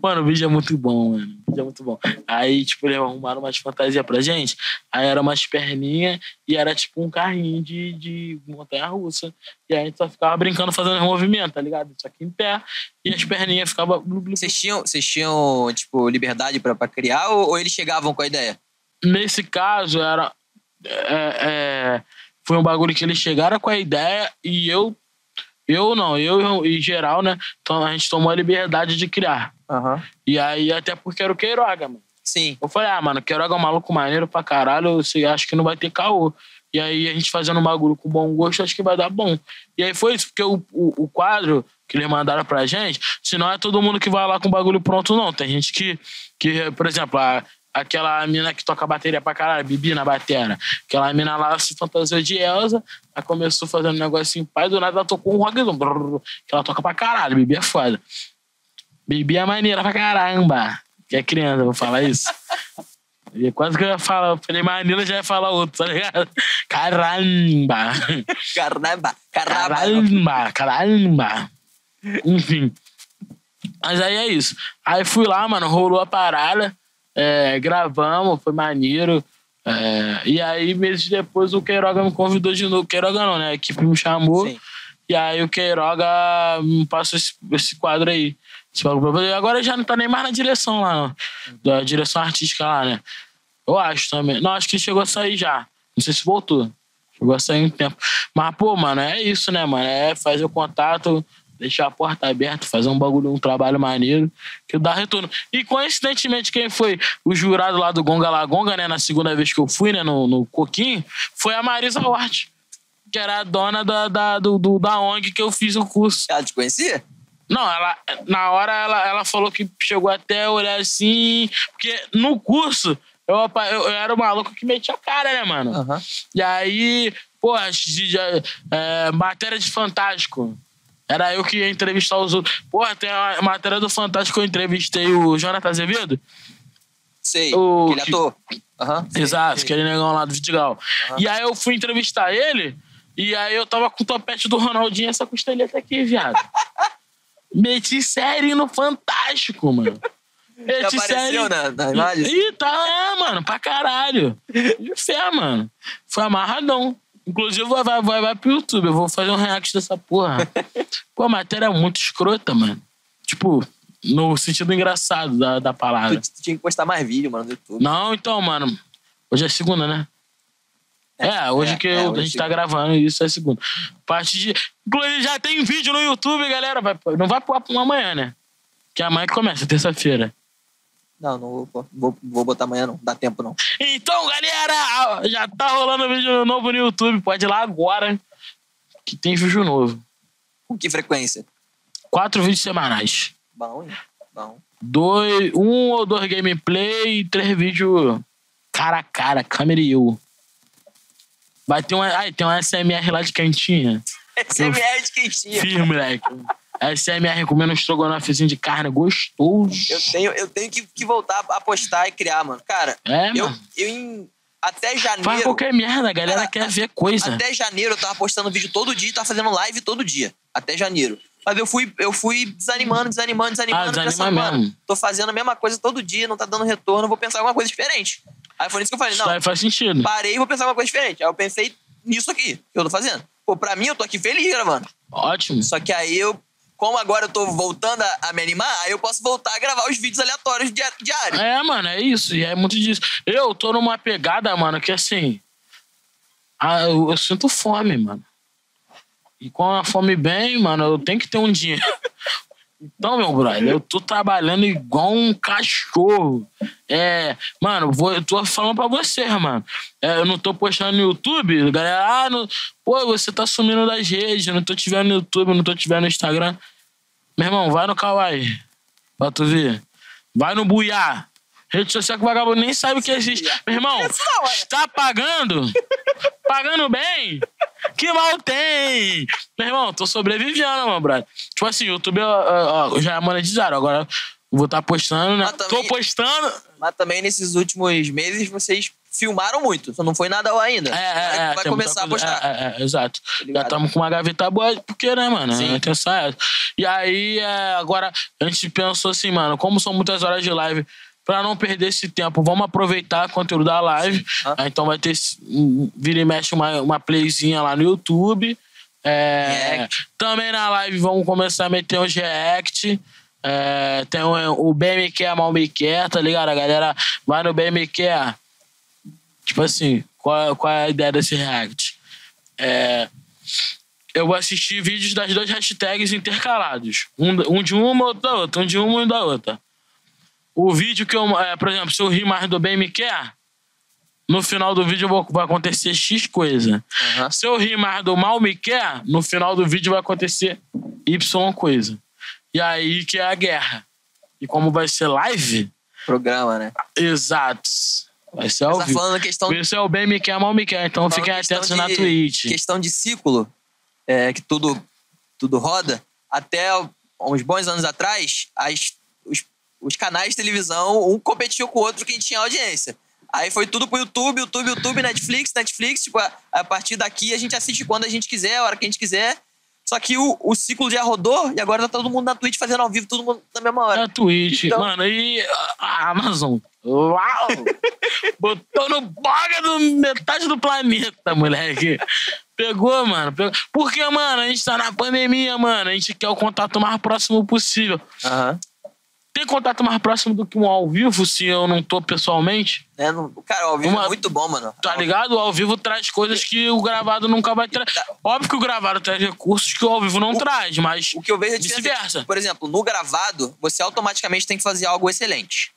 [SPEAKER 2] mano, o vídeo é muito bom, mano. O vídeo é muito bom. Aí, tipo, eles arrumaram umas fantasias pra gente. Aí era umas perninhas e era tipo um carrinho de, de montanha russa. E aí a gente só ficava brincando, fazendo movimento, tá ligado? Só que em pé. E as perninhas ficavam.
[SPEAKER 1] Vocês tinham, vocês tinham tipo, liberdade pra, pra criar ou, ou eles chegavam com a ideia?
[SPEAKER 2] Nesse caso, era. é, é, foi um bagulho que eles chegaram com a ideia e eu. Eu não, eu e geral, né? Então a gente tomou a liberdade de criar.
[SPEAKER 1] Aham.
[SPEAKER 2] E aí, até porque era o Queiroga, mano.
[SPEAKER 1] Sim.
[SPEAKER 2] Eu falei, ah, mano, Queiroga é um maluco maneiro pra caralho, você acha que não vai ter caô. E aí a gente fazendo um bagulho com bom gosto, acho que vai dar bom. E aí foi isso, porque o, o, o quadro que eles mandaram pra gente, se não é todo mundo que vai lá com o bagulho pronto, não. Tem gente que, que por exemplo, a, aquela mina que toca bateria pra caralho, Bibi na batera. Aquela mina lá se fantasiou de Elsa, aí começou fazendo um negocinho pai, do nada ela tocou um rockzão, brrr, que ela toca pra caralho, Bibi é foda. Bibi é maneira pra caramba. Que é criança, eu vou falar isso. E quase que eu ia falar, eu falei maneira, já ia falar outro, tá ligado? Caramba!
[SPEAKER 1] Caramba, caramba.
[SPEAKER 2] Caramba, caramba. Enfim. Mas aí é isso. Aí fui lá, mano, rolou a parada, é, gravamos, foi maneiro. é, e aí, meses depois, o Queiroga me convidou de novo. Queiroga não, né? A equipe me chamou.
[SPEAKER 1] Sim.
[SPEAKER 2] E aí o Queiroga me passou esse, esse quadro aí. Agora já não tá nem mais na direção lá, não. Da direção artística lá, né? Eu acho também. Não, acho que chegou a sair já. Não sei se voltou. Chegou a sair um tempo. Mas, pô, mano, é isso, né, mano? É fazer o contato, deixar a porta aberta, fazer um bagulho, um trabalho maneiro, que dá retorno. E coincidentemente, quem foi o jurado lá do Gonga Lagonga, né? Na segunda vez que eu fui, né, no, no Coquinho, foi a Marisa Hort, que era a dona da, da, do, do- da ONG que eu fiz o curso.
[SPEAKER 1] Ela te conhecia?
[SPEAKER 2] Não, ela, na hora ela, ela falou que chegou até a olhar assim, porque no curso eu, eu, eu era o maluco que metia a cara, né, mano?
[SPEAKER 1] Aham.
[SPEAKER 2] E aí, porra, de- é, matéria de Fantástico. Era eu que ia entrevistar os outros. Porra, tem a matéria do Fantástico que eu entrevistei o Jonathan Azevedo.
[SPEAKER 1] Sei.
[SPEAKER 2] O
[SPEAKER 1] Aquele
[SPEAKER 2] que-
[SPEAKER 1] ator. Aham. sei,
[SPEAKER 2] Exato,
[SPEAKER 1] sei.
[SPEAKER 2] aquele negão lá do Vidigal. E aí eu fui entrevistar ele, e aí eu tava com o topete do Ronaldinho essa costeleta aqui, viado. Meti série no Fantástico, mano. Meti
[SPEAKER 1] apareceu na, na imagem?
[SPEAKER 2] Ih, tá, é, mano, pra caralho. De fé, mano. Foi amarradão. Inclusive, vai, vai, vai, vai pro YouTube. Eu vou fazer um react dessa porra. Pô, a matéria é muito escrota, mano. Tipo, no sentido engraçado da, da palavra.
[SPEAKER 1] Tu, tu tinha que postar mais vídeo, mano, no YouTube.
[SPEAKER 2] Não, então, mano. Hoje é segunda, né? É, hoje
[SPEAKER 1] é,
[SPEAKER 2] que
[SPEAKER 1] é,
[SPEAKER 2] eu-
[SPEAKER 1] hoje
[SPEAKER 2] a gente
[SPEAKER 1] é
[SPEAKER 2] tá gravando isso é segunda. Parte de. Inclusive, já tem vídeo no YouTube, galera. Vai, não vai pro pra amanhã, né? Que é amanhã que começa, terça-feira.
[SPEAKER 1] Não, não vou, vou, vou botar amanhã, não. Dá tempo, não.
[SPEAKER 2] Então, galera, já tá rolando vídeo novo no YouTube. Pode ir lá agora. Que tem vídeo novo.
[SPEAKER 1] Com que frequência?
[SPEAKER 2] Quatro vídeos semanais.
[SPEAKER 1] Bom, hein? Bom.
[SPEAKER 2] Dois, um ou dois gameplay e três vídeos cara a cara, câmera e eu. Vai ter uma. Ai, tem uma SMR lá de cantinha.
[SPEAKER 1] SMR de quentinha.
[SPEAKER 2] Fiz, moleque. SMR comendo um estrogonofezinho de carne gostoso.
[SPEAKER 1] Eu tenho, eu tenho que, que voltar a postar e criar, mano. Cara,
[SPEAKER 2] É,
[SPEAKER 1] eu,
[SPEAKER 2] mano.
[SPEAKER 1] eu em até janeiro.
[SPEAKER 2] Faz qualquer merda, a galera
[SPEAKER 1] Cara,
[SPEAKER 2] quer ver coisa.
[SPEAKER 1] Até janeiro eu tava postando vídeo todo dia, tava fazendo live todo dia. Até janeiro. Mas eu fui, eu fui desanimando, desanimando, desanimando.
[SPEAKER 2] Ah, desanima
[SPEAKER 1] pensando, mano,
[SPEAKER 2] mesmo.
[SPEAKER 1] Tô fazendo a mesma coisa todo dia, não tá dando retorno, vou pensar alguma coisa diferente. Aí foi nisso que eu falei,
[SPEAKER 2] Isso
[SPEAKER 1] não,
[SPEAKER 2] aí faz sentido.
[SPEAKER 1] parei e vou pensar alguma coisa diferente. Aí eu pensei nisso aqui, que eu tô fazendo. Pô, pra mim, eu tô aqui feliz gravando.
[SPEAKER 2] Ótimo.
[SPEAKER 1] Só que aí eu, como agora eu tô voltando a, a me animar, aí eu posso voltar a gravar os vídeos aleatórios dia- diários.
[SPEAKER 2] É, mano, é isso. E é muito disso. Eu tô numa pegada, mano, que assim. ah, eu, eu sinto fome, mano. E com a fome bem, mano, eu tenho que ter um dinheiro. Então, meu brother, eu tô trabalhando igual um cachorro. É, mano, vou, eu tô falando pra você, mano. É, eu não tô postando no YouTube, galera, ah, não, pô, você tá sumindo das redes, eu não tô te vendo no YouTube, não tô te vendo no Instagram. Meu irmão, vai no Kawaii, pra tu ver. Vai no Buiá. Rede social que o vagabundo nem sabe o que existe. Meu irmão, está pagando? Pagando bem? Que mal tem? Meu irmão, tô sobrevivendo, meu brother. Tipo assim, o YouTube ó, ó, já é monetizado. Agora vou estar postando, né?
[SPEAKER 1] Também-
[SPEAKER 2] Tô postando.
[SPEAKER 1] Mas também nesses últimos meses vocês filmaram muito. Só não foi nada ainda.
[SPEAKER 2] É, é, é.
[SPEAKER 1] vai começar a postar.
[SPEAKER 2] É, é, é, exato. Já
[SPEAKER 1] ligado?
[SPEAKER 2] estamos com uma gaveta boa, porque, né, mano?
[SPEAKER 1] Sim.
[SPEAKER 2] A intenção é essa. E aí, é, agora, a gente pensou assim, mano, como são muitas horas de live, pra não perder esse tempo, vamos aproveitar o conteúdo da live.
[SPEAKER 1] Ah.
[SPEAKER 2] Ah, Então vai ter, um- vira e mexe, uma, uma playzinha lá no YouTube. É, também na live vamos começar a meter uns react. É, tem o, o BMQ Mal Me Quer, tá ligado? A galera vai no BMQ. Tipo assim, qual, qual é a ideia desse react? É, eu vou assistir vídeos das duas hashtags intercalados. Um, um de uma, outro da outra. Um de uma e da outra. O vídeo que eu. é, por exemplo, se eu rir mais do bem me quer, no final do vídeo vou- vai acontecer X coisa.
[SPEAKER 1] Aham.
[SPEAKER 2] Se eu rir mais do mal me quer, no final do vídeo vai acontecer Y coisa. E aí que é a guerra. E como vai ser live,
[SPEAKER 1] Programa, né?
[SPEAKER 2] exato. Vai ser ao
[SPEAKER 1] Você tá
[SPEAKER 2] vivo.
[SPEAKER 1] falando questão,
[SPEAKER 2] Por isso é o bem me quer, mal me quer. Então fiquem atentos na
[SPEAKER 1] de-
[SPEAKER 2] Twitch.
[SPEAKER 1] questão de ciclo, é, que tudo, tudo roda. Até uns bons anos atrás, as, os, canais de televisão, um competia com o outro quem tinha audiência. Aí foi tudo pro YouTube, YouTube, YouTube, Netflix, Netflix. Tipo, a, a partir daqui a gente assiste quando a gente quiser, a hora que a gente quiser. Só que o, o ciclo já rodou e agora tá todo mundo na Twitch fazendo ao vivo, todo mundo na mesma hora.
[SPEAKER 2] Na Twitch.
[SPEAKER 1] Então-
[SPEAKER 2] Mano, e a- Amazon. Uau! Botou no boga do metade do planeta, moleque. Pegou, mano. Pegou. Porque, mano, a gente tá na pandemia, mano. A gente quer o contato mais próximo possível.
[SPEAKER 1] Aham.
[SPEAKER 2] Tem contato mais próximo do que um ao vivo, se eu não tô pessoalmente?
[SPEAKER 1] Né? Não- Cara, o ao vivo
[SPEAKER 2] Uma-
[SPEAKER 1] é muito bom, mano.
[SPEAKER 2] Tá ligado? O ao vivo traz coisas que o gravado nunca vai trazer. Óbvio que o gravado traz recursos que o ao vivo não traz, mas
[SPEAKER 1] O que eu vejo é
[SPEAKER 2] vice-versa.
[SPEAKER 1] Por exemplo, no gravado, você automaticamente tem que fazer algo excelente.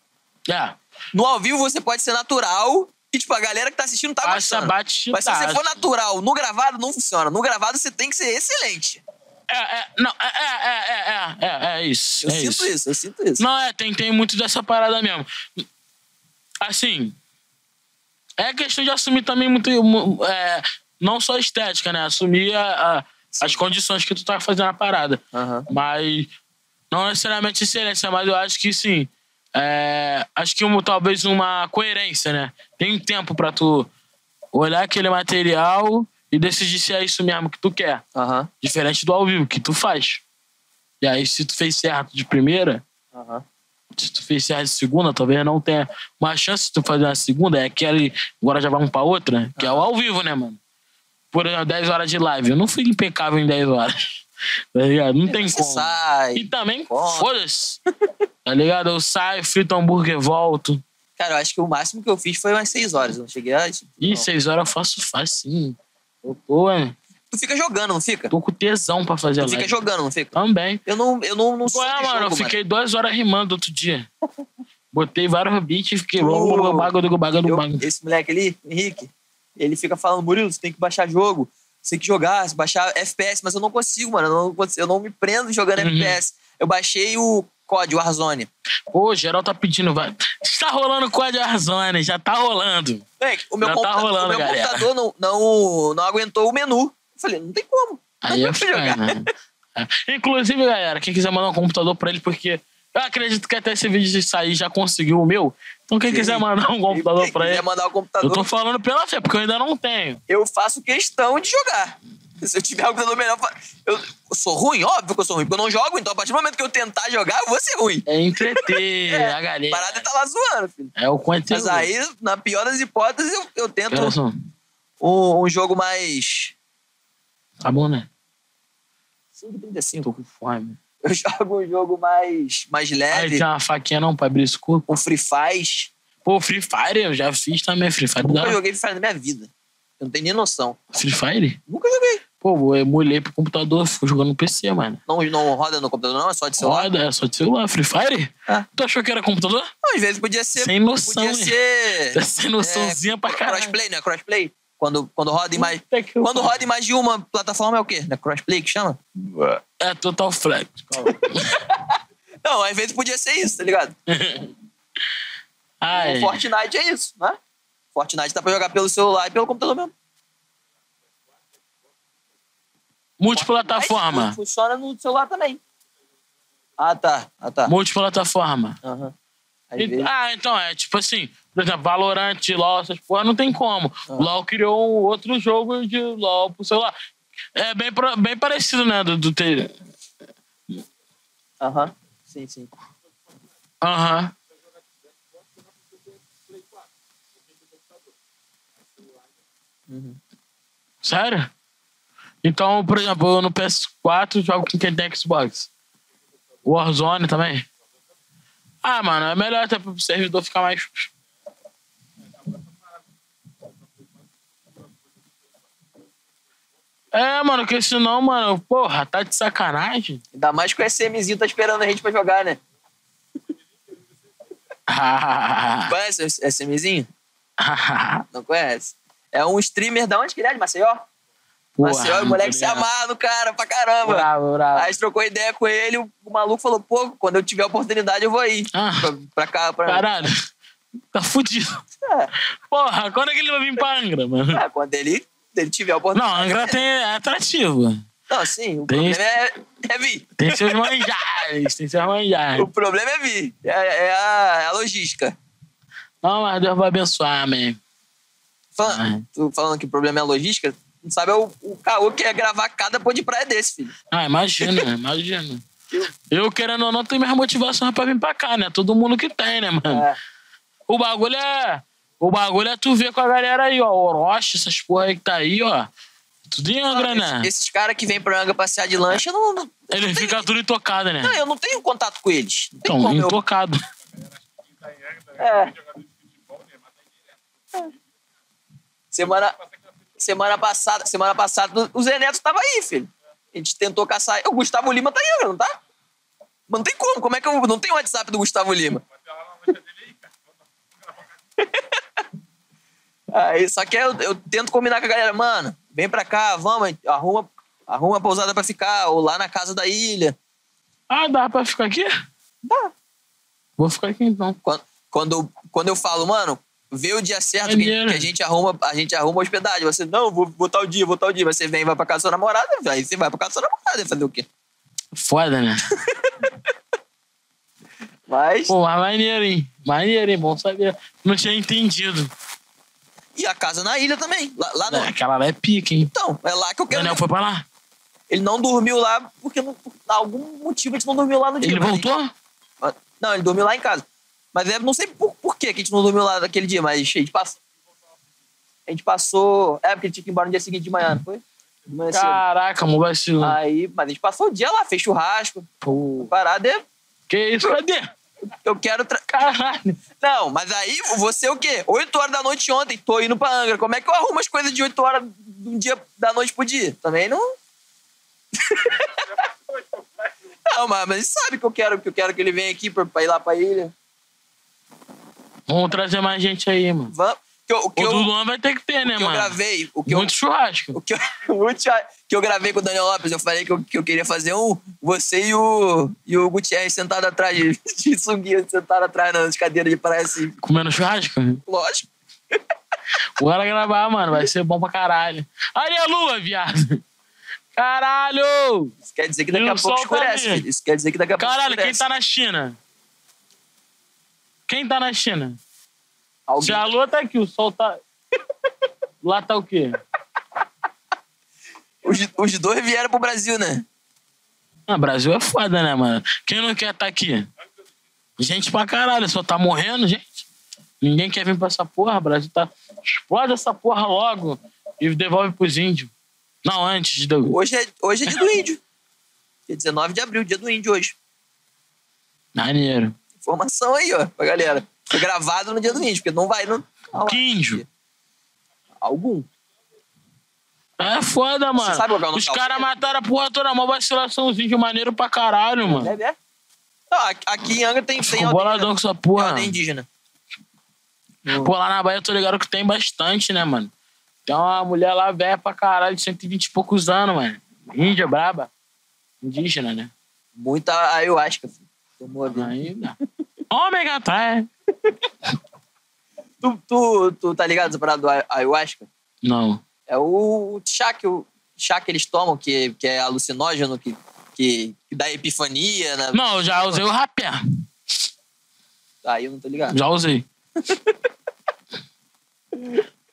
[SPEAKER 2] É.
[SPEAKER 1] No ao vivo, você pode ser natural e, tipo, a galera que tá assistindo tá
[SPEAKER 2] Passa
[SPEAKER 1] gostando.
[SPEAKER 2] bate
[SPEAKER 1] Mas se você for natural no gravado, não funciona. No gravado, você tem que ser excelente.
[SPEAKER 2] É, é, não, é, é, é, é, é, é, é isso.
[SPEAKER 1] Eu
[SPEAKER 2] é
[SPEAKER 1] sinto isso. eu sinto isso.
[SPEAKER 2] Não, é, tem, tem muito dessa parada mesmo. Assim, é questão de assumir também muito. mu- é, não só a estética, né? Assumir a- a- as condições que tu tá fazendo a parada.
[SPEAKER 1] Aham.
[SPEAKER 2] Mas não necessariamente excelência, mas eu acho que sim. É, acho que um, talvez uma coerência, né? Tem um tempo pra tu olhar aquele material e decidir se é isso mesmo que tu quer.
[SPEAKER 1] Aham.
[SPEAKER 2] Diferente do ao vivo, que tu faz. E aí, se tu fez certo de primeira,
[SPEAKER 1] Aham.
[SPEAKER 2] se tu fez certo de segunda, talvez não tenha uma chance de tu fazer uma segunda. É aquele. Agora já vamos pra outra, que é o ao vivo, né, mano? Por exemplo, 10 horas de live. Eu não fui impecável em 10 horas. Tá ligado? Não tem
[SPEAKER 1] Você
[SPEAKER 2] como.
[SPEAKER 1] sai.
[SPEAKER 2] E também, foda-se. Tá ligado? Eu saio, frito hambúrguer, volto.
[SPEAKER 1] Cara, eu acho que o máximo que eu fiz foi umas 6 horas. Eu não cheguei a.
[SPEAKER 2] Ih,
[SPEAKER 1] Não.
[SPEAKER 2] 6 horas eu faço facinho. Eu tô, é,
[SPEAKER 1] Tu fica jogando, não fica?
[SPEAKER 2] tô com tesão pra fazer
[SPEAKER 1] Tu fica
[SPEAKER 2] live.
[SPEAKER 1] jogando, não fica?
[SPEAKER 2] Também.
[SPEAKER 1] Eu não, eu não, não sou
[SPEAKER 2] Ué,
[SPEAKER 1] de
[SPEAKER 2] mano, eu fiquei duas horas rimando outro dia. Botei vários beats e fiquei bagulho
[SPEAKER 1] esse moleque ali, Henrique, ele fica falando, Murilo, você tem que baixar jogo, você tem que jogar, baixar FPS, mas eu não consigo, mano. Eu não, eu não me prendo jogando
[SPEAKER 2] Uhum.
[SPEAKER 1] FPS. Eu baixei o COD, Warzone.
[SPEAKER 2] Ô, geral tá pedindo, vai. Tá rolando Código Warzone, já tá rolando.
[SPEAKER 1] Moleque, o meu,
[SPEAKER 2] Já tá
[SPEAKER 1] computa-
[SPEAKER 2] rolando,
[SPEAKER 1] o meu
[SPEAKER 2] galera.
[SPEAKER 1] computador não, não, não aguentou o menu. Eu falei, não tem como. Não
[SPEAKER 2] Aí é
[SPEAKER 1] jogar.
[SPEAKER 2] foda. É. Inclusive, galera, quem quiser mandar um computador pra ele, porque Eu acredito que até esse vídeo de sair já conseguiu o meu. Então quem
[SPEAKER 1] Sim.
[SPEAKER 2] quiser mandar um computador
[SPEAKER 1] Quem
[SPEAKER 2] pra ele.
[SPEAKER 1] mandar o
[SPEAKER 2] Eu
[SPEAKER 1] computador,
[SPEAKER 2] tô falando pela fé, porque eu ainda não tenho.
[SPEAKER 1] eu faço questão de jogar. Se eu tiver um computador melhor, eu, sou ruim, óbvio que eu sou ruim, porque eu não jogo, então a partir do momento que eu tentar jogar, eu vou ser ruim.
[SPEAKER 2] É entreter a
[SPEAKER 1] A
[SPEAKER 2] galera.
[SPEAKER 1] parada tá lá zoando, filho.
[SPEAKER 2] É o conteúdo.
[SPEAKER 1] Mas aí, na pior das hipóteses, eu, eu tento um, um jogo mais.
[SPEAKER 2] Tá bom, né?
[SPEAKER 1] 5,35.
[SPEAKER 2] Tô com fome.
[SPEAKER 1] Eu jogo um jogo mais, mais
[SPEAKER 2] Aí
[SPEAKER 1] leve,
[SPEAKER 2] tem uma faquinha não pra abrir esse corpo.
[SPEAKER 1] um Free Fire.
[SPEAKER 2] Pô, Free Fire eu já fiz também. Free Fire dá.
[SPEAKER 1] Nunca joguei Free Fire na minha vida. Eu não tenho nem noção.
[SPEAKER 2] Free Fire?
[SPEAKER 1] Nunca joguei.
[SPEAKER 2] Pô, eu emulei pro computador, fico jogando no PC, mano.
[SPEAKER 1] Não, não roda no computador, não? É só de celular?
[SPEAKER 2] Roda, é só de celular. Free Fire?
[SPEAKER 1] Ah.
[SPEAKER 2] Tu achou que era computador?
[SPEAKER 1] Não, às vezes podia ser.
[SPEAKER 2] Sem noção,
[SPEAKER 1] Podia
[SPEAKER 2] hein?
[SPEAKER 1] ser.
[SPEAKER 2] Sem noçãozinha pra caralho.
[SPEAKER 1] Crossplay, né? Crossplay. Quando, quando roda em mais.
[SPEAKER 2] Que
[SPEAKER 1] Quando roda em mais de uma plataforma é o quê? Né? Crossplay que chama?
[SPEAKER 2] É total flex.
[SPEAKER 1] Não, às vezes podia ser isso, tá ligado?
[SPEAKER 2] Ai.
[SPEAKER 1] O Fortnite é isso, né? Fortnite dá pra jogar pelo celular e pelo computador mesmo.
[SPEAKER 2] Multiplataforma.
[SPEAKER 1] Funciona no celular também. Ah, tá. Ah, tá.
[SPEAKER 2] Multiplataforma. E-
[SPEAKER 1] vezes-
[SPEAKER 2] Ah, então é tipo assim, por exemplo, Valorant, LOL, essas porra, não tem como. LOL criou um outro jogo de LOL pro celular. É bem, bem parecido, né? Do, do.
[SPEAKER 1] Aham. Sim, sim.
[SPEAKER 2] Aham.
[SPEAKER 1] Uhum.
[SPEAKER 2] Sério? Então, por exemplo, eu no PS4 jogo com quem tem Xbox. Warzone também. Ah, mano, é melhor até pro servidor ficar mais. É, mano, porque senão, mano, porra, tá de sacanagem.
[SPEAKER 1] Ainda mais que o SMzinho tá esperando a gente pra jogar, né? Conhece o SMzinho? Não conhece? É um streamer da onde que ele é? De Maceió? Maceió, o moleque se amarra no cara pra caramba.
[SPEAKER 2] Bravo, bravo.
[SPEAKER 1] Aí trocou ideia com ele, o, maluco falou, pô, quando eu tiver oportunidade eu vou aí.
[SPEAKER 2] Ah.
[SPEAKER 1] Pra, pra cá, pra...
[SPEAKER 2] Caralho, tá fudido.
[SPEAKER 1] É,
[SPEAKER 2] Porra, quando é que ele vai vir pra Angra, mano?
[SPEAKER 1] é, quando ele, ele tiver
[SPEAKER 2] Não,
[SPEAKER 1] oportunidade.
[SPEAKER 2] Angra tem, é atrativo.
[SPEAKER 1] Não, sim, o
[SPEAKER 2] Tem-
[SPEAKER 1] problema é, é vir.
[SPEAKER 2] Tem seus manjares, tem seus manjares.
[SPEAKER 1] O problema é vir. É, é a, é a logística.
[SPEAKER 2] Não, mas Deus vai abençoar, man.
[SPEAKER 1] Fal-
[SPEAKER 2] Ah.
[SPEAKER 1] tu falando que o problema é a logística, não sabe é o, o caô que é gravar cada pô de praia desse, filho.
[SPEAKER 2] Ah, imagina, imagina. Eu, querendo ou não, tenho minhas motivações pra vir pra cá, né? Todo mundo que tem, né, mano?
[SPEAKER 1] É.
[SPEAKER 2] O bagulho é. O bagulho é tu ver com a galera aí, ó. Orochi, essas porra aí que tá aí, ó. Tudo em Angra, né?
[SPEAKER 1] Esses, esses caras que vêm pra Anga passear de lancha, eu não, não,
[SPEAKER 2] Ele fica tudo intocado, né?
[SPEAKER 1] não, eu não tenho contato com eles. Não
[SPEAKER 2] Então,
[SPEAKER 1] como eu-
[SPEAKER 2] intocado.
[SPEAKER 1] É. Semana, semana passada, semana passada, o Zé Neto tava aí, filho. A gente tentou caçar. O Gustavo Lima tá Angra, não tá? Mas não tem como. Como é que eu não tenho o WhatsApp do Gustavo Lima? Aí, só que eu, eu tento combinar com a galera, mano, vem pra cá, vamos, arruma, arruma a pousada pra ficar, ou lá na casa da ilha.
[SPEAKER 2] Ah, dá pra ficar aqui?
[SPEAKER 1] Dá.
[SPEAKER 2] Vou ficar aqui então.
[SPEAKER 1] Quando, quando, quando eu falo, mano, vê o dia certo que, que a gente arruma, a gente arruma hospedagem. Você, não, vou botar o dia, vou botar o dia. Você vem e vai pra casa da sua namorada, aí você vai pra casa da sua namorada, fazer o quê?
[SPEAKER 2] Foda, né?
[SPEAKER 1] Mas.
[SPEAKER 2] Pô, mas maneiro, hein? Maneiro, hein? Bom saber. Não tinha entendido.
[SPEAKER 1] E a casa na ilha também. Lá, lá no.
[SPEAKER 2] É, aquela lá é pica, hein?
[SPEAKER 1] Então, é lá que eu
[SPEAKER 2] O
[SPEAKER 1] quero.
[SPEAKER 2] Daniel foi pra lá?
[SPEAKER 1] Ele não dormiu lá porque não, por algum motivo a gente não dormiu lá no dia.
[SPEAKER 2] Ele voltou?
[SPEAKER 1] mas- Não, ele dormiu lá em casa. Mas é, não sei por, por que a gente não dormiu lá naquele dia, mas a gente passou. A gente passou. É, porque a gente tinha que ir embora no dia seguinte de manhã, não foi? De manhã.
[SPEAKER 2] Caraca, mó vacilo.
[SPEAKER 1] Aí, mas a gente passou o dia lá, fez churrasco.
[SPEAKER 2] Pô.
[SPEAKER 1] Parada é.
[SPEAKER 2] Que isso? Cadê?
[SPEAKER 1] Eu quero. Tra...
[SPEAKER 2] Caralho.
[SPEAKER 1] Não, mas aí você o quê? 8 horas da noite ontem, tô indo pra Angra. Como é que eu arrumo as coisas de 8 horas de um dia da noite pro dia? Também não. não, mas, mas sabe que eu quero que eu quero que ele venha aqui pra, pra ir lá pra ilha.
[SPEAKER 2] Vamos trazer mais gente aí, mano.
[SPEAKER 1] Vamos. Que eu, o que
[SPEAKER 2] O
[SPEAKER 1] eu,
[SPEAKER 2] do Luan vai ter que ter, né,
[SPEAKER 1] que eu
[SPEAKER 2] mano?
[SPEAKER 1] gravei, o que eu,
[SPEAKER 2] Muito churrasco.
[SPEAKER 1] o que eu, o último que eu gravei com o Daniel Lopes, eu falei que eu, que eu queria fazer um, você e o, e o Gutierrez sentado atrás de, de sunguinha, sentado atrás nas cadeiras de praia assim.
[SPEAKER 2] Comendo churrasco?
[SPEAKER 1] Lógico.
[SPEAKER 2] Bora gravar, mano. Vai ser bom pra caralho. Ali a lua, viado. Caralho!
[SPEAKER 1] Isso quer dizer que daqui a pouco
[SPEAKER 2] tá
[SPEAKER 1] escurece. Isso quer dizer que daqui a pouco
[SPEAKER 2] Caralho, quem tá na China? Quem tá na China?
[SPEAKER 1] Alguém-
[SPEAKER 2] Se a lua tá aqui, o sol tá. Lá tá o quê?
[SPEAKER 1] Os, os dois vieram pro Brasil, né?
[SPEAKER 2] Ah, Brasil é foda, né, mano? Quem não quer tá aqui? Gente pra caralho, só tá morrendo, gente. Ninguém quer vir pra essa porra, Brasil tá. Explode essa porra logo e devolve pros índios. Não, antes do.
[SPEAKER 1] Hoje é, hoje é dia do índio. Dia 19 de abril, dia do índio hoje.
[SPEAKER 2] Maneiro.
[SPEAKER 1] Informação aí, ó, pra galera. Foi gravado no dia do índio, porque não vai no.
[SPEAKER 2] Índio?
[SPEAKER 1] Algum.
[SPEAKER 2] É foda, mano.
[SPEAKER 1] sabe qual que é o nome
[SPEAKER 2] Os caras mataram a porra toda, uma vacilação, os índios maneiro pra caralho, mano.
[SPEAKER 1] É? Não, aqui- em Angra tem, tem
[SPEAKER 2] boladão com essa
[SPEAKER 1] tem
[SPEAKER 2] porra.
[SPEAKER 1] aldeia indígena.
[SPEAKER 2] Pô, lá na Bahia eu tô ligado que tem bastante, né, mano? Tem uma mulher lá velha pra caralho, de 120 e poucos anos, mano. Índia, braba. Indígena, né?
[SPEAKER 1] Muita ayahuasca, filho. Tomou a vida.
[SPEAKER 2] Ainda. Ômega atrás.
[SPEAKER 1] Tu, tu, tu tá ligado essa parada do ay- ayahuasca?
[SPEAKER 2] Não.
[SPEAKER 1] É o chá que, o chá que eles tomam, que, que é alucinógeno, que, que, que dá epifania. Né?
[SPEAKER 2] Não, eu já usei o rapé.
[SPEAKER 1] Aí eu não tô ligado.
[SPEAKER 2] Já usei.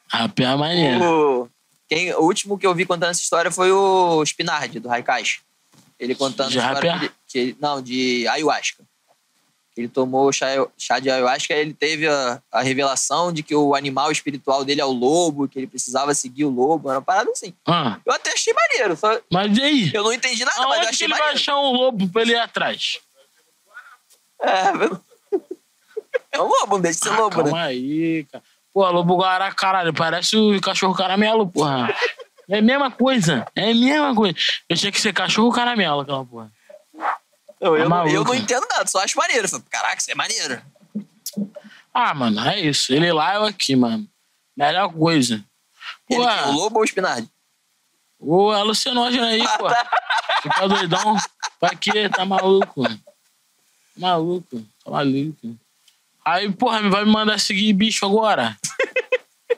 [SPEAKER 2] rapé é maneiro.
[SPEAKER 1] O, quem, o último que eu vi contando essa história foi o Spinardi, do Raikais. Ele contando
[SPEAKER 2] De
[SPEAKER 1] a história
[SPEAKER 2] rapé?
[SPEAKER 1] de, que não, de ayahuasca. Ele tomou chá, chá de ayahuasca ele teve a, a revelação de que o animal espiritual dele é o lobo, que ele precisava seguir o lobo. Era uma parada assim.
[SPEAKER 2] Ah,
[SPEAKER 1] Eu até achei maneiro. Só,
[SPEAKER 2] mas e aí?
[SPEAKER 1] eu não entendi nada, mas eu
[SPEAKER 2] Aonde que
[SPEAKER 1] achei
[SPEAKER 2] ele vai
[SPEAKER 1] maneiro.
[SPEAKER 2] achar um lobo pra ele ir atrás?
[SPEAKER 1] É, é um lobo, não deixa de ser lobo,
[SPEAKER 2] Calma
[SPEAKER 1] né?
[SPEAKER 2] aí, cara. Pô, lobo guará, caralho, parece o cachorro caramelo, porra. É a mesma coisa. É a mesma coisa. Eu tinha que ser cachorro caramelo, aquela porra.
[SPEAKER 1] Eu, eu,
[SPEAKER 2] Tá
[SPEAKER 1] não, eu não entendo nada, só acho maneiro. Falei, Caraca, isso é maneiro.
[SPEAKER 2] Ah, mano, é isso. Ele lá, eu aqui, mano. Melhor coisa.
[SPEAKER 1] Ele
[SPEAKER 2] Pô,
[SPEAKER 1] que é o lobo ou o Spinardi?
[SPEAKER 2] o alucinógeno aí,
[SPEAKER 1] Ah,
[SPEAKER 2] pô.
[SPEAKER 1] tá.
[SPEAKER 2] Fica doidão. Pra quê? Tá maluco? Tá maluco. Tá maluco. Aí, porra, vai me mandar seguir bicho agora?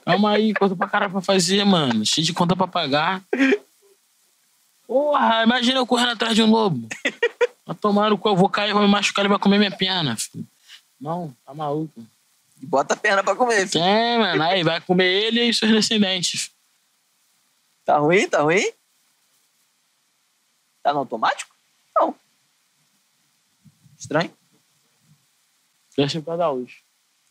[SPEAKER 2] Calma aí, conta pra caralho pra fazer, mano. Cheio de conta pra pagar. Porra, imagina eu correndo atrás de um lobo. Vai tomar no cu, eu vou cair, vai me machucar, ele vai comer minha perna, filho. Não, tá maluco.
[SPEAKER 1] E bota a perna pra comer, filho.
[SPEAKER 2] Tem, mano. Aí vai comer ele e seus descendentes.
[SPEAKER 1] Tá ruim? Tá ruim? Tá no automático? Não. Estranho?
[SPEAKER 2] Deixa pra dar luz.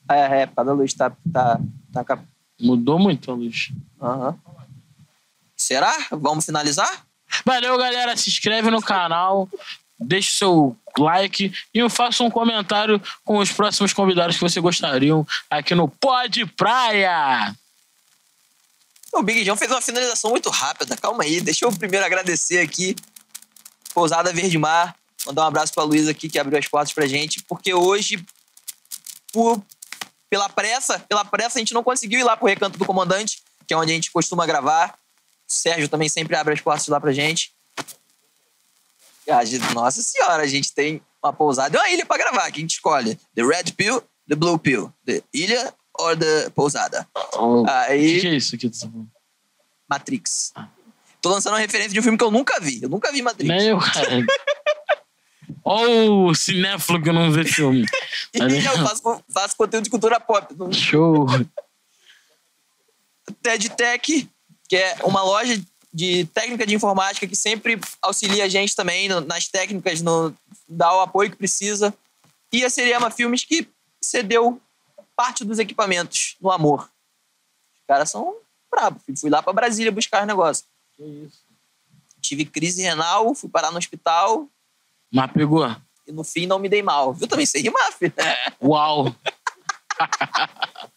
[SPEAKER 1] Ah, É, é, por causa da luz tá. tá, tá
[SPEAKER 2] Mudou muito a luz.
[SPEAKER 1] Aham. Será? Vamos finalizar?
[SPEAKER 2] Valeu, galera. Se inscreve no canal, deixa o seu like e faça um comentário com os próximos convidados que você gostariam aqui no Pod Praia.
[SPEAKER 1] O Big John fez uma finalização muito rápida. Calma aí, deixa eu primeiro agradecer aqui. Pousada Verde Mar. Mandar um abraço pra Luísa aqui, que abriu as portas pra gente. Porque hoje, por, pela pressa, pela pressa, a gente não conseguiu ir lá pro Recanto do Comandante, que é onde a gente costuma gravar. O Sérgio também sempre abre as portas lá pra gente. A gente- Nossa senhora, a gente tem uma pousada e uma ilha pra gravar, que a gente escolhe. The Red Pill, The Blue Pill. The ilha ou The pousada.
[SPEAKER 2] O
[SPEAKER 1] Aí...
[SPEAKER 2] que, que é isso aqui?
[SPEAKER 1] Matrix. Tô lançando uma referência de um filme que eu nunca vi. Eu nunca vi Matrix.
[SPEAKER 2] Nem eu, cara. Olha o cinéfilo que não vê filme.
[SPEAKER 1] E
[SPEAKER 2] Tá
[SPEAKER 1] eu faço, faço conteúdo de cultura pop.
[SPEAKER 2] Show.
[SPEAKER 1] TED Tech, que é uma loja de técnica de informática que sempre auxilia a gente também no- nas técnicas, no, dá o apoio que precisa. E a Seriama Filmes, que cedeu parte dos equipamentos no amor. Os caras são filho. Fui lá pra Brasília buscar os negócios.
[SPEAKER 2] Que isso?
[SPEAKER 1] Tive crise renal, fui parar no hospital
[SPEAKER 2] Mas pegou.
[SPEAKER 1] e no fim não me dei mal. Viu? Também sei rimar, filho.
[SPEAKER 2] Uau.